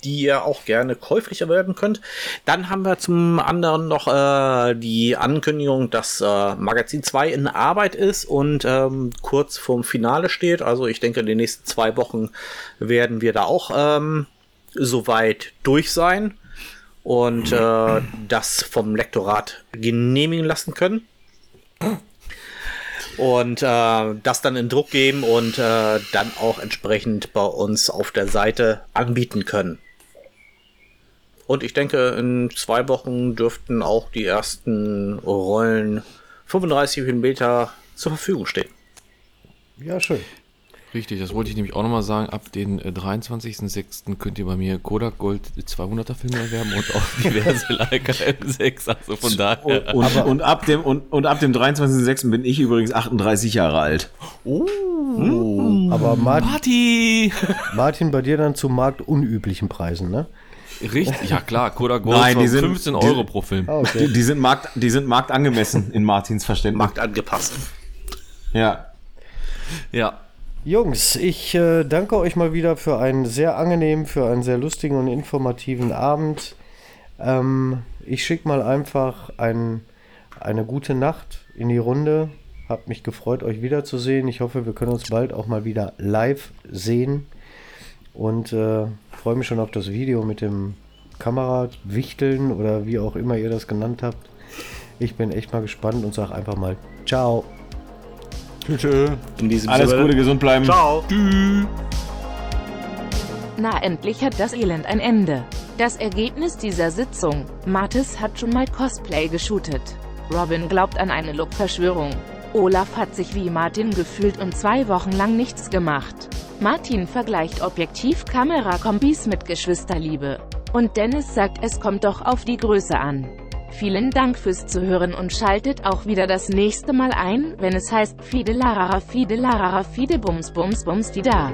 die ihr auch gerne käuflich erwerben könnt. Dann haben wir zum anderen noch äh, die Ankündigung, dass äh, Magazin 2 in Arbeit ist und ähm, kurz vorm Finale steht. Also ich denke, in den nächsten zwei Wochen werden wir da auch ähm, soweit durch sein und äh, das vom Lektorat genehmigen lassen können. Und äh, das dann in Druck geben und äh, dann auch entsprechend bei uns auf der Seite anbieten können. Und ich denke, in zwei Wochen dürften auch die ersten Rollen 35 mm zur Verfügung stehen. Ja, schön. Richtig, das wollte ich nämlich auch nochmal sagen. Ab den äh, 23.06. könnt ihr bei mir Kodak Gold 200er Filme erwerben und auch *laughs* diverse Leica M6. Also von daher. Und, und, und, ab dem, und, und ab dem 23.06. bin ich übrigens 38 Jahre alt. Oh, Aber Martin, Party! Martin, bei dir dann zu marktunüblichen Preisen, ne? Richtig, ja klar, Kodak Gold Nein, die für sind- 15 die- Euro pro Film. Ah, Die, die, sind Markt, die sind marktangemessen in Martins Verständnis. Markt angepasst. Ja. Ja, Jungs, ich äh, danke euch mal wieder für einen sehr angenehmen, für einen sehr lustigen und informativen Abend. Ähm, ich schicke mal einfach ein, eine gute Nacht in die Runde. Hab mich gefreut, euch wiederzusehen. Ich hoffe, wir können uns bald auch mal wieder live sehen. Und äh, freue mich schon auf das Video mit dem Kamerawichteln oder wie auch immer ihr das genannt habt. Ich bin echt mal gespannt und sage einfach mal Ciao. In diesem Alles Sinne. Gute, gesund bleiben. Ciao. Na endlich hat das Elend ein Ende. Das Ergebnis dieser Sitzung. Mathis hat schon mal Cosplay geshootet. Robin glaubt an eine Look-Verschwörung. Olaf hat sich wie Martin gefühlt und zwei Wochen lang nichts gemacht. Martin vergleicht Objektiv-Kamera-Kombis mit Geschwisterliebe. Und Dennis sagt, es kommt doch auf die Größe an. Vielen Dank fürs Zuhören und schaltet auch wieder das nächste Mal ein, wenn es heißt Fide Larara Fide Bums Bums die da.